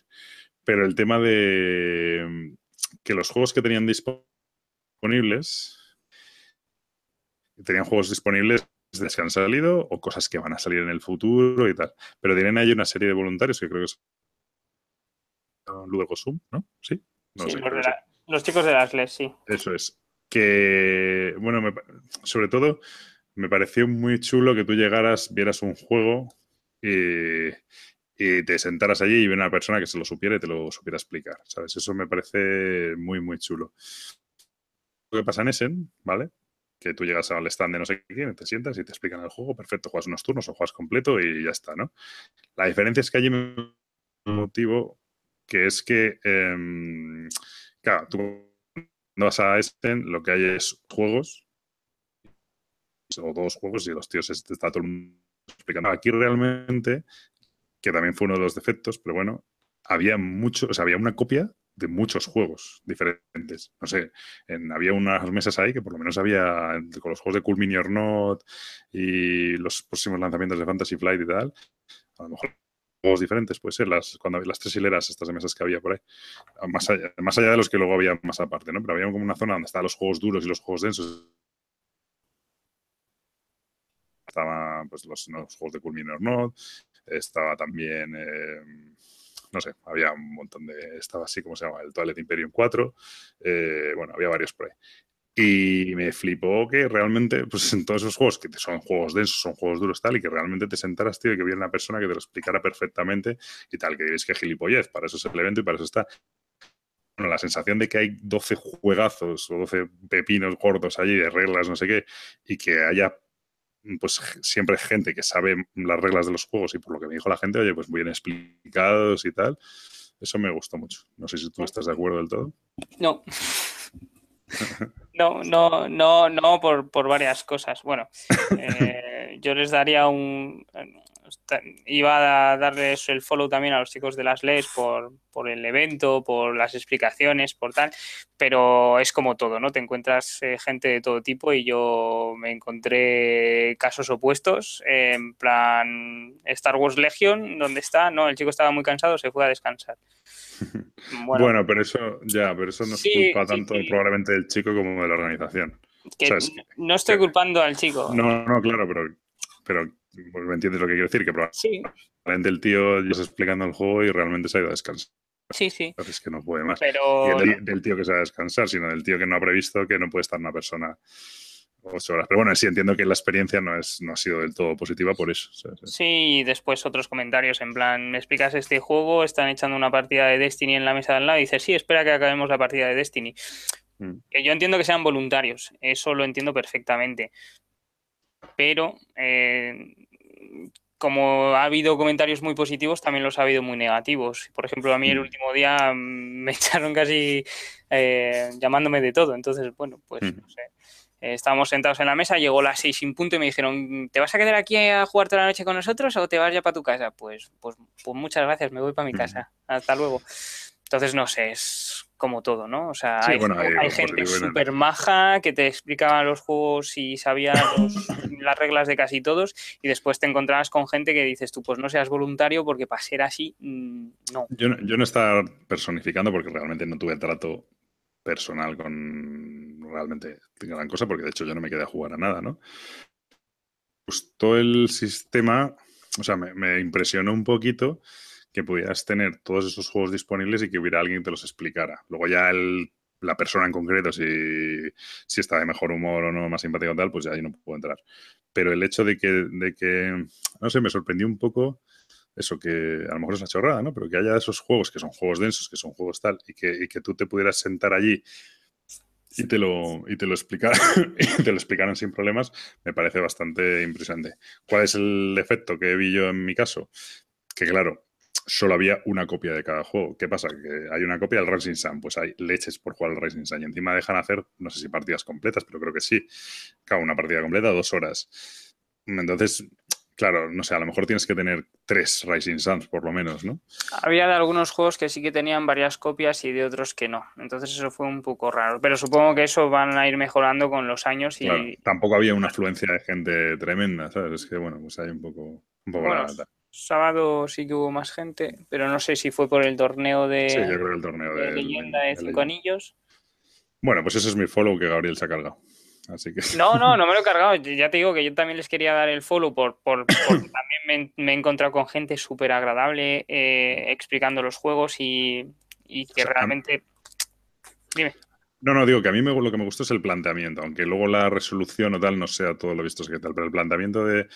pero el tema de mm, que los juegos que tenían disponibles, tenían juegos disponibles desde que han salido o cosas que van a salir en el futuro y tal. Pero tienen ahí una serie de voluntarios que creo que es Ludo Gosum, ¿no? Sí. los, chicos de las LES, sí. Eso es. Que, bueno, sobre todo me pareció muy chulo que tú llegaras, vieras un juego y, y te sentaras allí y viene una persona que se lo supiera y te lo supiera explicar, ¿sabes? Eso me parece muy, muy chulo. Lo que pasa en Essen, ¿vale? Que tú llegas al stand de no sé quién, te sientas y te explican el juego, perfecto, juegas unos turnos o juegas completo y ya está, ¿no? La diferencia es que hay un motivo que es que, em, claro, tú cuando vas a Essen lo que hay es juegos o dos juegos y los tíos está todo el mundo explicando. Aquí realmente que también fue uno de los defectos, pero bueno, había mucho, o sea, había una copia de muchos juegos diferentes. No sé, había unas mesas ahí que por lo menos había con los juegos de Cool Mini or Not y los próximos lanzamientos de Fantasy Flight y tal. A lo mejor juegos diferentes, puede ser, las, cuando las tres hileras estas de mesas que había por ahí. Más allá, más allá de los que luego había más aparte, ¿no? Pero había como una zona donde estaban los juegos duros y los juegos densos. Estaban pues, los, juegos de Cool Mini or Not, estaba también, eh, no sé, había un montón de, estaba así como se llama, el Toilet Imperium 4, eh, bueno, había varios por ahí. Y me flipó que realmente, pues en todos esos juegos, que son juegos densos, son juegos duros, tal, y que realmente te sentaras, tío, y que hubiera una persona que te lo explicara perfectamente y tal, que diréis que gilipollez, para eso es el evento y para eso está. Bueno, la sensación de que hay 12 juegazos o 12 pepinos gordos allí de reglas, no sé qué, y que haya pues siempre gente que sabe las reglas de los juegos y por lo que me dijo la gente, oye, pues bien explicados y tal. Eso me gustó mucho. No sé si tú estás de acuerdo del todo. No. <laughs> No, no, no, no, por, por varias cosas. Bueno, <laughs> eh, yo les daría un iba a darles el follow también a los chicos de las LES por, por el evento, por las explicaciones, por tal, pero es como todo, ¿no? Te encuentras eh, gente de todo tipo y yo me encontré casos opuestos, en plan Star Wars Legion, donde está, no, el chico estaba muy cansado, se fue a descansar. <laughs> Bueno, pero eso, ya, pero eso no es culpa tanto probablemente del chico como de la organización. no estoy culpando al chico. No, no, claro, pero, pero pues, ¿Me entiendes lo que quiero decir? Que probablemente el tío ya está explicando el juego y realmente se ha ido a descansar. Sí, sí. Es que no puede más. Y el, del tío que se va a descansar, sino del tío que no ha previsto que no puede estar una persona ocho horas. Pero bueno, sí entiendo que la experiencia no, es, no ha sido del todo positiva por eso. Sí, y después otros comentarios en plan, me explicas este juego, están echando una partida de Destiny en la mesa de al lado y dices, sí, espera que acabemos la partida de Destiny. Mm. yo entiendo que sean voluntarios, eso lo entiendo perfectamente pero eh, como ha habido comentarios muy positivos, también los ha habido muy negativos. Por ejemplo, a mí el último día <laughs> me echaron casi eh, llamándome de todo. Entonces, bueno, pues no sé. Eh, estábamos sentados en la mesa, llegó las seis sin punto y me dijeron, ¿te vas a quedar aquí a jugar toda la noche con nosotros o te vas ya para tu casa? Pues, pues, pues muchas gracias, me voy para mi casa. Hasta luego. Entonces, no sé, es como todo, ¿no? O sea, hay, gente súper maja que te explicaba los juegos y sabía <laughs> las reglas de casi todos y después te encontrabas con gente que dices tú, pues no seas voluntario porque para ser así, mm, no. Yo, yo no estaba personificando porque realmente no tuve trato personal con realmente gran cosa porque de hecho yo no me quedé a jugar a nada, ¿no? Gustó el sistema, o sea, me, me impresionó un poquito que pudieras tener todos esos juegos disponibles y que hubiera alguien que te los explicara. Luego ya la persona en concreto, si, si, está de mejor humor o no, más simpático o tal, pues ya ahí no puedo entrar. Pero el hecho de que, de que, no sé, me sorprendió un poco eso, que a lo mejor es una chorrada, ¿no? Pero que haya esos juegos que son juegos densos, que son juegos tal, y que, y que tú te pudieras sentar allí y te lo, y te lo explicaran, <laughs> y te lo explicaran sin problemas, me parece bastante impresionante. ¿Cuál es el efecto que vi yo en mi caso? Que claro, solo había una copia de cada juego. ¿Qué pasa? Que hay una copia del Racing Sun, pues hay leches por jugar al Racing Sun y encima dejan hacer, no sé si partidas completas, pero creo que sí. Cada una partida completa, dos horas. Entonces, claro, no sé, a lo mejor tienes que tener tres Rising Suns por lo menos, ¿no? Había de algunos juegos que sí que tenían varias copias y de otros que no. Entonces eso fue un poco raro. Pero supongo que eso van a ir mejorando con los años y... tampoco había una afluencia de gente tremenda, ¿sabes? Es que, bueno, pues hay un poco... Un poco sábado sí que hubo más gente, pero no sé si fue por el torneo de, sí, yo creo el torneo de, leyenda de cinco anillos. Bueno, pues ese es mi follow que Gabriel se ha cargado. Así que... No, no, <laughs> no me lo he cargado. Ya te digo que yo también les quería dar el follow por, por, <coughs> también me, he encontrado con gente súper agradable eh, explicando los juegos y, que realmente... Dime. No, no, digo que a mí me, lo que me gustó es el planteamiento, aunque luego la resolución o tal no sea todo lo visto que tal, pero el planteamiento de,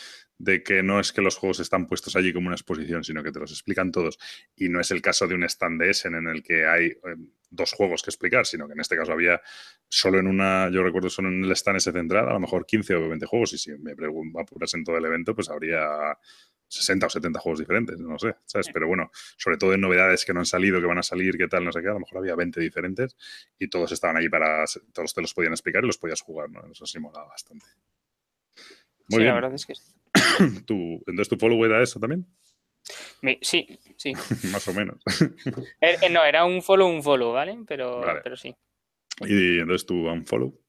que no es que los juegos están puestos allí como una exposición, sino que te los explican todos. Y no es el caso de un stand de Essen en el que hay eh, dos juegos que explicar, sino que en este caso había solo en una, yo recuerdo solo en el stand ese central, a lo mejor 15 o 20 juegos, y si me apuras en todo el evento, pues habría 60 o 70 juegos diferentes, no sé, ¿sabes? Pero bueno, sobre todo en novedades que no han salido, que van a salir, qué tal, no sé qué, a lo mejor había 20 diferentes y todos estaban ahí para, todos te los podían explicar y los podías jugar, ¿no? Eso sí molaba bastante. Muy sí, bien. la verdad es que. <coughs> ¿Tú, entonces tu follow era eso también? sí, sí. <laughs> Más o menos. <laughs> Eh, eh, no, era un follow, un follow, ¿vale? Pero, pero sí. ¿Y entonces tu unfollow?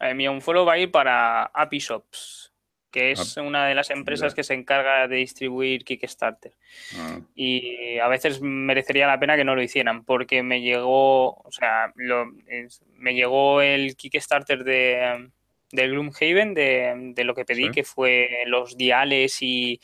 Eh, mi unfollow va a ir para Appy Shops que es ah, una de las empresas que se encarga de distribuir Kickstarter. Ah. Y a veces merecería la pena que no lo hicieran, porque me llegó, o sea, me llegó el Kickstarter de, de Gloomhaven, de, de lo que pedí, que fue los diales y,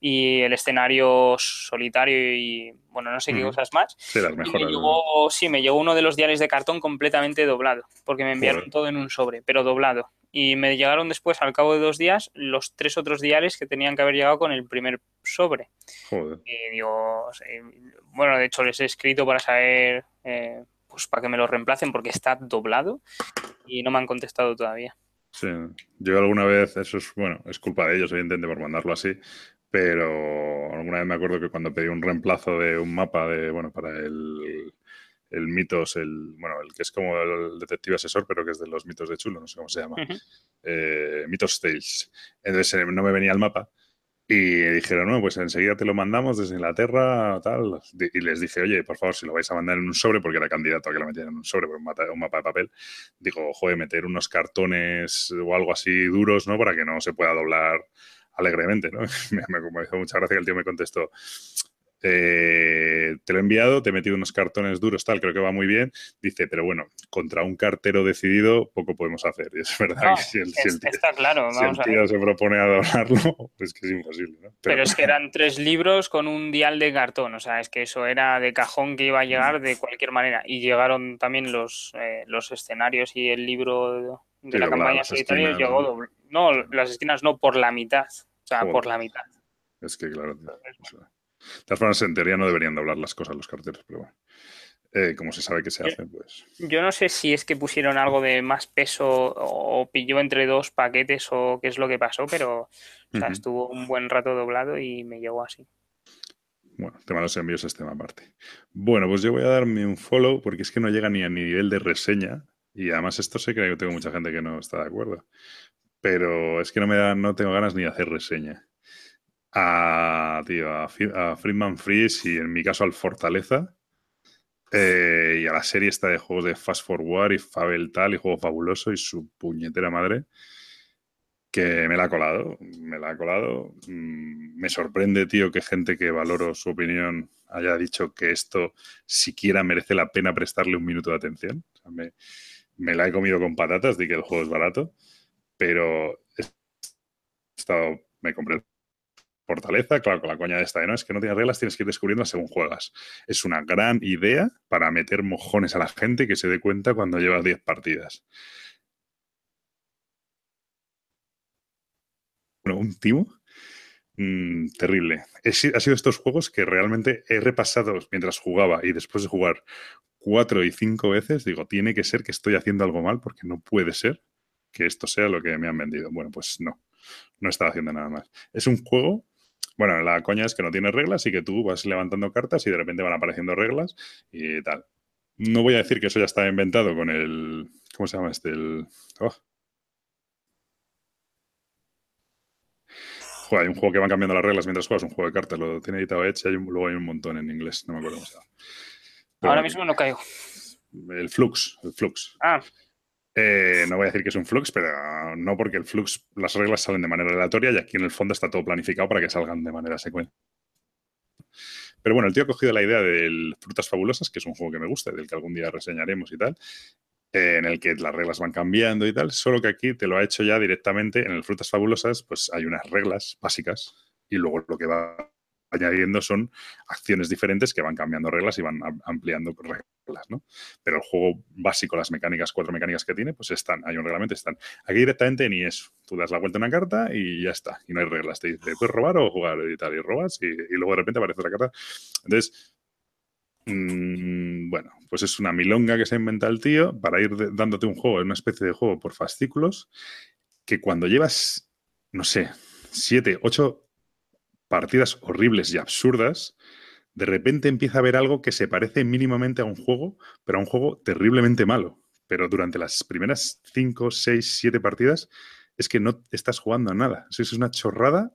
y, el escenario solitario y, bueno, no sé qué cosas más. Sí, las me llegó, sí, me llegó uno de los diales de cartón completamente doblado, porque me enviaron todo en un sobre, pero doblado y me llegaron después, al cabo de dos días, los tres otros diales que tenían que haber llegado con el primer sobre. Joder. Y digo, bueno, de hecho les he escrito para saber, eh, pues para que me lo reemplacen porque está doblado y no me han contestado todavía. Sí, yo alguna vez, eso es, bueno, es culpa de ellos, evidentemente, por mandarlo así, pero alguna vez me acuerdo que cuando pedí un reemplazo de un mapa de, bueno, para el el mitos, el, bueno, el que es como el detective asesor, pero que es de los mitos de Chulo, no sé cómo se llama. Eh, mitos Tales. Entonces eh, no me venía el mapa. Y dijeron, no, pues enseguida te lo mandamos desde Inglaterra, tal. Y les dije, oye, por favor, si lo vais a mandar en un sobre, porque era candidato a que lo metieran en un sobre, por un mapa, de papel, digo, joder, meter unos cartones o algo así duros, ¿no? Para que no se pueda doblar alegremente, ¿no? <laughs> me, me, hizo mucha gracia que el tío me contestó, eh, te lo he enviado, te he metido unos cartones duros, tal, creo que va muy bien. Dice, pero bueno, contra un cartero decidido poco podemos hacer. Y es verdad que si el, está claro, tío se propone a doblarlo, <laughs> es que es imposible. Pero, es que eran tres libros con un dial de cartón, o sea, es que eso era de cajón que iba a llegar de cualquier manera. Y llegaron también los, eh, los escenarios y el libro de la campaña solitaria llegó No, las esquinas no, por la mitad. O sea, por la mitad. Es que claro. De todas formas, en teoría no deberían doblar las cosas los carteros, pero bueno. Eh, como se sabe que se hace, pues. Yo no sé si es que pusieron algo de más peso o pilló entre dos paquetes o qué es lo que pasó, pero estuvo un buen rato doblado y me llegó así. Bueno, te mando los envíos este tema aparte. Bueno, pues yo voy a darme un follow porque es que no llega ni a nivel de reseña. Y además esto sé que tengo mucha gente que no está de acuerdo. Pero es que no me da, no tengo ganas ni de hacer reseña a, tío, a, Friedman Freeze y en mi caso al Fortaleza. Eh, y a la serie esta de juegos de Fast Forward y Fabel tal y Juego Fabuloso y su puñetera madre que me la ha colado, me la ha colado. Mm, me sorprende, tío, que gente que valoro su opinión haya dicho que esto siquiera merece la pena prestarle un minuto de atención. me, me, la he comido con patatas, de que el juego es barato, pero he estado, me compré el fortaleza, claro, con la coña de esta de no, es que no tienes reglas, tienes que ir descubriendo según juegas. Es una gran idea para meter mojones a la gente que se dé cuenta cuando llevas 10 partidas. Bueno, un timo mm, terrible. ha sido estos juegos que realmente he repasado mientras jugaba y después de jugar cuatro y cinco veces, digo, tiene que ser que estoy haciendo algo mal porque no puede ser que esto sea lo que me han vendido. Bueno, pues no, no estaba haciendo nada más. Es un juego bueno, la coña es que no tiene reglas y que tú vas levantando cartas y de repente van apareciendo reglas y tal. No voy a decir que eso ya está inventado con el. ¿Cómo se llama este? El. Oh. hay un juego que van cambiando las reglas mientras juegas, un juego de cartas, lo tiene editado Edge y hay luego hay un montón en inglés, no me acuerdo cómo se llama. Ahora mismo no caigo. El Flux, el Flux. Ah, eh, no voy a decir que es un flux, pero no porque el flux, las reglas salen de manera aleatoria y aquí en el fondo está todo planificado para que salgan de manera secuencial. Pero bueno, el tío ha cogido la idea del Frutas Fabulosas, que es un juego que me gusta, del que algún día reseñaremos y tal, eh, en el que las reglas van cambiando y tal, solo que aquí te lo ha hecho ya directamente en el Frutas Fabulosas, pues hay unas reglas básicas y luego lo que va añadiendo son acciones diferentes que van cambiando reglas y van ampliando reglas, ¿no? Pero el juego básico, las mecánicas, cuatro mecánicas que tiene, pues están, hay un reglamento, están. Aquí directamente ni eso. Tú das la vuelta a una carta y ya está. Y no hay reglas. Te dice, ¿puedes robar o jugar y tal? Y robas y, luego de repente aparece la carta. Entonces, mm, bueno, pues es una milonga que se inventa el tío para ir dándote un juego, una especie de juego por fascículos, que cuando llevas, no sé, siete, ocho partidas horribles y absurdas, de repente empieza a haber algo que se parece mínimamente a un juego, pero a un juego terriblemente malo. Pero durante las primeras 5, 6, 7 partidas es que no estás jugando a nada. Eso es una chorrada,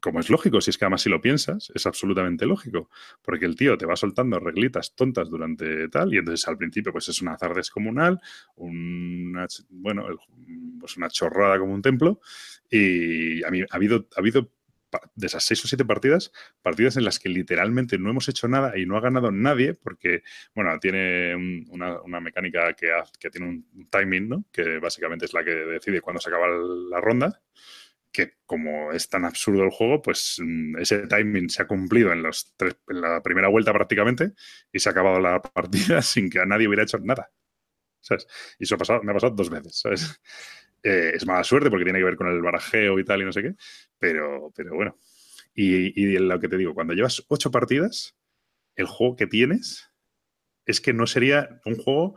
como es lógico, si es que además si lo piensas, es absolutamente lógico, porque el tío te va soltando reglitas tontas durante tal, y entonces al principio pues es una azar descomunal, una, bueno, pues una chorrada como un templo, y a mí ha habido, ha habido de esas seis o siete partidas, partidas en las que literalmente no hemos hecho nada y no ha ganado nadie, porque, bueno, tiene una, mecánica que, que, tiene un timing, ¿no? Que básicamente es la que decide cuándo se acaba la ronda. Que como es tan absurdo el juego, pues mm, ese timing se ha cumplido en, los tres, en la primera vuelta prácticamente y se ha acabado la <laughs> partida sin que a nadie hubiera hecho nada. ¿Sabes? Y eso ha pasado, me ha pasado dos veces. Eh, es mala suerte porque tiene que ver con el barajeo y tal y no sé qué, pero, pero bueno. Y, y lo que te digo, cuando llevas ocho partidas, el juego que tienes es que no sería un juego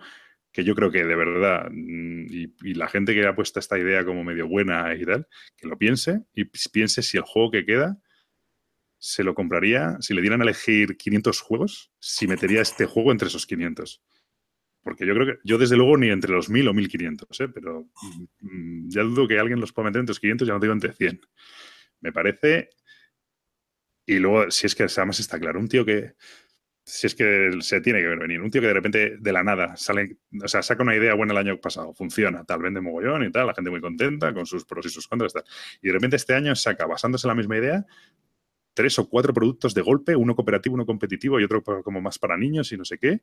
que yo creo que de verdad, mm, y, la gente que ha puesto esta idea como medio buena y tal, que lo piense y piense si el juego que queda se lo compraría, si le dieran a elegir 500 juegos, si metería este juego entre esos 500. Porque yo creo que, yo desde luego ni entre los 1000 o 1500, ¿eh? pero mm, ya dudo que alguien los pueda meter entre los 500, ya no digo entre 100. Me parece. Y luego, si es que además está claro, un tío que. Si es que se tiene que ver venir, un tío que de repente de la nada sale, o sea, saca una idea buena el año pasado, funciona, tal, vende mogollón y tal, la gente muy contenta con sus pros y sus contras, tal. Y de repente este año saca, basándose en la misma idea, tres o cuatro productos de golpe, uno cooperativo, uno competitivo y otro como más para niños y no sé qué.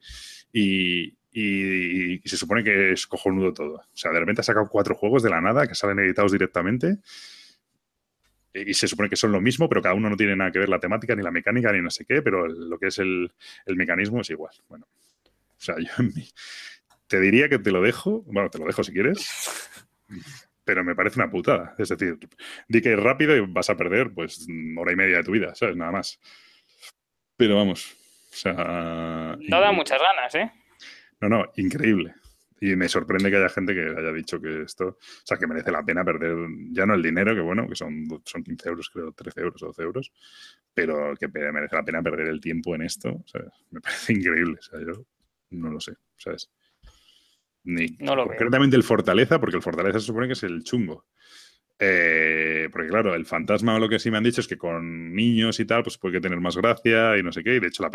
Y, se supone que es cojonudo todo. O sea, de repente ha sacado cuatro juegos de la nada que salen editados directamente. Y, se supone que son lo mismo, pero cada uno no tiene nada que ver la temática, ni la mecánica, ni no sé qué, pero lo que es el, mecanismo es igual. Bueno, o sea, <laughs> yo te diría que te lo dejo, bueno, te lo dejo si quieres, pero me parece una putada. Es decir, di que es rápido y vas a perder pues hora y media de tu vida, ¿sabes? Nada más. Pero vamos, o sea... No da muchas ganas, ¿eh? No, no, increíble. Y me sorprende que haya gente que haya dicho que esto, o sea, que merece la pena perder ya no el dinero, que bueno, que son, son 15 euros, creo, 13 euros o 12 euros, pero que merece la pena perder el tiempo en esto, o sea, <laughs> me parece increíble, o sea, yo no lo sé, ¿sabes? Ni concretamente el Fortaleza, porque el Fortaleza se supone que es el chungo. Eh, porque claro, el fantasma lo que sí me han dicho es que con niños y tal, pues puede tener más gracia y no sé qué. Y de hecho, la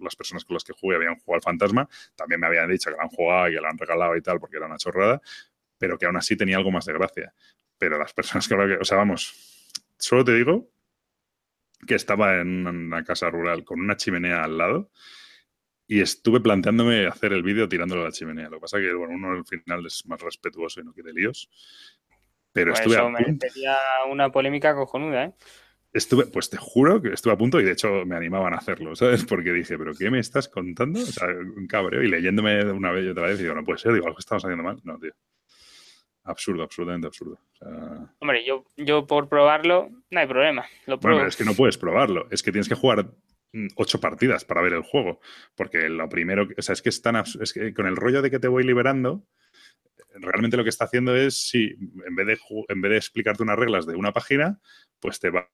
las personas con las que jugué habían jugado al fantasma, también me habían dicho que lo han jugado y que lo han regalado y tal, porque era una chorrada, pero que aún así tenía algo más de gracia. Pero las personas que, o sea, vamos, solo te digo que estaba en una casa rural con una chimenea al lado y estuve planteándome hacer el vídeo tirándolo a la chimenea. Lo que pasa que bueno, uno al final es más respetuoso y no quiere líos. Pero pues estuve eso a una polémica cojonuda, ¿eh? Estuve, pues te juro que estuve a punto y de hecho me animaban a hacerlo, ¿sabes? Porque dije, ¿pero qué me estás contando? O sea, un cabreo y leyéndome una vez y otra vez, digo, no puede ser, digo, algo estamos haciendo mal. No, tío. Absurdo, absolutamente absurdo. Hombre, yo, yo por probarlo, no hay problema. Lo Bueno, es que no puedes probarlo. Es que tienes que jugar Mm, ocho partidas para ver el juego. Porque lo primero, o sea, es que están, es que con el rollo de que te voy liberando, realmente lo que está haciendo es, si en vez de, en vez de explicarte unas reglas de una página, pues te vas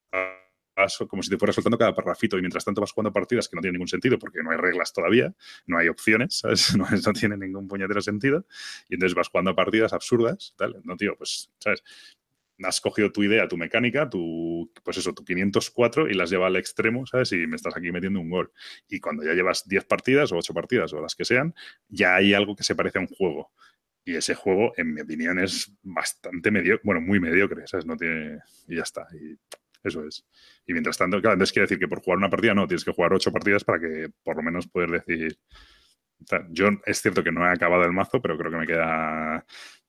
como si te fueras soltando cada parrafito y mientras tanto vas jugando partidas que no tienen ningún sentido porque no hay reglas todavía, no hay opciones, ¿sabes? <laughs> No, no tiene ningún puñetero sentido y entonces vas jugando partidas absurdas, tal, no, tío, pues, ¿sabes? has cogido tu idea, tu mecánica, tu, pues eso, tu 504 y las lleva al extremo, ¿sabes? Y me estás aquí metiendo un gol. Y cuando ya llevas 10 partidas o 8 partidas o las que sean, ya hay algo que se parece a un juego. Y ese juego, en mi opinión, es bastante mediocre, bueno, muy mediocre, ¿sabes? No tiene... Y ya está. Y eso es. Y mientras tanto, claro, entonces quiere decir que por jugar una partida no, tienes que jugar 8 partidas para que por lo menos poder decir... yo es cierto que no he acabado el mazo, pero creo que me queda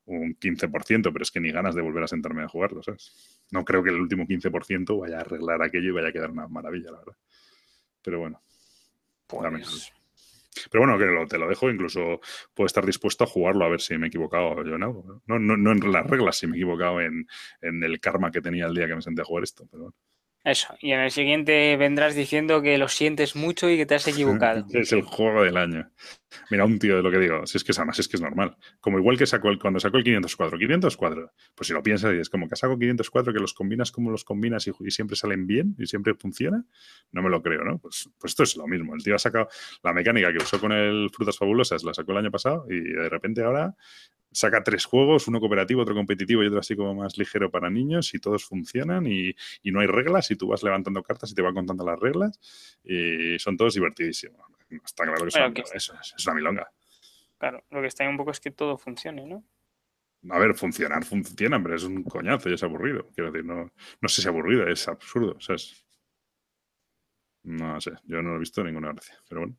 un 15%, pero es que ni ganas de volver a sentarme a jugarlo, ¿sabes? No creo que el último 15% vaya a arreglar aquello y vaya a quedar una maravilla, la verdad. Pero bueno. Pues... Pero bueno, que te lo dejo, incluso puedo estar dispuesto a jugarlo a ver si me he equivocado yo en algo. No, no, no en las reglas, si me he equivocado en, en, el karma que tenía el día que me senté a jugar esto. Pero bueno. Eso, y en el siguiente vendrás diciendo que lo sientes mucho y que te has <laughs> equivocado. es el juego del año. Mira, un tío de lo que digo, si es que es además es que es normal. Como igual que sacó el, cuando sacó el 504, 504, pues si lo piensas y es como que sacado 504 que los combinas como los combinas y, siempre salen bien y siempre funciona, no me lo creo, ¿no? Pues, pues esto es lo mismo. El tío ha sacado la mecánica que usó con el Frutas Fabulosas, la sacó el año pasado y de repente ahora saca tres juegos, uno cooperativo, otro competitivo y otro así como más ligero para niños y todos funcionan y, no hay reglas y tú vas levantando cartas y te van contando las reglas y son todos divertidísimos. Está claro que, es una milonga. Claro, lo que está ahí un poco es que todo funcione, ¿no? A ver, funcionar funciona, pero es un coñazo y es aburrido. Quiero decir, no, no sé si es aburrido, es absurdo. No sé, yo no he visto ninguna gracia, pero bueno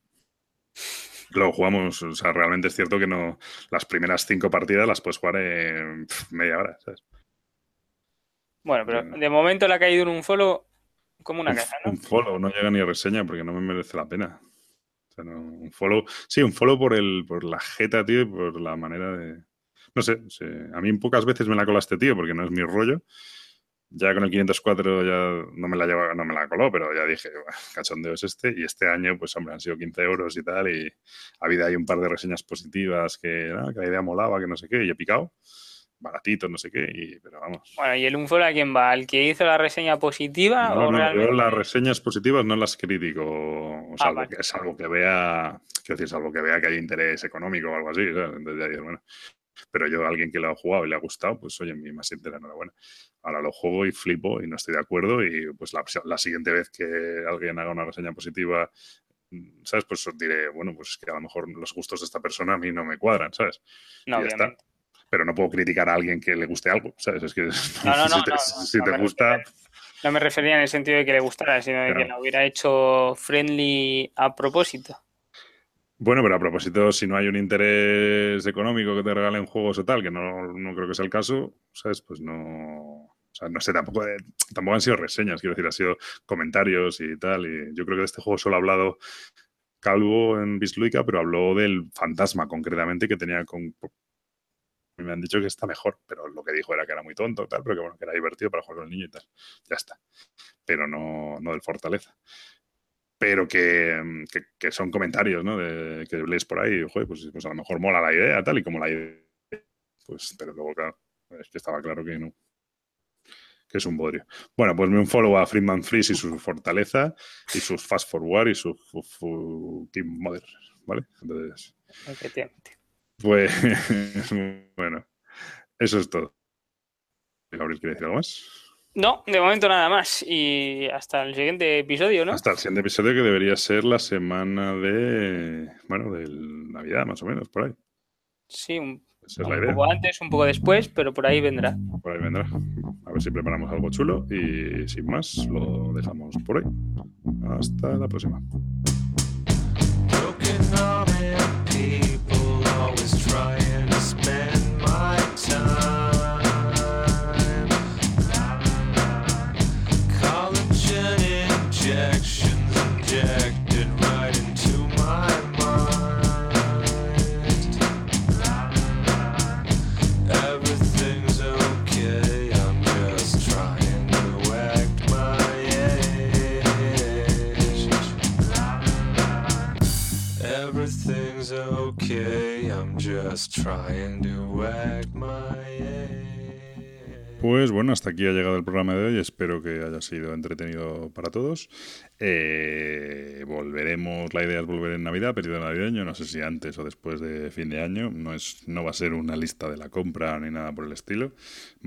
lo jugamos, o sea, realmente es cierto que no las primeras cinco partidas las puedes jugar en media hora, ¿sabes? Bueno, pero de momento le ha caído en un follow como una caja, ¿no? Un follow, no llega ni a reseña porque no me merece la pena. No, un follow, sí, un follow por el, por la jeta, tío, y por la manera de. No sé, a mí pocas veces me la colaste, tío, porque no es mi rollo. Ya con el 504 ya no me la lleva, no me la coló, pero ya dije, cachondeo es este. Y este año, pues hombre, han sido 15 euros y tal. Y ha habido ahí un par de reseñas positivas que, que la idea molaba, que no sé qué, y he picado. Baratitos, no sé qué, y, pero vamos. Bueno, ¿y el Unfall a quién va? ¿Al que hizo la reseña positiva? No, o no, realmente... yo las reseñas positivas no las critico, o Ah, salvo, vale. que, salvo que vea, quiero decir, salvo que vea que hay interés económico o algo así, ¿sabes? Entonces ya bueno. Pero yo, alguien que lo ha jugado y le ha gustado, pues oye, mi más entera enhorabuena. Ahora lo juego y flipo y no estoy de acuerdo y pues la, la siguiente vez que alguien haga una reseña positiva, ¿sabes? Pues os diré, bueno, pues es que a lo mejor los gustos de esta persona a mí no me cuadran, ¿sabes? No, y ya está. Pero no puedo criticar a alguien que le guste algo, ¿sabes? Es que No, <laughs> no, no, si te, si gusta, No me refería en el sentido de que le gustara, sino de que lo hubiera hecho friendly a propósito. Bueno, pero a propósito, si no hay un interés económico que te regalen juegos o tal, que no, no creo que sea el caso, ¿sabes? Pues no. O sea, no sé, tampoco, eh, tampoco han sido reseñas, quiero decir, han sido comentarios y tal. Y yo creo que de este juego solo ha hablado Calvo en Bisluica, pero habló del fantasma concretamente que tenía con. Me han dicho que está mejor, pero lo que dijo era que era muy tonto, tal, pero que bueno, que era divertido para jugar con el niño y tal. Ya está. Pero no, no del Fortaleza pero que, mm, que, son comentarios, ¿no? Que lees por ahí, pues, pues a lo mejor mola la idea, tal, y como la idea, pues, pero luego, claro, es que estaba claro que no, que es un bodrio. Bueno, pues me un follow a Friedman Freeze y su fortaleza, y sus fast forward y su, Team Mother, ¿vale? Entonces, Efectivamente. Pues, <laughs> bueno, eso es todo. Gabriel, ¿quiere decir algo más? No, de momento nada más. Y hasta el siguiente episodio, ¿no? Hasta el siguiente episodio que debería ser la semana de, bueno, de Navidad, más o menos, por ahí. Sí, un, Esa es la un idea. poco antes, un poco después, pero por ahí vendrá. Por ahí vendrá. A ver si preparamos algo chulo y sin más lo dejamos por hoy. Hasta la próxima. Try. Pues bueno, hasta aquí ha llegado el programa de hoy. Espero que haya sido entretenido para todos. Eh, volveremos, la idea es volver en Navidad, periodo navideño, no sé si antes o después de fin de año. No, es, no va a ser una lista de la compra ni nada por el estilo.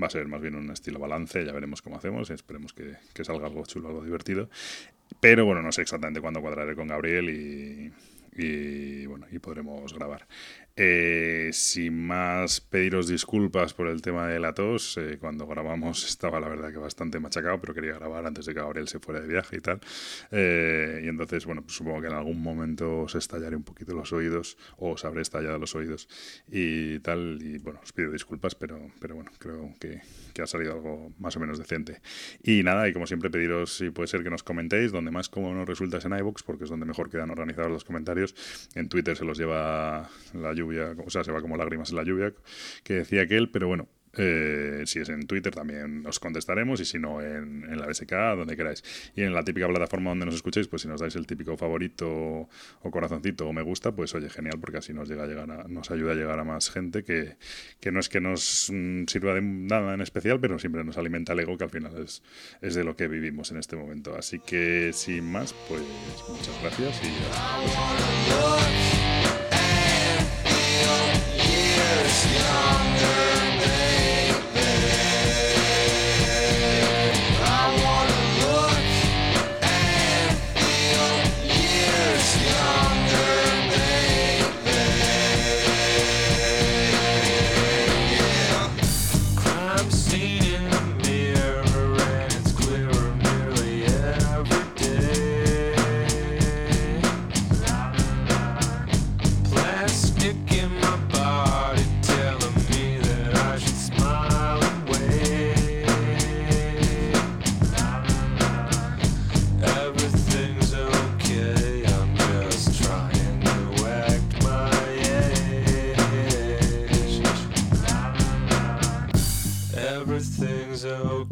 Va a ser más bien un estilo balance, ya veremos cómo hacemos. Esperemos que, que salga algo chulo, algo divertido. Pero bueno, no sé exactamente cuándo cuadraré con Gabriel y, y bueno, y podremos grabar. Eh, sin más, pediros disculpas por el tema de la tos. Eh, cuando grabamos <laughs> estaba la verdad que bastante machacado, pero quería grabar antes de que Gabriel se fuera de viaje y tal. Eh, y entonces, bueno, pues supongo que en algún momento os estallaré un poquito los oídos o os habré estallado los oídos y tal. Y bueno, os pido disculpas, pero, pero bueno, creo que, que ha salido algo más o menos decente. Y nada, y como siempre pediros si puede ser que nos comentéis, donde más cómodo nos resulta es en iVoox, porque es donde mejor quedan organizados los comentarios. En Twitter se los lleva la lluvia, o sea, se va como lágrimas en la lluvia, que decía aquel, pero bueno, eh, si es en Twitter también os contestaremos y si no en, la BSK, donde queráis. Y en la típica plataforma donde nos escuchéis, pues si nos dais el típico favorito o corazoncito o me gusta, pues oye, genial, porque así nos llega a llegar a- nos ayuda a llegar a más gente que, que no es que nos mm, sirva de nada en especial, pero siempre nos alimenta el ego, que al final es, es de lo que vivimos en este momento. Así que sin más, pues muchas gracias y hasta.